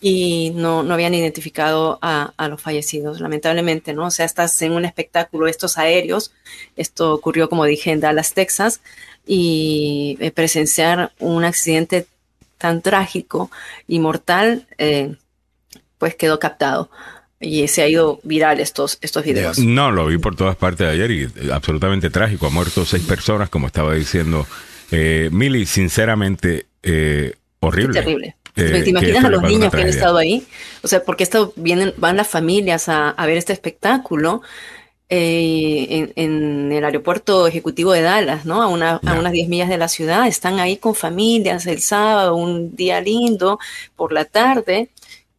y no, no habían identificado a, a, los fallecidos, lamentablemente, ¿no? O sea, estás en un espectáculo, estos aéreos. Esto ocurrió, como dije, en Dallas, Texas, y eh, presenciar un accidente tan trágico y mortal, eh, pues quedó captado y se ha ido viral estos, estos videos.
No, lo vi por todas partes ayer y eh, absolutamente trágico. Ha muerto seis personas, como estaba diciendo eh, Mili, sinceramente, eh, horrible.
terrible. Eh, ¿Te imaginas a los niños que han estado ahí? O sea, porque esto vienen, van las familias a, ver este espectáculo en, el aeropuerto ejecutivo de Dallas, ¿no? A, a unas 10 millas de la ciudad. Están ahí con familias el sábado, un día lindo, por la tarde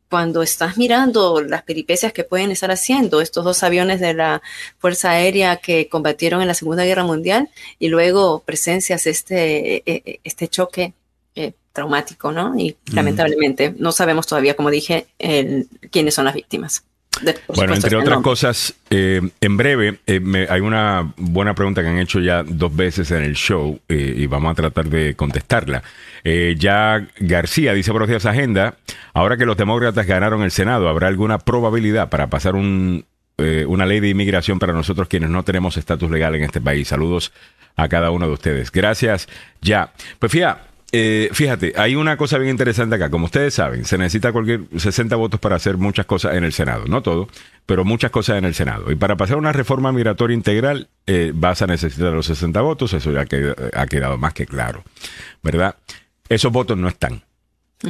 cuando estás mirando las peripecias que pueden estar haciendo estos dos aviones de la Fuerza Aérea que combatieron en la Segunda Guerra Mundial y luego presencias este, e, e, este choque eh, traumático, ¿no? Y lamentablemente no sabemos todavía, como dije, quiénes son las víctimas.
bueno, entre otras cosas, eh, en breve, eh, hay una buena pregunta que han hecho ya dos veces en el show y vamos a tratar de contestarla. Ya García dice, buenos días, Agenda. Ahora que los demócratas ganaron el Senado, ¿habrá alguna probabilidad para pasar un, eh, una ley de inmigración para nosotros quienes no tenemos estatus legal en este país? Saludos a cada uno de ustedes. Gracias. Ya. Pues fíjate, eh, fíjate, hay una cosa bien interesante acá. Como ustedes saben, se necesita cualquier 60 votos para hacer muchas cosas en el Senado. No todo, pero muchas cosas en el Senado. Y para pasar una reforma migratoria integral, eh, vas a necesitar los 60 votos. Eso ya ha quedado más que claro. ¿Verdad? Esos votos no están.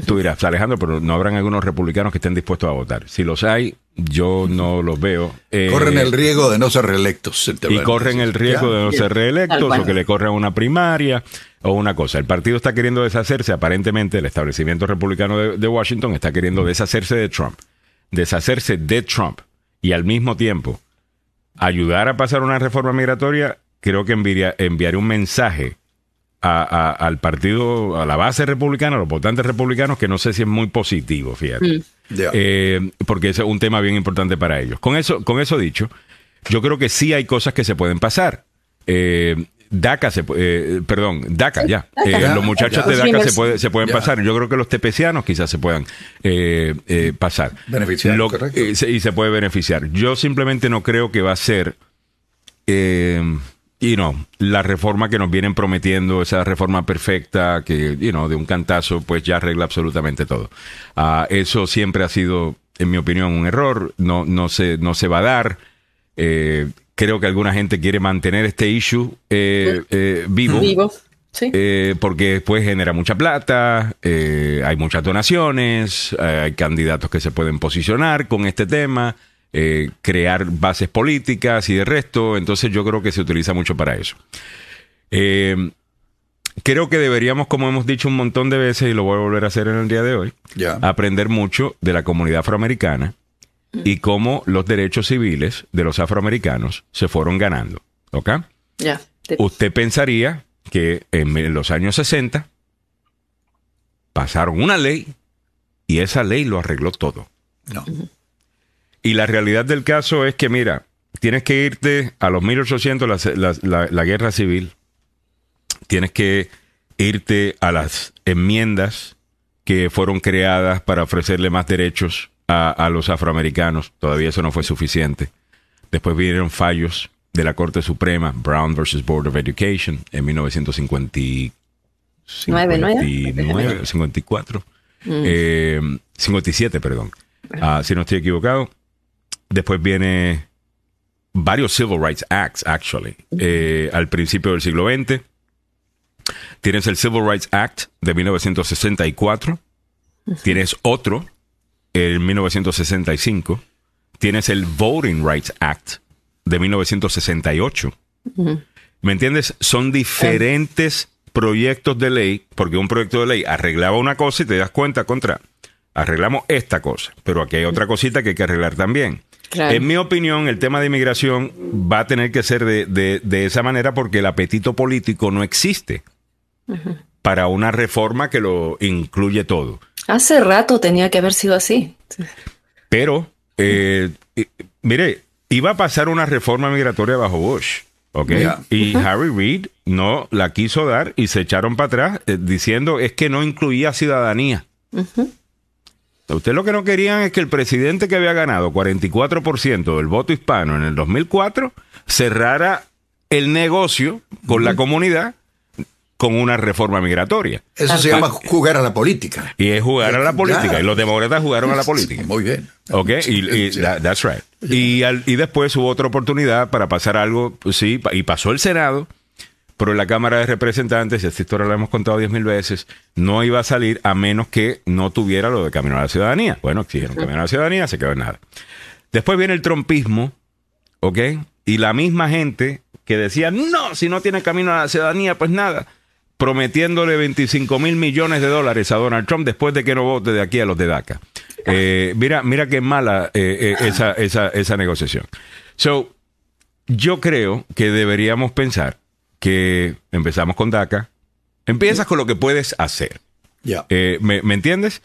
Tú dirás, Alejandro, pero no habrán algunos republicanos que estén dispuestos a votar. Si los hay, yo no los veo.
Eh, corren el riesgo de no ser reelectos.
Y corren el riesgo de no ser reelectos o que le corran una primaria o una cosa. El partido está queriendo deshacerse, aparentemente, el establecimiento republicano de, Washington está queriendo deshacerse de Trump. Deshacerse de Trump y al mismo tiempo ayudar a pasar una reforma migratoria, creo que enviaría un mensaje al partido, a la base republicana, a los votantes republicanos, que no sé si es muy positivo, fíjate. Mm. Eh, porque es un tema bien importante para ellos. Con eso, con eso dicho, yo creo que sí hay cosas que se pueden pasar. Eh, DACA, se, eh, perdón, DACA, ya. los muchachos de DACA se, puede, se pueden pasar. Yo creo que los tepecianos quizás se puedan pasar.
Beneficiar,
y se puede beneficiar. Yo simplemente no creo que va a ser y no, la reforma que nos vienen prometiendo, esa reforma perfecta que, you know, de un cantazo, pues ya arregla absolutamente todo. Uh, eso siempre ha sido, en mi opinión, un error. No, no, se, no se va a dar. Eh, creo que alguna gente quiere mantener este issue eh, vivo.
Vivo. Sí.
porque después genera mucha plata, hay muchas donaciones, hay candidatos que se pueden posicionar con este tema, crear bases políticas y de resto, entonces yo creo que se utiliza mucho para eso. creo que deberíamos, como hemos dicho un montón de veces, y lo voy a volver a hacer en el día de hoy, aprender mucho de la comunidad afroamericana y cómo los derechos civiles de los afroamericanos se fueron ganando. ¿Ok?
Ya.
Usted pensaría que en los años 60 pasaron una ley y esa ley lo arregló todo.
No.
Y la realidad del caso es que, mira, tienes que irte a los 1800, la, la guerra civil, tienes que irte a las enmiendas que fueron creadas para ofrecerle más derechos a, los afroamericanos. Todavía eso no fue suficiente. Después vinieron fallos de la Corte Suprema, Brown versus Board of Education, en 1959, 54, 57, perdón, ah, si no estoy equivocado. Después viene varios Civil Rights Acts, actually, eh, al principio del siglo XX. Tienes el Civil Rights Act de 1964. Tienes otro en 1965. Tienes el Voting Rights Act de 1968. ¿Me entiendes? Son diferentes proyectos de ley, porque un proyecto de ley arreglaba una cosa y te das cuenta contra, arreglamos esta cosa, pero aquí hay otra cosita que hay que arreglar también. En mi opinión, el tema de inmigración va a tener que ser de, esa manera porque el apetito político no existe para una reforma que lo incluye todo.
Hace rato tenía que haber sido así.
Pero, eh, mire, iba a pasar una reforma migratoria bajo Bush. ¿ok? Y Harry Reid no la quiso dar y se echaron para atrás eh, diciendo es que no incluía ciudadanía. Usted lo que no querían es que el presidente que había ganado 44% del voto hispano en el 2004 cerrara el negocio con la comunidad con una reforma migratoria.
Eso se llama jugar a la política.
Y es jugar a la política. Y los demócratas jugaron a la política.
Muy bien.
Ok, y, that's right. Y, y después hubo otra oportunidad para pasar algo, pues sí, y pasó el Senado, pero en la Cámara de Representantes, y esta historia la hemos contado diez mil veces, no iba a salir a menos que no tuviera lo de Camino a la Ciudadanía. Bueno, exigieron Camino a la Ciudadanía, se quedó en nada. Después viene el trompismo, ¿ok? Y la misma gente que decía, no, si no tiene Camino a la Ciudadanía, pues nada prometiéndole 25 mil millones de dólares a Donald Trump después de que no vote de aquí a los de DACA. Eh, mira, mira qué mala eh, eh, esa, esa, esa negociación. So, yo creo que deberíamos pensar que empezamos con DACA, empiezas con lo que puedes hacer. ¿me, ¿me, entiendes?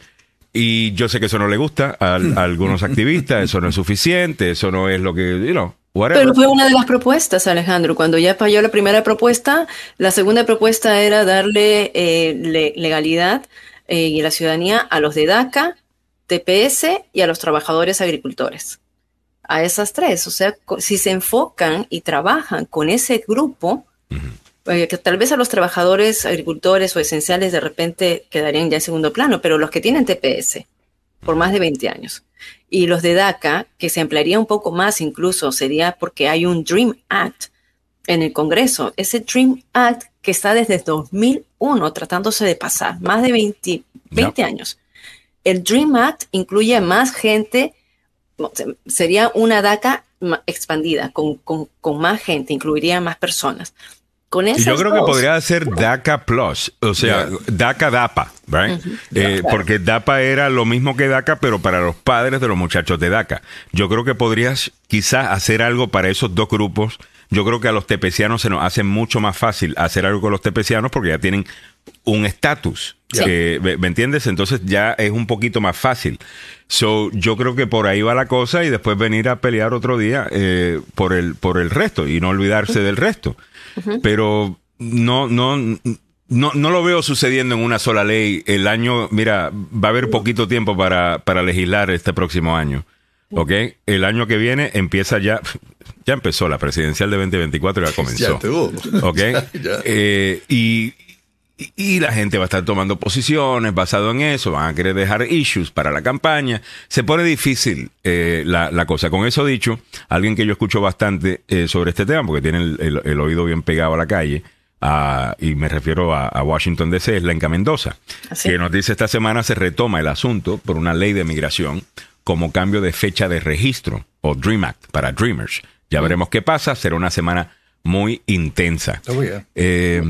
Y yo sé que eso no le gusta a, algunos activistas, eso no es suficiente, eso no es lo que, you
pero fue una de las propuestas, Alejandro. Cuando ya falló la primera propuesta, la segunda propuesta era darle eh, legalidad eh, y la ciudadanía a los de DACA, TPS y a los trabajadores agricultores. A esas tres. O sea, si se enfocan y trabajan con ese grupo, eh, que tal vez a los trabajadores agricultores o esenciales de repente quedarían ya en segundo plano, pero los que tienen TPS por más de 20 años y los de DACA, que se ampliaría un poco más incluso, sería porque hay un Dream Act en el Congreso. Ese Dream Act que está desde 2001 tratándose de pasar, más de 20, 20 años. El Dream Act incluye más gente, sería una DACA expandida, con, con, con más gente, incluiría más personas
yo creo que podría ser DACA Plus, o sea, DACA DAPA, right? Eh, porque DAPA era lo mismo que DACA, pero para los padres de los muchachos de DACA. Yo creo que podrías quizás hacer algo para esos dos grupos. Yo creo que a los tepecianos se nos hace mucho más fácil hacer algo con los tepecianos porque ya tienen un estatus. ¿Me entiendes? Entonces ya es un poquito más fácil. So, yo creo que por ahí va la cosa y después venir a pelear otro día eh, por, el, por el resto y no olvidarse del resto pero no, no, no, no lo veo sucediendo en una sola ley. El año, mira, va a haber poquito tiempo para, para legislar este próximo año. ¿Ok? El año que viene empieza ya, ya empezó la presidencial de 2024, ya comenzó.
Ya
¿Ok? Eh, y, y la gente va a estar tomando posiciones basado en eso, van a querer dejar issues para la campaña. Se pone difícil eh, la, cosa. Con eso dicho, alguien que yo escucho bastante eh, sobre este tema, porque tiene el, oído bien pegado a la calle, y me refiero a, Washington DC, es Lenca Mendoza, que nos dice esta semana se retoma el asunto por una ley de migración como cambio de fecha de registro o Dream Act para Dreamers. Ya mm. veremos qué pasa, será una semana muy intensa. Oh, eh,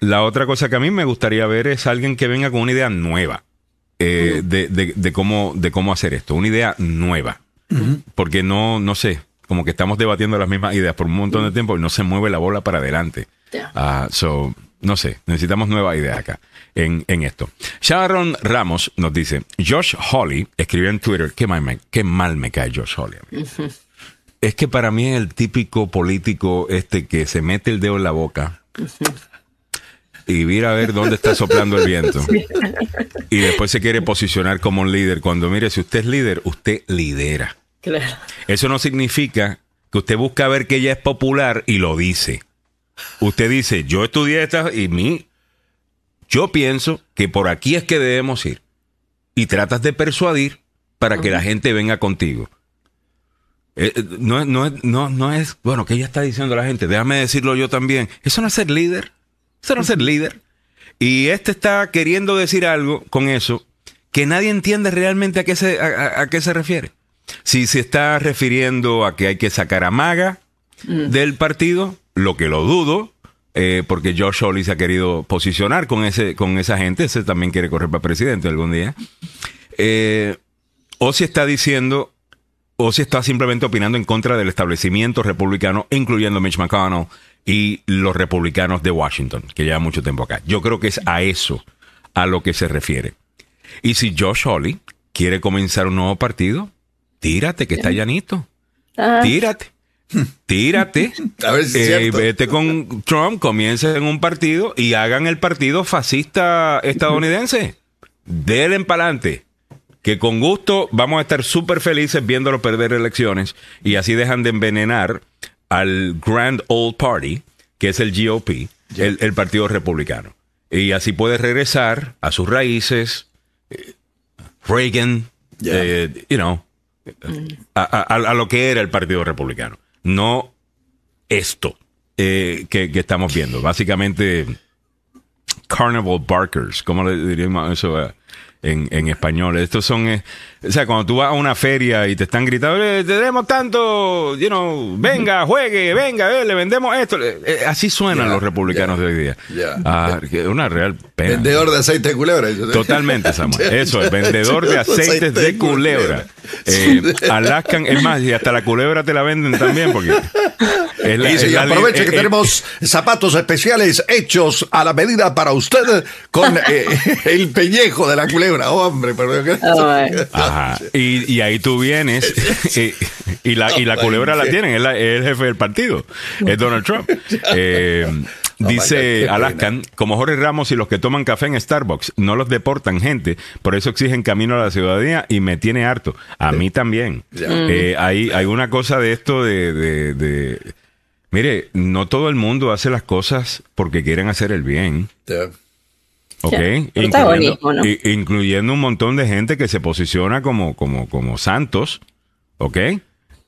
la otra cosa que a mí me gustaría ver es alguien que venga con una idea nueva eh, de, cómo, de cómo hacer esto, una idea nueva. Porque no, no sé, como que estamos debatiendo las mismas ideas por un montón de tiempo y no se mueve la bola para adelante. Ah, so, no sé, necesitamos nueva idea acá en, esto. Sharon Ramos nos dice, Josh Hawley escribió en Twitter, qué mal me, qué mal me cae Josh Hawley. Es que para mí es el típico político este que se mete el dedo en la boca y mira a ver dónde está soplando el viento. Y después se quiere posicionar como un líder. Cuando mire, si usted es líder, usted lidera. Eso no significa que usted busca ver que ella es popular y lo dice. Usted dice, yo estudié esta y mi, yo pienso que por aquí es que debemos ir. Y tratas de persuadir para que la gente venga contigo. Eh, eh, no, no, no, no es, bueno, que ella está diciendo la gente, déjame decirlo yo también. Eso no es ser líder. Eso no es ser líder. Y este está queriendo decir algo con eso que nadie entiende realmente a qué se, a, qué se refiere. Si se está refiriendo a que hay que sacar a Maga mm. del partido, lo que lo dudo, eh, porque Josh Hawley se ha querido posicionar con, ese, con esa gente, ese también quiere correr para presidente algún día. Eh, o si está diciendo, o si está simplemente opinando en contra del establecimiento republicano, incluyendo Mitch McConnell, y los republicanos de Washington, que lleva mucho tiempo acá. Yo creo que es a eso a lo que se refiere. Y si Josh Hawley quiere comenzar un nuevo partido, tírate, que está llanito. Tírate. Tírate. A ver si eh, vete con Trump, comience en un partido y hagan el partido fascista estadounidense. Denle para adelante. Que con gusto vamos a estar súper felices viéndolo perder elecciones y así dejan de envenenar al Grand Old Party, que es el GOP, el, Partido Republicano. Y así puede regresar a sus raíces, eh, Reagan, eh, you know, a, lo que era el Partido Republicano. No esto eh, que, que, estamos viendo. Básicamente, Carnival Barkers, ¿cómo le diríamos eso? en, en español. Estos son, o sea, cuando tú vas a una feria y te están gritando, eh, tenemos tanto, you know, venga, juegue, venga, eh, le vendemos esto. así suenan los republicanos de hoy día. Ah, una real pena.
Vendedor de aceite de culebra.
Totalmente, Samuel. Eso es, vendedor de aceites de culebra. Alaskan, es más, y hasta la culebra te la venden también porque...
y, aproveche que tenemos zapatos especiales hechos a la medida para usted con el pellejo de la culebra hombre,
Ajá. Y, ahí tú vienes y, la, y la culebra la tienen, es, el jefe del partido, es Donald Trump. Eh, dice Alaskan, como Jorge Ramos y los que toman café en Starbucks no los deportan gente, por eso exigen camino a la ciudadanía y me tiene harto. A mí también. Eh, hay, hay una cosa de esto de, Mire, no todo el mundo hace las cosas porque quieren hacer el bien. Ok, incluyendo, un montón de gente que se posiciona como, como, como santos, ¿ok?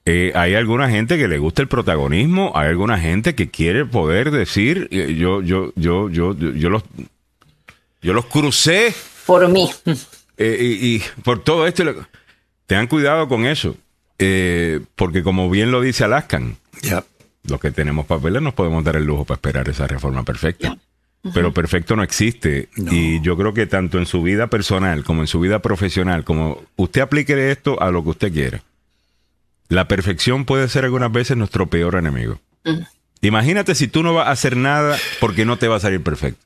Eh, hay alguna gente que le gusta el protagonismo, hay alguna gente que quiere poder decir, eh, yo, yo, yo, yo, yo, los, yo los crucé.
Por mí.
Eh, y, por todo esto, tengan cuidado con eso, porque como bien lo dice Alaskan, los que tenemos papeles nos podemos dar el lujo para esperar esa reforma perfecta pero perfecto no existe. Y yo creo que tanto en su vida personal como en su vida profesional, como usted aplique esto a lo que usted quiera, la perfección puede ser algunas veces nuestro peor enemigo. Imagínate si tú no vas a hacer nada porque no te va a salir perfecto.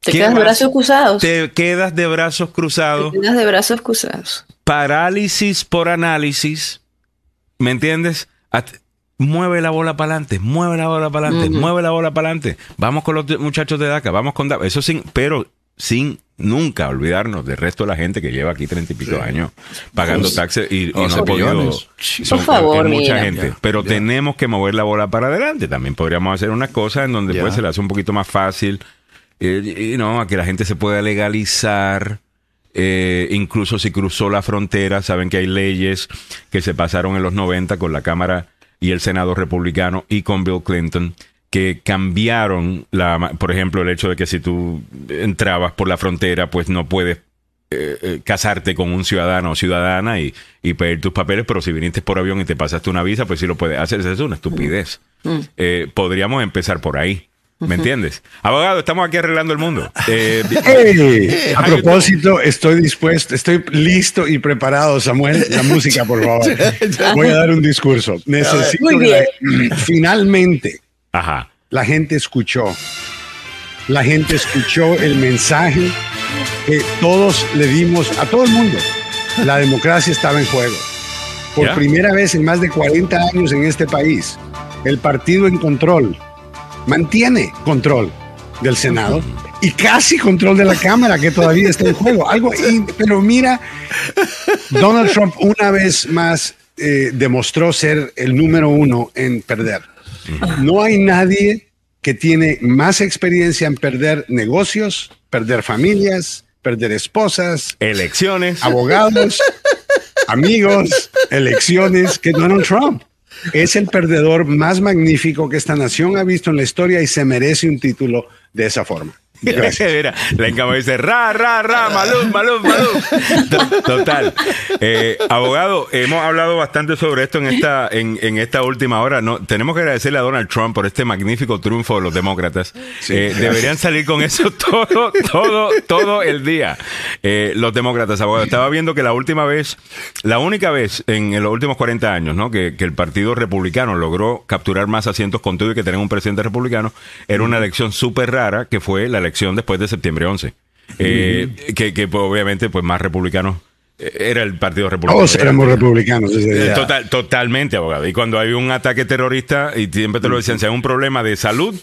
Te quedas de brazos cruzados.
Te quedas de brazos cruzados.
Te quedas de brazos cruzados.
Parálisis por análisis. ¿Me entiendes? Mueve la bola para adelante, mueve la bola para adelante, mueve la bola para adelante. Vamos con los muchachos de DACA, vamos con DACA. Eso sin, pero sin nunca olvidarnos del resto de la gente que lleva aquí treinta y pico años pagando taxes y, no se ha podido.
Por favor,
mucha gente. Pero tenemos que mover la bola para adelante. También podríamos hacer una cosa en donde pues se le hace un poquito más fácil eh, a que la gente se pueda legalizar. Eh, incluso si cruzó la frontera, saben que hay leyes que se pasaron en los 90 con la Cámara y el Senado republicano y con Bill Clinton que cambiaron, la, por ejemplo, el hecho de que si tú entrabas por la frontera, pues no puedes eh, eh, casarte con un ciudadano o ciudadana y, y, pedir tus papeles, pero si viniste por avión y te pasaste una visa, pues sí lo puedes hacer. Esa es una estupidez. Mm. Eh, podríamos empezar por ahí. ¿Me entiendes? Abogado, estamos aquí arreglando el mundo.
a propósito, estoy dispuesto, estoy listo y preparado, Samuel. La música, por favor. Voy a dar un discurso. Necesito finalmente
Ajá.
la gente escuchó. La gente escuchó el mensaje que todos le dimos a todo el mundo. La democracia estaba en juego. Por primera vez en más de 40 años en este país, el partido en control mantiene control del Senado y casi control de la Cámara, que todavía está en juego. Algo, pero mira, Donald Trump una vez más eh, demostró ser el número uno en perder. No hay nadie que tiene más experiencia en perder negocios, perder familias, perder esposas,
elecciones,
abogados, amigos, elecciones que Donald Trump. Es el perdedor más magnífico que esta nación ha visto en la historia y se merece un título de esa forma.
Mira, la encama dice, ra, ra, ra, malum, malum, malum. Total. Eh, abogado, hemos hablado bastante sobre esto en esta, en, en, esta última hora. No, tenemos que agradecerle a Donald Trump por este magnífico triunfo de los demócratas. Eh, deberían salir con eso todo, todo, todo el día. Eh, los demócratas, abogado. Estaba viendo que la última vez, la única vez en, los últimos 40 años, ¿no? Que, que, el Partido Republicano logró capturar más asientos con todo y que tener un presidente republicano, era una elección súper rara que fue la elección después de septiembre 11. Eh, que, que pues, obviamente pues más republicanos eh, era el Partido Republicano.
Todos éramos republicanos.
Total, totalmente, abogado. Y cuando hay un ataque terrorista, y siempre te lo decían, si hay un problema de salud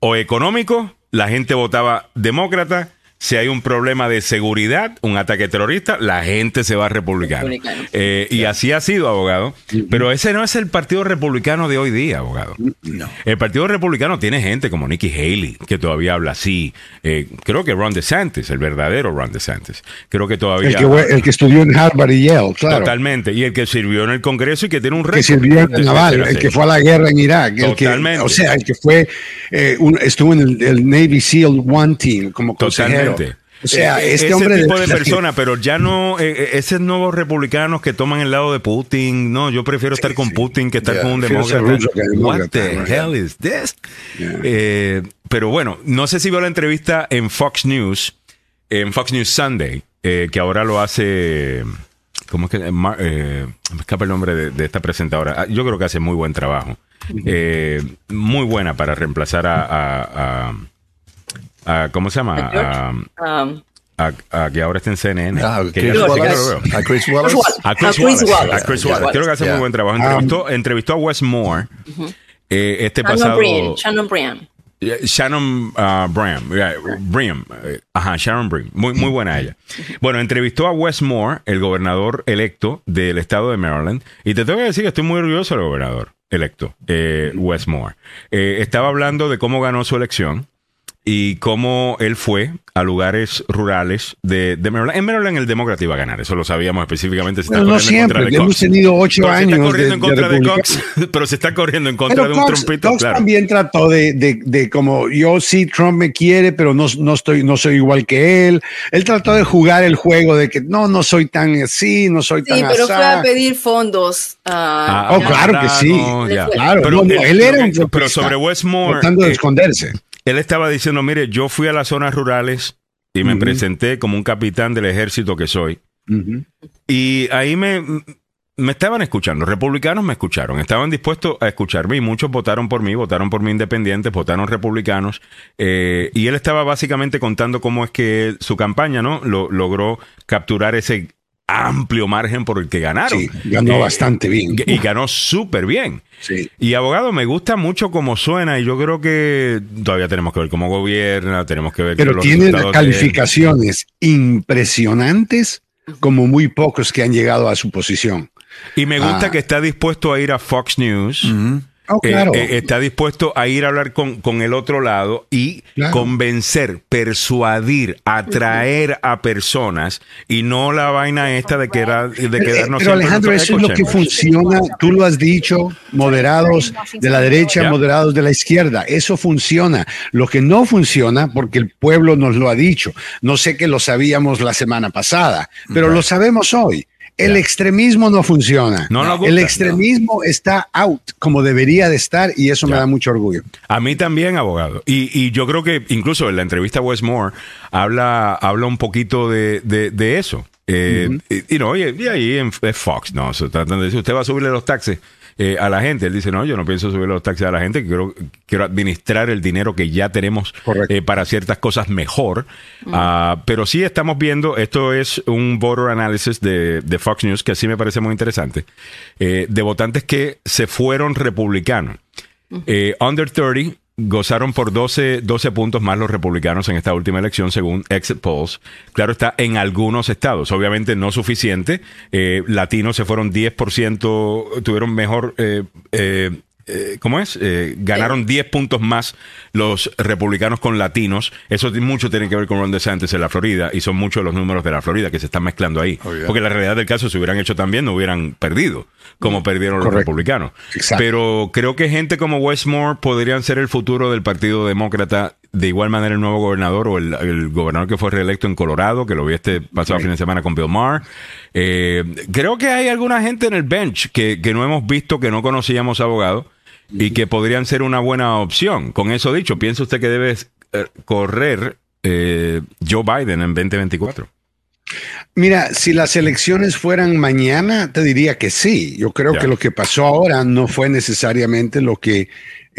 o económico, la gente votaba demócrata si hay un problema de seguridad, un ataque terrorista, la gente se va a republicano. Eh, y así ha sido, abogado. Pero ese no es el Partido Republicano de hoy día, abogado. No. El Partido Republicano tiene gente como Nikki Haley, que todavía habla así. Eh, creo que Ron DeSantis, el verdadero Ron DeSantis. Creo que todavía...
El que, estudió en Harvard y Yale, claro.
Totalmente. Y el que sirvió en el Congreso y que tiene un récord.
Que sirvió en el Naval, el que fue a la guerra en Irak. Totalmente. o sea, el que fue... Eh, estuvo en el, Navy SEAL One Team como consejero. O sea,
eh, este ese hombre tipo de, persona, pero ya no, eh, eh, esos nuevos republicanos que toman el lado de Putin, no, yo prefiero estar con Putin que estar con un demócrata. What the hell is this? pero bueno, no sé si vio la entrevista en Fox News, en Fox News Sunday, que ahora lo hace, ¿cómo es que? me escapa el nombre de, esta presentadora. Ah, yo creo que hace muy buen trabajo. muy buena para reemplazar a ¿Cómo se llama? A, que ahora está en CNN. Ah, a Chris Wallace. A Chris Wallace. A Chris Wallace. A Chris Wallace. Creo que hace muy buen trabajo. Entrevistó, um, entrevistó a Wes Moore eh, este pasado.
Shannon Brian.
Shannon uh, Brian, eh, ajá, Sharon Brian, muy, muy buena ella. Bueno, entrevistó a Wes Moore, el gobernador electo del estado de Maryland, y te tengo que decir que estoy muy orgulloso del gobernador electo, eh, Wes Moore. Eh, estaba hablando de cómo ganó su elección, y cómo él fue a lugares rurales de, de, Maryland. En Maryland el demócrata iba a ganar, eso lo sabíamos específicamente.
Se no siempre, hemos tenido ocho años.
Se está corriendo en contra de, Cox, pero se está corriendo en contra de un trompito.
Cox también trató de, de, como yo sí, Trump me quiere, pero no, no, estoy, no soy igual que él. Él trató de jugar el juego de que no, no soy tan así, no soy tan
Sí, pero fue a pedir fondos.
ah, oh, claro que sí. Claro,
pero, él era un Pero sobre Westmore.
Tratando de eh, esconderse
él estaba diciendo, mire, yo fui a las zonas rurales y me presenté como un capitán del ejército que soy. Y ahí me, me estaban escuchando, republicanos me escucharon, estaban dispuestos a escucharme y muchos votaron por mí, votaron por mí independientes, votaron republicanos. Eh, y él estaba básicamente contando cómo es que su campaña, ¿no? Lo, logró capturar ese amplio margen por el que ganaron. Sí,
ganó eh, bastante bien.
Y ganó súper bien.
Sí.
Y abogado, me gusta mucho cómo suena y yo creo que todavía tenemos que ver cómo gobierna, tenemos que ver...
Pero tiene calificaciones impresionantes como muy pocos que han llegado a su posición.
Y me gusta ah. que está dispuesto a ir a Fox News. Oh, eh, eh, está dispuesto a ir a hablar con, con el otro lado y convencer, persuadir, atraer a personas y no la vaina esta de, que era, de quedarnos.
Pero Alejandro, eso es lo que funciona, tú lo has dicho, moderados de la derecha, moderados de la izquierda, eso funciona. Lo que no funciona, porque el pueblo nos lo ha dicho, no sé que lo sabíamos la semana pasada, pero lo sabemos hoy el extremismo no funciona. No el extremismo está out como debería de estar y eso me da mucho orgullo.
A mí también, abogado. Y, yo creo que incluso en la entrevista a Westmore habla, habla un poquito de, eso. Eh, y, no, y, ahí en Fox, no, se tratan de decir, usted va a subirle los taxes eh, a la gente. Él dice, no, yo no pienso subir los taxis a la gente, quiero, quiero administrar el dinero que ya tenemos eh, para ciertas cosas mejor. Mm. Ah, pero sí estamos viendo, esto es un voter analysis de, Fox News que sí me parece muy interesante, eh, de votantes que se fueron republicanos. under 30 gozaron por 12, 12 puntos más los republicanos en esta última elección, según exit polls. Claro está, en algunos estados, obviamente no suficiente. Eh, latinos se fueron 10%, tuvieron mejor eh, eh, eh, ¿cómo es? Eh, ganaron 10 puntos más los republicanos con latinos. Eso mucho tiene que ver con Ron DeSantis en la Florida y son muchos los números de la Florida que se están mezclando ahí. Oh, Porque la realidad del caso, si hubieran hecho también, no hubieran perdido como perdieron los republicanos. Pero creo que gente como Westmore podrían ser el futuro del Partido Demócrata. De igual manera, el nuevo gobernador o el, gobernador que fue reelecto en Colorado, que lo vi este pasado fin de semana con Bill Maher. Eh, creo que hay alguna gente en el bench que, que no hemos visto, que no conocíamos abogados y que podrían ser una buena opción. Con eso dicho, ¿piensa usted que debe eh, correr eh, Joe Biden en 2024?
Mira, si las elecciones fueran mañana, te diría que sí. Yo creo que lo que pasó ahora no fue necesariamente lo que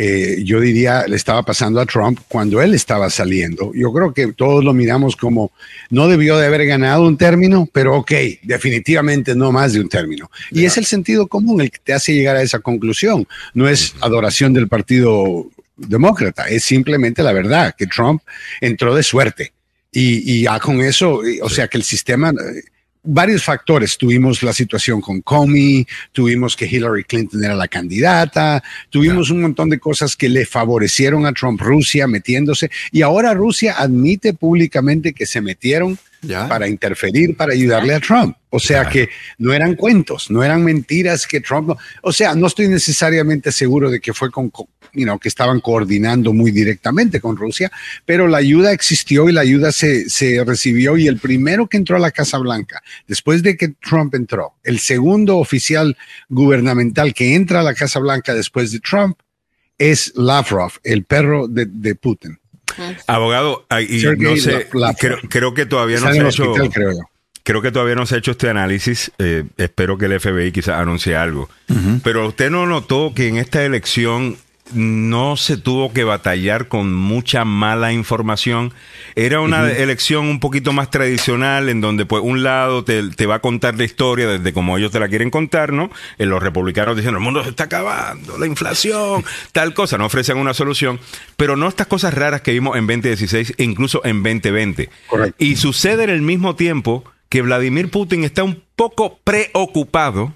eh, yo diría, le estaba pasando a Trump cuando él estaba saliendo. Yo creo que todos lo miramos como no debió de haber ganado un término, pero ok, definitivamente no más de un término. Y es el sentido común el que te hace llegar a esa conclusión. No es adoración del Partido Demócrata, es simplemente la verdad, que Trump entró de suerte. Y, y ya con eso, o sea que el sistema varios factores. Tuvimos la situación con Comey, tuvimos que Hillary Clinton era la candidata, tuvimos un montón de cosas que le favorecieron a Trump, Rusia metiéndose, y ahora Rusia admite públicamente que se metieron para interferir, para ayudarle a Trump. O sea que no eran cuentos, no eran mentiras que Trump, o sea, no estoy necesariamente seguro de que fue con, you que estaban coordinando muy directamente con Rusia, pero la ayuda existió y la ayuda se, se recibió y el primero que entró a la Casa Blanca, después de que Trump entró, el segundo oficial gubernamental que entra a la Casa Blanca después de Trump es Lavrov, el perro de, de Putin.
Abogado, no sé, creo, que todavía no se ha hecho. creo, que todavía no se ha hecho este análisis. Eh, espero que el FBI quizás anuncie algo. Pero usted no notó que en esta elección no se tuvo que batallar con mucha mala información. Era una elección un poquito más tradicional en donde pues un lado te, va a contar la historia desde como ellos te la quieren contar, ¿no? En eh, los republicanos diciendo el mundo se está acabando, la inflación, tal cosa, no ofrecen una solución, pero no estas cosas raras que vimos en 2016 e incluso en 2020. Y sucede en el mismo tiempo que Vladimir Putin está un poco preocupado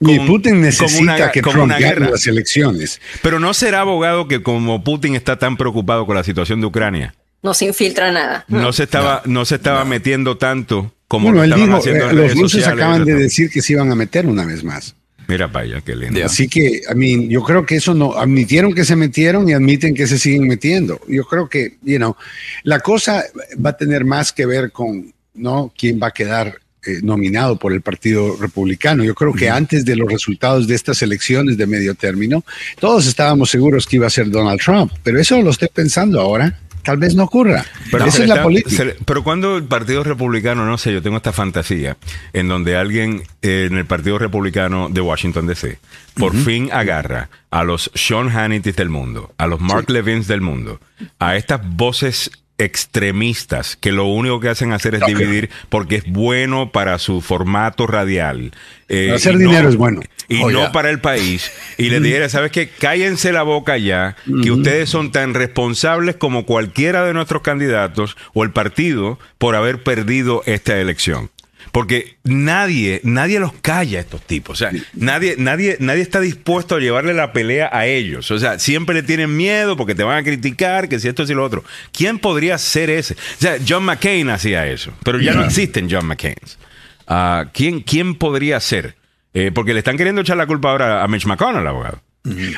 y Putin necesita que Trump gane las elecciones.
Pero no será abogado que como Putin está tan preocupado con la situación de Ucrania.
No se infiltra nada.
No, se estaba, no, se estaba metiendo tanto como lo
estaban haciendo eh, Los rusos acaban de decir que se iban a meter una vez más.
Mira vaya, qué lindo.
Así que, a mí, yo creo que eso no, admitieron que se metieron y admiten que se siguen metiendo. Yo creo que, you know, la cosa va a tener más que ver con, ¿no? Quién va a quedar eh, nominado por el Partido Republicano. Yo creo que antes de los resultados de estas elecciones de medio término, todos estábamos seguros que iba a ser Donald Trump, pero eso lo estoy pensando ahora. Tal vez no ocurra. Pero Esa es la política.
pero cuando el Partido Republicano, no sé, yo tengo esta fantasía en donde alguien eh, en el Partido Republicano de Washington DC por fin agarra a los Sean Hannity del mundo, a los Mark Levins del mundo, a estas voces extremistas que lo único que hacen hacer es dividir porque es bueno para su formato radial.
Eh, hacer dinero es bueno.
Y oh, no para el país. Y le dijera, ¿sabes qué? Cállense la boca ya, que ustedes son tan responsables como cualquiera de nuestros candidatos o el partido por haber perdido esta elección. Porque nadie, nadie los calla a estos tipos. O sea, nadie, nadie, nadie está dispuesto a llevarle la pelea a ellos. O sea, siempre le tienen miedo porque te van a criticar, que si esto, y lo otro. ¿Quién podría ser ese? O sea, John McCain hacía eso, pero ya no existen John McCains. Uh, ¿quién, ¿Quién podría ser? Eh, porque le están queriendo echar la culpa ahora a Mitch McConnell, abogado.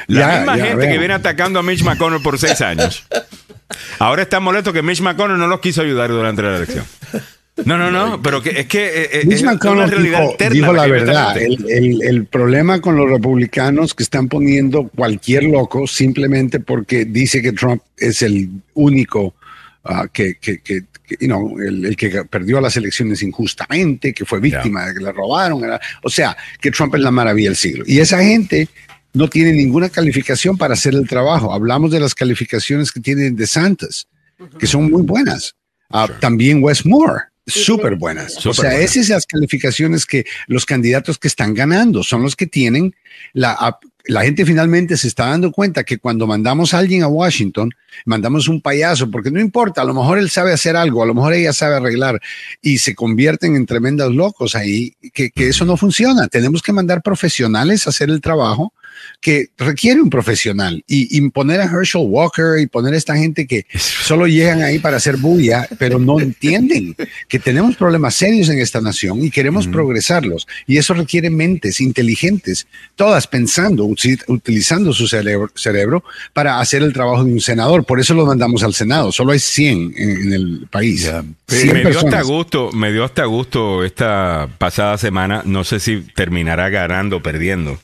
La misma gente que viene atacando a Mitch McConnell por seis años. Ahora está molesto que Mitch McConnell no los quiso ayudar durante la elección. No, no, no, pero que, es que eh, eh,
es una realidad dijo, dijo la verdad. El, el, problema con los republicanos que están poniendo cualquier loco simplemente porque dice que Trump es el único uh, que, que, que, el, que perdió las elecciones injustamente, que fue víctima de que le robaron. o sea, que Trump es la maravilla del siglo. Y esa gente no tiene ninguna calificación para hacer el trabajo. Hablamos de las calificaciones que tienen de Santos, que son muy buenas. Ah, también Westmore súper buenas. o sea, esas son las calificaciones que los candidatos que están ganando son los que tienen la, la gente finalmente se está dando cuenta que cuando mandamos a alguien a Washington, mandamos un payaso, porque no importa, a lo mejor él sabe hacer algo, a lo mejor ella sabe arreglar y se convierten en tremendos locos ahí, que, que eso no funciona. Tenemos que mandar profesionales a hacer el trabajo que requiere un profesional y, imponer poner a Herschel Walker y poner a esta gente que solo llegan ahí para hacer bulla, pero no entienden que tenemos problemas serios en esta nación y queremos progresarlos. Y eso requiere mentes inteligentes, todas pensando, utilizando su cerebro, para hacer el trabajo de un senador. Por eso lo mandamos al Senado. Solo hay 100 en, el país.
me dio hasta gusto, me dio hasta gusto esta pasada semana. No sé si terminará ganando o perdiendo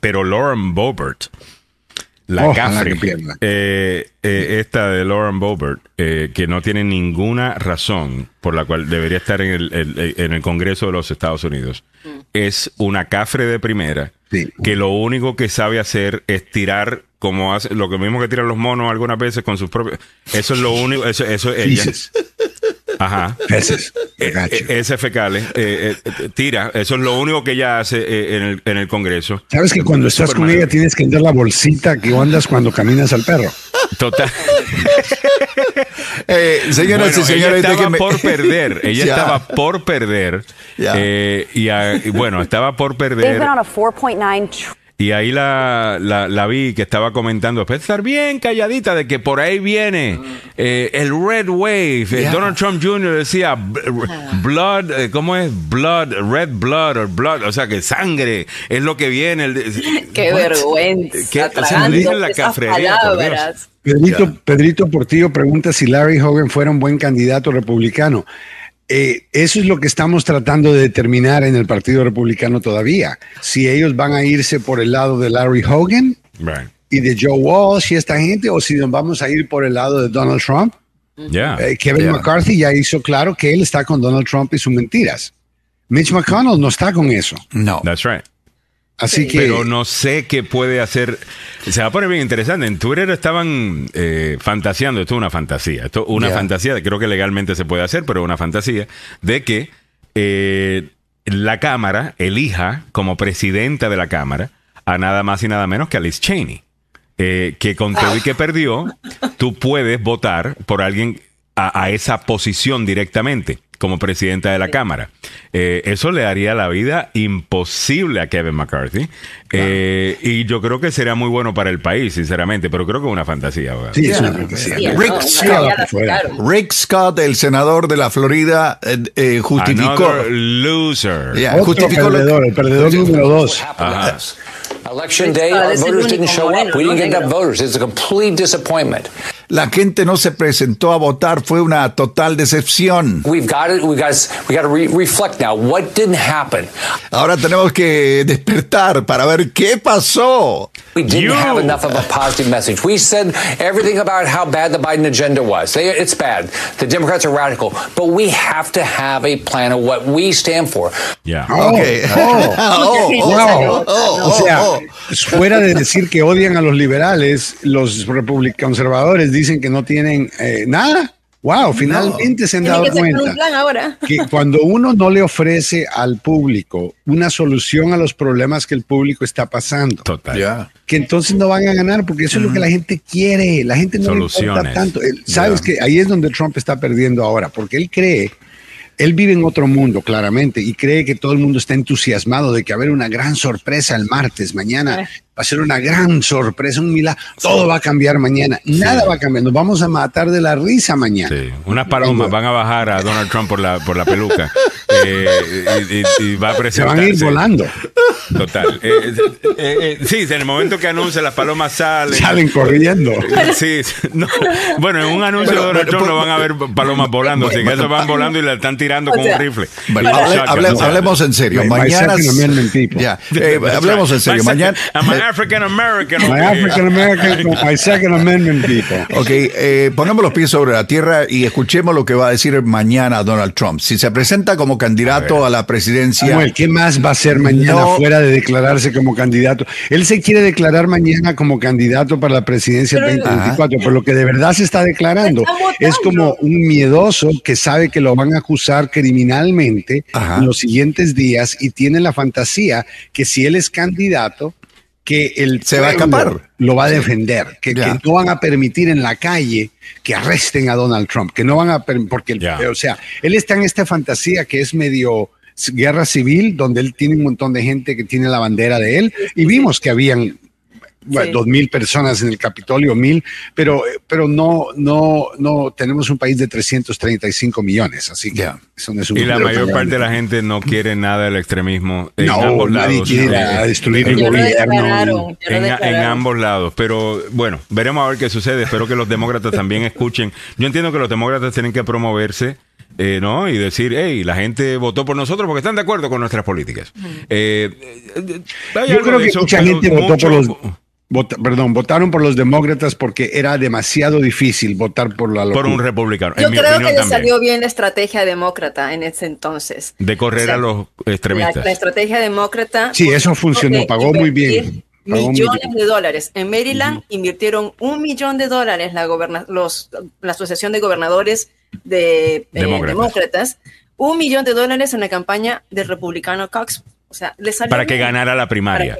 pero Lauren Boebert, la cafre, eh, eh, esta de Lauren Boebert, eh, que no tiene ninguna razón por la cual debería estar en el, en el Congreso de los Estados Unidos, mm. es una cafre de primera que lo único que sabe hacer es tirar como hace lo que mismo que tiran los monos algunas veces con sus propios eso es lo único eso eso es ella Ajá. Ese Ese fecales. Eh, eh, tira. Eso es lo único que ella hace eh, en, el, en el Congreso.
Sabes que cuando estás con ella tienes que andar la bolsita que andas cuando caminas al perro.
Total.
señoras y señores,
ella estaba por perder. Ella estaba por perder. y, bueno, estaba por perder. Y ahí la, la, vi que estaba comentando, pues estar bien calladita de que por ahí viene eh, el Red Wave. Eh, Donald Trump Jr. decía, blood, eh, ¿cómo es? Blood, red blood, or blood, o sea que sangre es lo que viene.
Qué vergüenza. ¿Qué,
la
Pedrito, Pedrito Portillo pregunta si Larry Hogan fuera un buen candidato republicano. Eh, eso es lo que estamos tratando de determinar en el Partido Republicano todavía. Si ellos van a irse por el lado de Larry Hogan y de Joe Walsh y esta gente, o si nos vamos a ir por el lado de Donald Trump. Eh, Kevin McCarthy ya hizo claro que él está con Donald Trump y sus mentiras. Mitch McConnell no está con eso.
No. That's right. Así que. Pero no sé qué puede hacer. Se va a poner bien interesante. En Twitter estaban eh, fantaseando, esto es una fantasía. Esto una fantasía, creo que legalmente se puede hacer, pero una fantasía de que eh, la Cámara elija como presidenta de la Cámara a nada más y nada menos que a Liz Cheney. Eh, que con todo y que perdió, tú puedes votar por alguien a esa posición directamente como presidenta de la Cámara. Eh, eso le haría la vida imposible a Kevin McCarthy. Eh, y yo creo que sería muy bueno para el país, sinceramente, pero creo que es una fantasía.
Sí, es una fantasía.
Rick, Scott, Rick, Scott, el senador de la Florida, eh, justificó.
loser.
justificó perdedor, el perdedor número dos.
Election day, our voters didn't show up. We didn't get enough voters. It's a complete disappointment.
La gente no se presentó a votar, fue una total decepción.
We've got it. We got. We got to re reflect now. What didn't happen?
Ahora tenemos que despertar para ver qué pasó.
We didn't you. have enough of a positive message. We said everything about how bad the Biden agenda was. It's bad. The Democrats are radical, but we have to have a plan of what we stand for.
Yeah.
Okay. Oh, oh, oh, oh, o sea, fuera de decir que odian a los liberales, los conservadores dicen que no tienen eh, nada. Wow, finalmente se han dado cuenta que cuando uno no le ofrece al público una solución a los problemas que el público está pasando, que entonces no van a ganar porque eso es lo que la gente quiere. La gente no le importa tanto. Sabes que ahí es donde Trump está perdiendo ahora, porque él cree él vive en otro mundo, claramente, y cree que todo el mundo está entusiasmado de que va a haber una gran sorpresa el martes, mañana va a ser una gran sorpresa, un milagro. Todo va a cambiar mañana. Nada va a cambiar. Nos vamos a matar de la risa mañana. Sí.
Unas palomas van a bajar a Donald Trump por la, por la peluca. Eh, y, va a presentarse. Se
van a ir volando.
Total. Eh, eh, sí, en el momento que anuncia las palomas salen.
Salen corriendo.
Sí. bueno, en un anuncio de Donald Trump no van a ver palomas volando. Así que eso van volando y le están tirando con un rifle.
hablemos en serio. Mañana. Ya, hablemos en serio. Mañana.
African American.
My African American, my Second Amendment people.
Ok, eh, ponemos los pies sobre la tierra y escuchemos lo que va a decir mañana Donald Trump. Si se presenta como candidato a, la presidencia.
Samuel, ¿qué más va a hacer mañana fuera de declararse como candidato? Él se quiere declarar mañana como candidato para la presidencia del 2024, pero lo que de verdad se está declarando es como un miedoso que sabe que lo van a acusar criminalmente en los siguientes días y tiene la fantasía que si él es candidato, que el
se va a escapar.
Lo va a defender, que, no van a permitir en la calle que arresten a Donald Trump, que no van a porque o sea, él está en esta fantasía que es medio guerra civil, donde él tiene un montón de gente que tiene la bandera de él, y vimos que habían dos mil personas en el Capitolio, mil, pero, pero no, no, no tenemos un país de 335 millones, así que
eso no es un Y la mayor parte de la gente no quiere nada del extremismo en ambos lados.
quiere destruir el gobierno.
En, ambos lados, pero bueno, veremos a ver qué sucede. Espero que los demócratas también escuchen. Yo entiendo que los demócratas tienen que promoverse. Eh, ¿no? Y decir, hey, la gente votó por nosotros porque están de acuerdo con nuestras políticas. Eh,
eh, Yo creo que mucha gente votó por los perdón, votaron por los demócratas porque era demasiado difícil votar por la
Por un republicano.
Yo creo que le salió bien la estrategia demócrata en ese entonces.
De correr a los extremistas.
La, estrategia demócrata.
Sí, eso funcionó, pagó muy bien.
millones de dólares. En Maryland invirtieron un millón de dólares la, los, la Asociación de Gobernadores de eh, demócratas. un millón de dólares en la campaña del republicano Cox. O sea, le salió
para que ganara la primaria.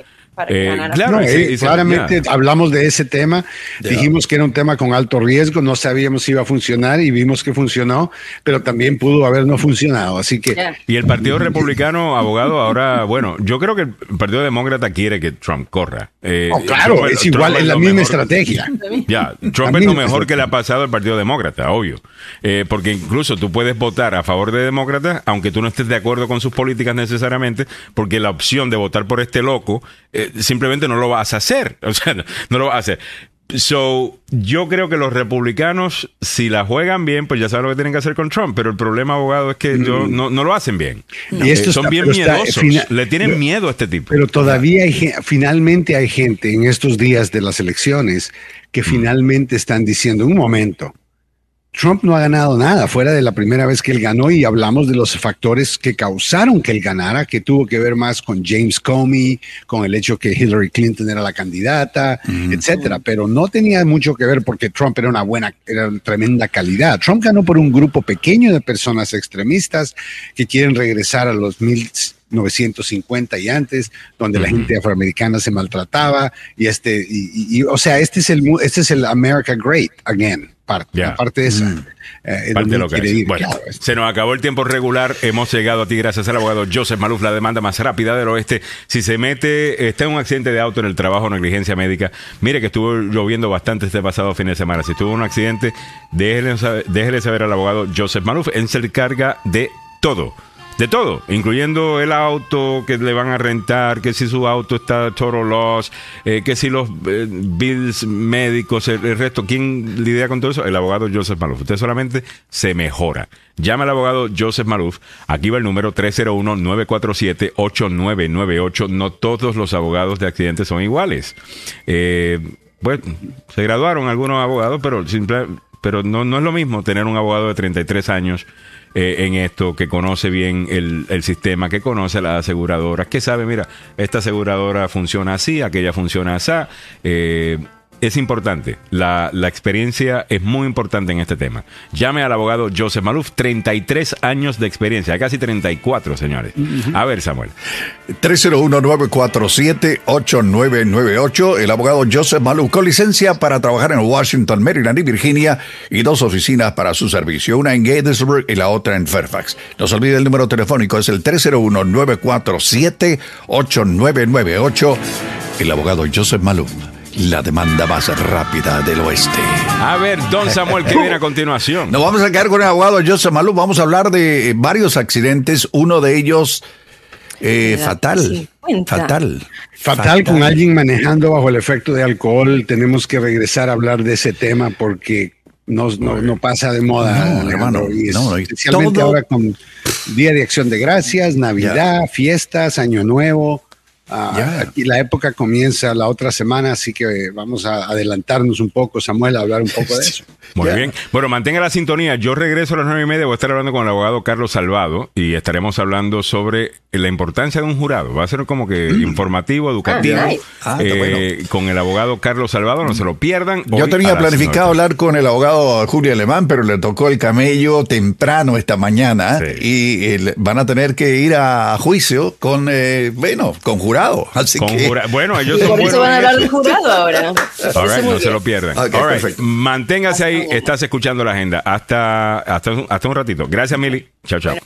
Eh, claro, eh, claramente hablamos de ese tema, dijimos que era un tema con alto riesgo, no sabíamos si iba a funcionar y vimos que funcionó, pero también pudo haber no funcionado, así que...
Y el Partido Republicano, abogado, ahora, bueno, yo creo que el Partido Demócrata quiere que Trump corra.
Eh, oh, claro, es igual, es la misma estrategia.
Ya, Trump es lo mejor que le ha pasado al Partido Demócrata, obvio, porque incluso tú puedes votar a favor de demócratas, aunque tú no estés de acuerdo con sus políticas necesariamente, porque la opción de votar por este loco simplemente no lo vas a hacer. O sea, no, lo vas a hacer. So, yo creo que los republicanos, si la juegan bien, pues ya saben lo que tienen que hacer con Trump. Pero el problema, abogado, es que yo, mm. no, lo hacen bien. Y esto son bien miedosos. Le tienen miedo a este tipo.
Pero todavía hay, finalmente hay gente en estos días de las elecciones que mm. finalmente están diciendo, un momento, Trump no ha ganado nada fuera de la primera vez que él ganó y hablamos de los factores que causaron que él ganara, que tuvo que ver más con James Comey, con el hecho que Hillary Clinton era la candidata, etcétera, pero no tenía mucho que ver porque Trump era una buena, era tremenda calidad. Trump ganó por un grupo pequeño de personas extremistas que quieren regresar a los 1950 y antes, donde la gente afroamericana se maltrataba y este, y, o sea, este es el, este es el America Great again parte, parte de esa. Mm.
Eh, lo que bueno, se nos acabó el tiempo regular. Hemos llegado a ti gracias al abogado Joseph Maluf, la demanda más rápida del oeste. Si se mete, está en un accidente de auto en el trabajo, negligencia médica. Mire que estuvo lloviendo bastante este pasado fin de semana. Si tuvo un accidente, déjele saber, déjele saber al abogado Joseph Maluf. Él se encarga de todo de todo, incluyendo el auto que le van a rentar, que si su auto está total loss, eh, que si los eh, bills médicos, el, resto. ¿Quién lidia con todo eso? El abogado Joseph Maluf. Usted solamente se mejora. Llama al abogado Joseph Maluf. Aquí va el número 301-947-8998. No todos los abogados de accidentes son iguales. Eh, pues se graduaron algunos abogados, pero, simple, pero no, no es lo mismo tener un abogado de 33 años eh, en esto, que conoce bien el, el, sistema, que conoce las aseguradoras, que sabe, mira, esta aseguradora funciona así, aquella funciona así. Eh, es importante. La, experiencia es muy importante en este tema. Llame al abogado Joseph Maluf, 33 años de experiencia, casi 34, señores. A ver, Samuel.
301-947-8998. El abogado Joseph Maluf, con licencia para trabajar en Washington, Maryland y Virginia, y dos oficinas para su servicio, una en Gettysburg y la otra en Fairfax. No se olvide el número telefónico, es el 301-947-8998. El abogado Joseph Maluf la demanda más rápida del oeste.
A ver, don Samuel, ¿qué viene a continuación?
Nos vamos a quedar con el abogado Joseph Malú. Vamos a hablar de varios accidentes, uno de ellos eh, fatal. Fatal.
Fatal con alguien manejando bajo el efecto de alcohol. Tenemos que regresar a hablar de ese tema porque no, no, pasa de moda, hermano. especialmente ahora con Día de Acción de Gracias, Navidad, fiestas, Año Nuevo. Ah, aquí la época comienza la otra semana, así que vamos a adelantarnos un poco, Samuel, a hablar un poco de eso.
Muy bien. Bueno, mantenga la sintonía. Yo regreso a las nueve y media. Voy a estar hablando con el abogado Carlos Salvado y estaremos hablando sobre la importancia de un jurado. Va a ser como que mm. informativo, educativo, ah, eh, con el abogado Carlos Salvado. No se lo pierdan.
Yo tenía planificado hablar con el abogado Julio Alemán, pero le tocó el camello temprano esta mañana y van a tener que ir a juicio con, eh, bueno, con jurado Así que...
bueno, ellos son
Por eso van a hablar de jurado ahora.
no se lo pierdan. Manténgase ahí. Estás escuchando la agenda. Hasta, hasta, hasta un ratito. Gracias, Mili. Chao, chao.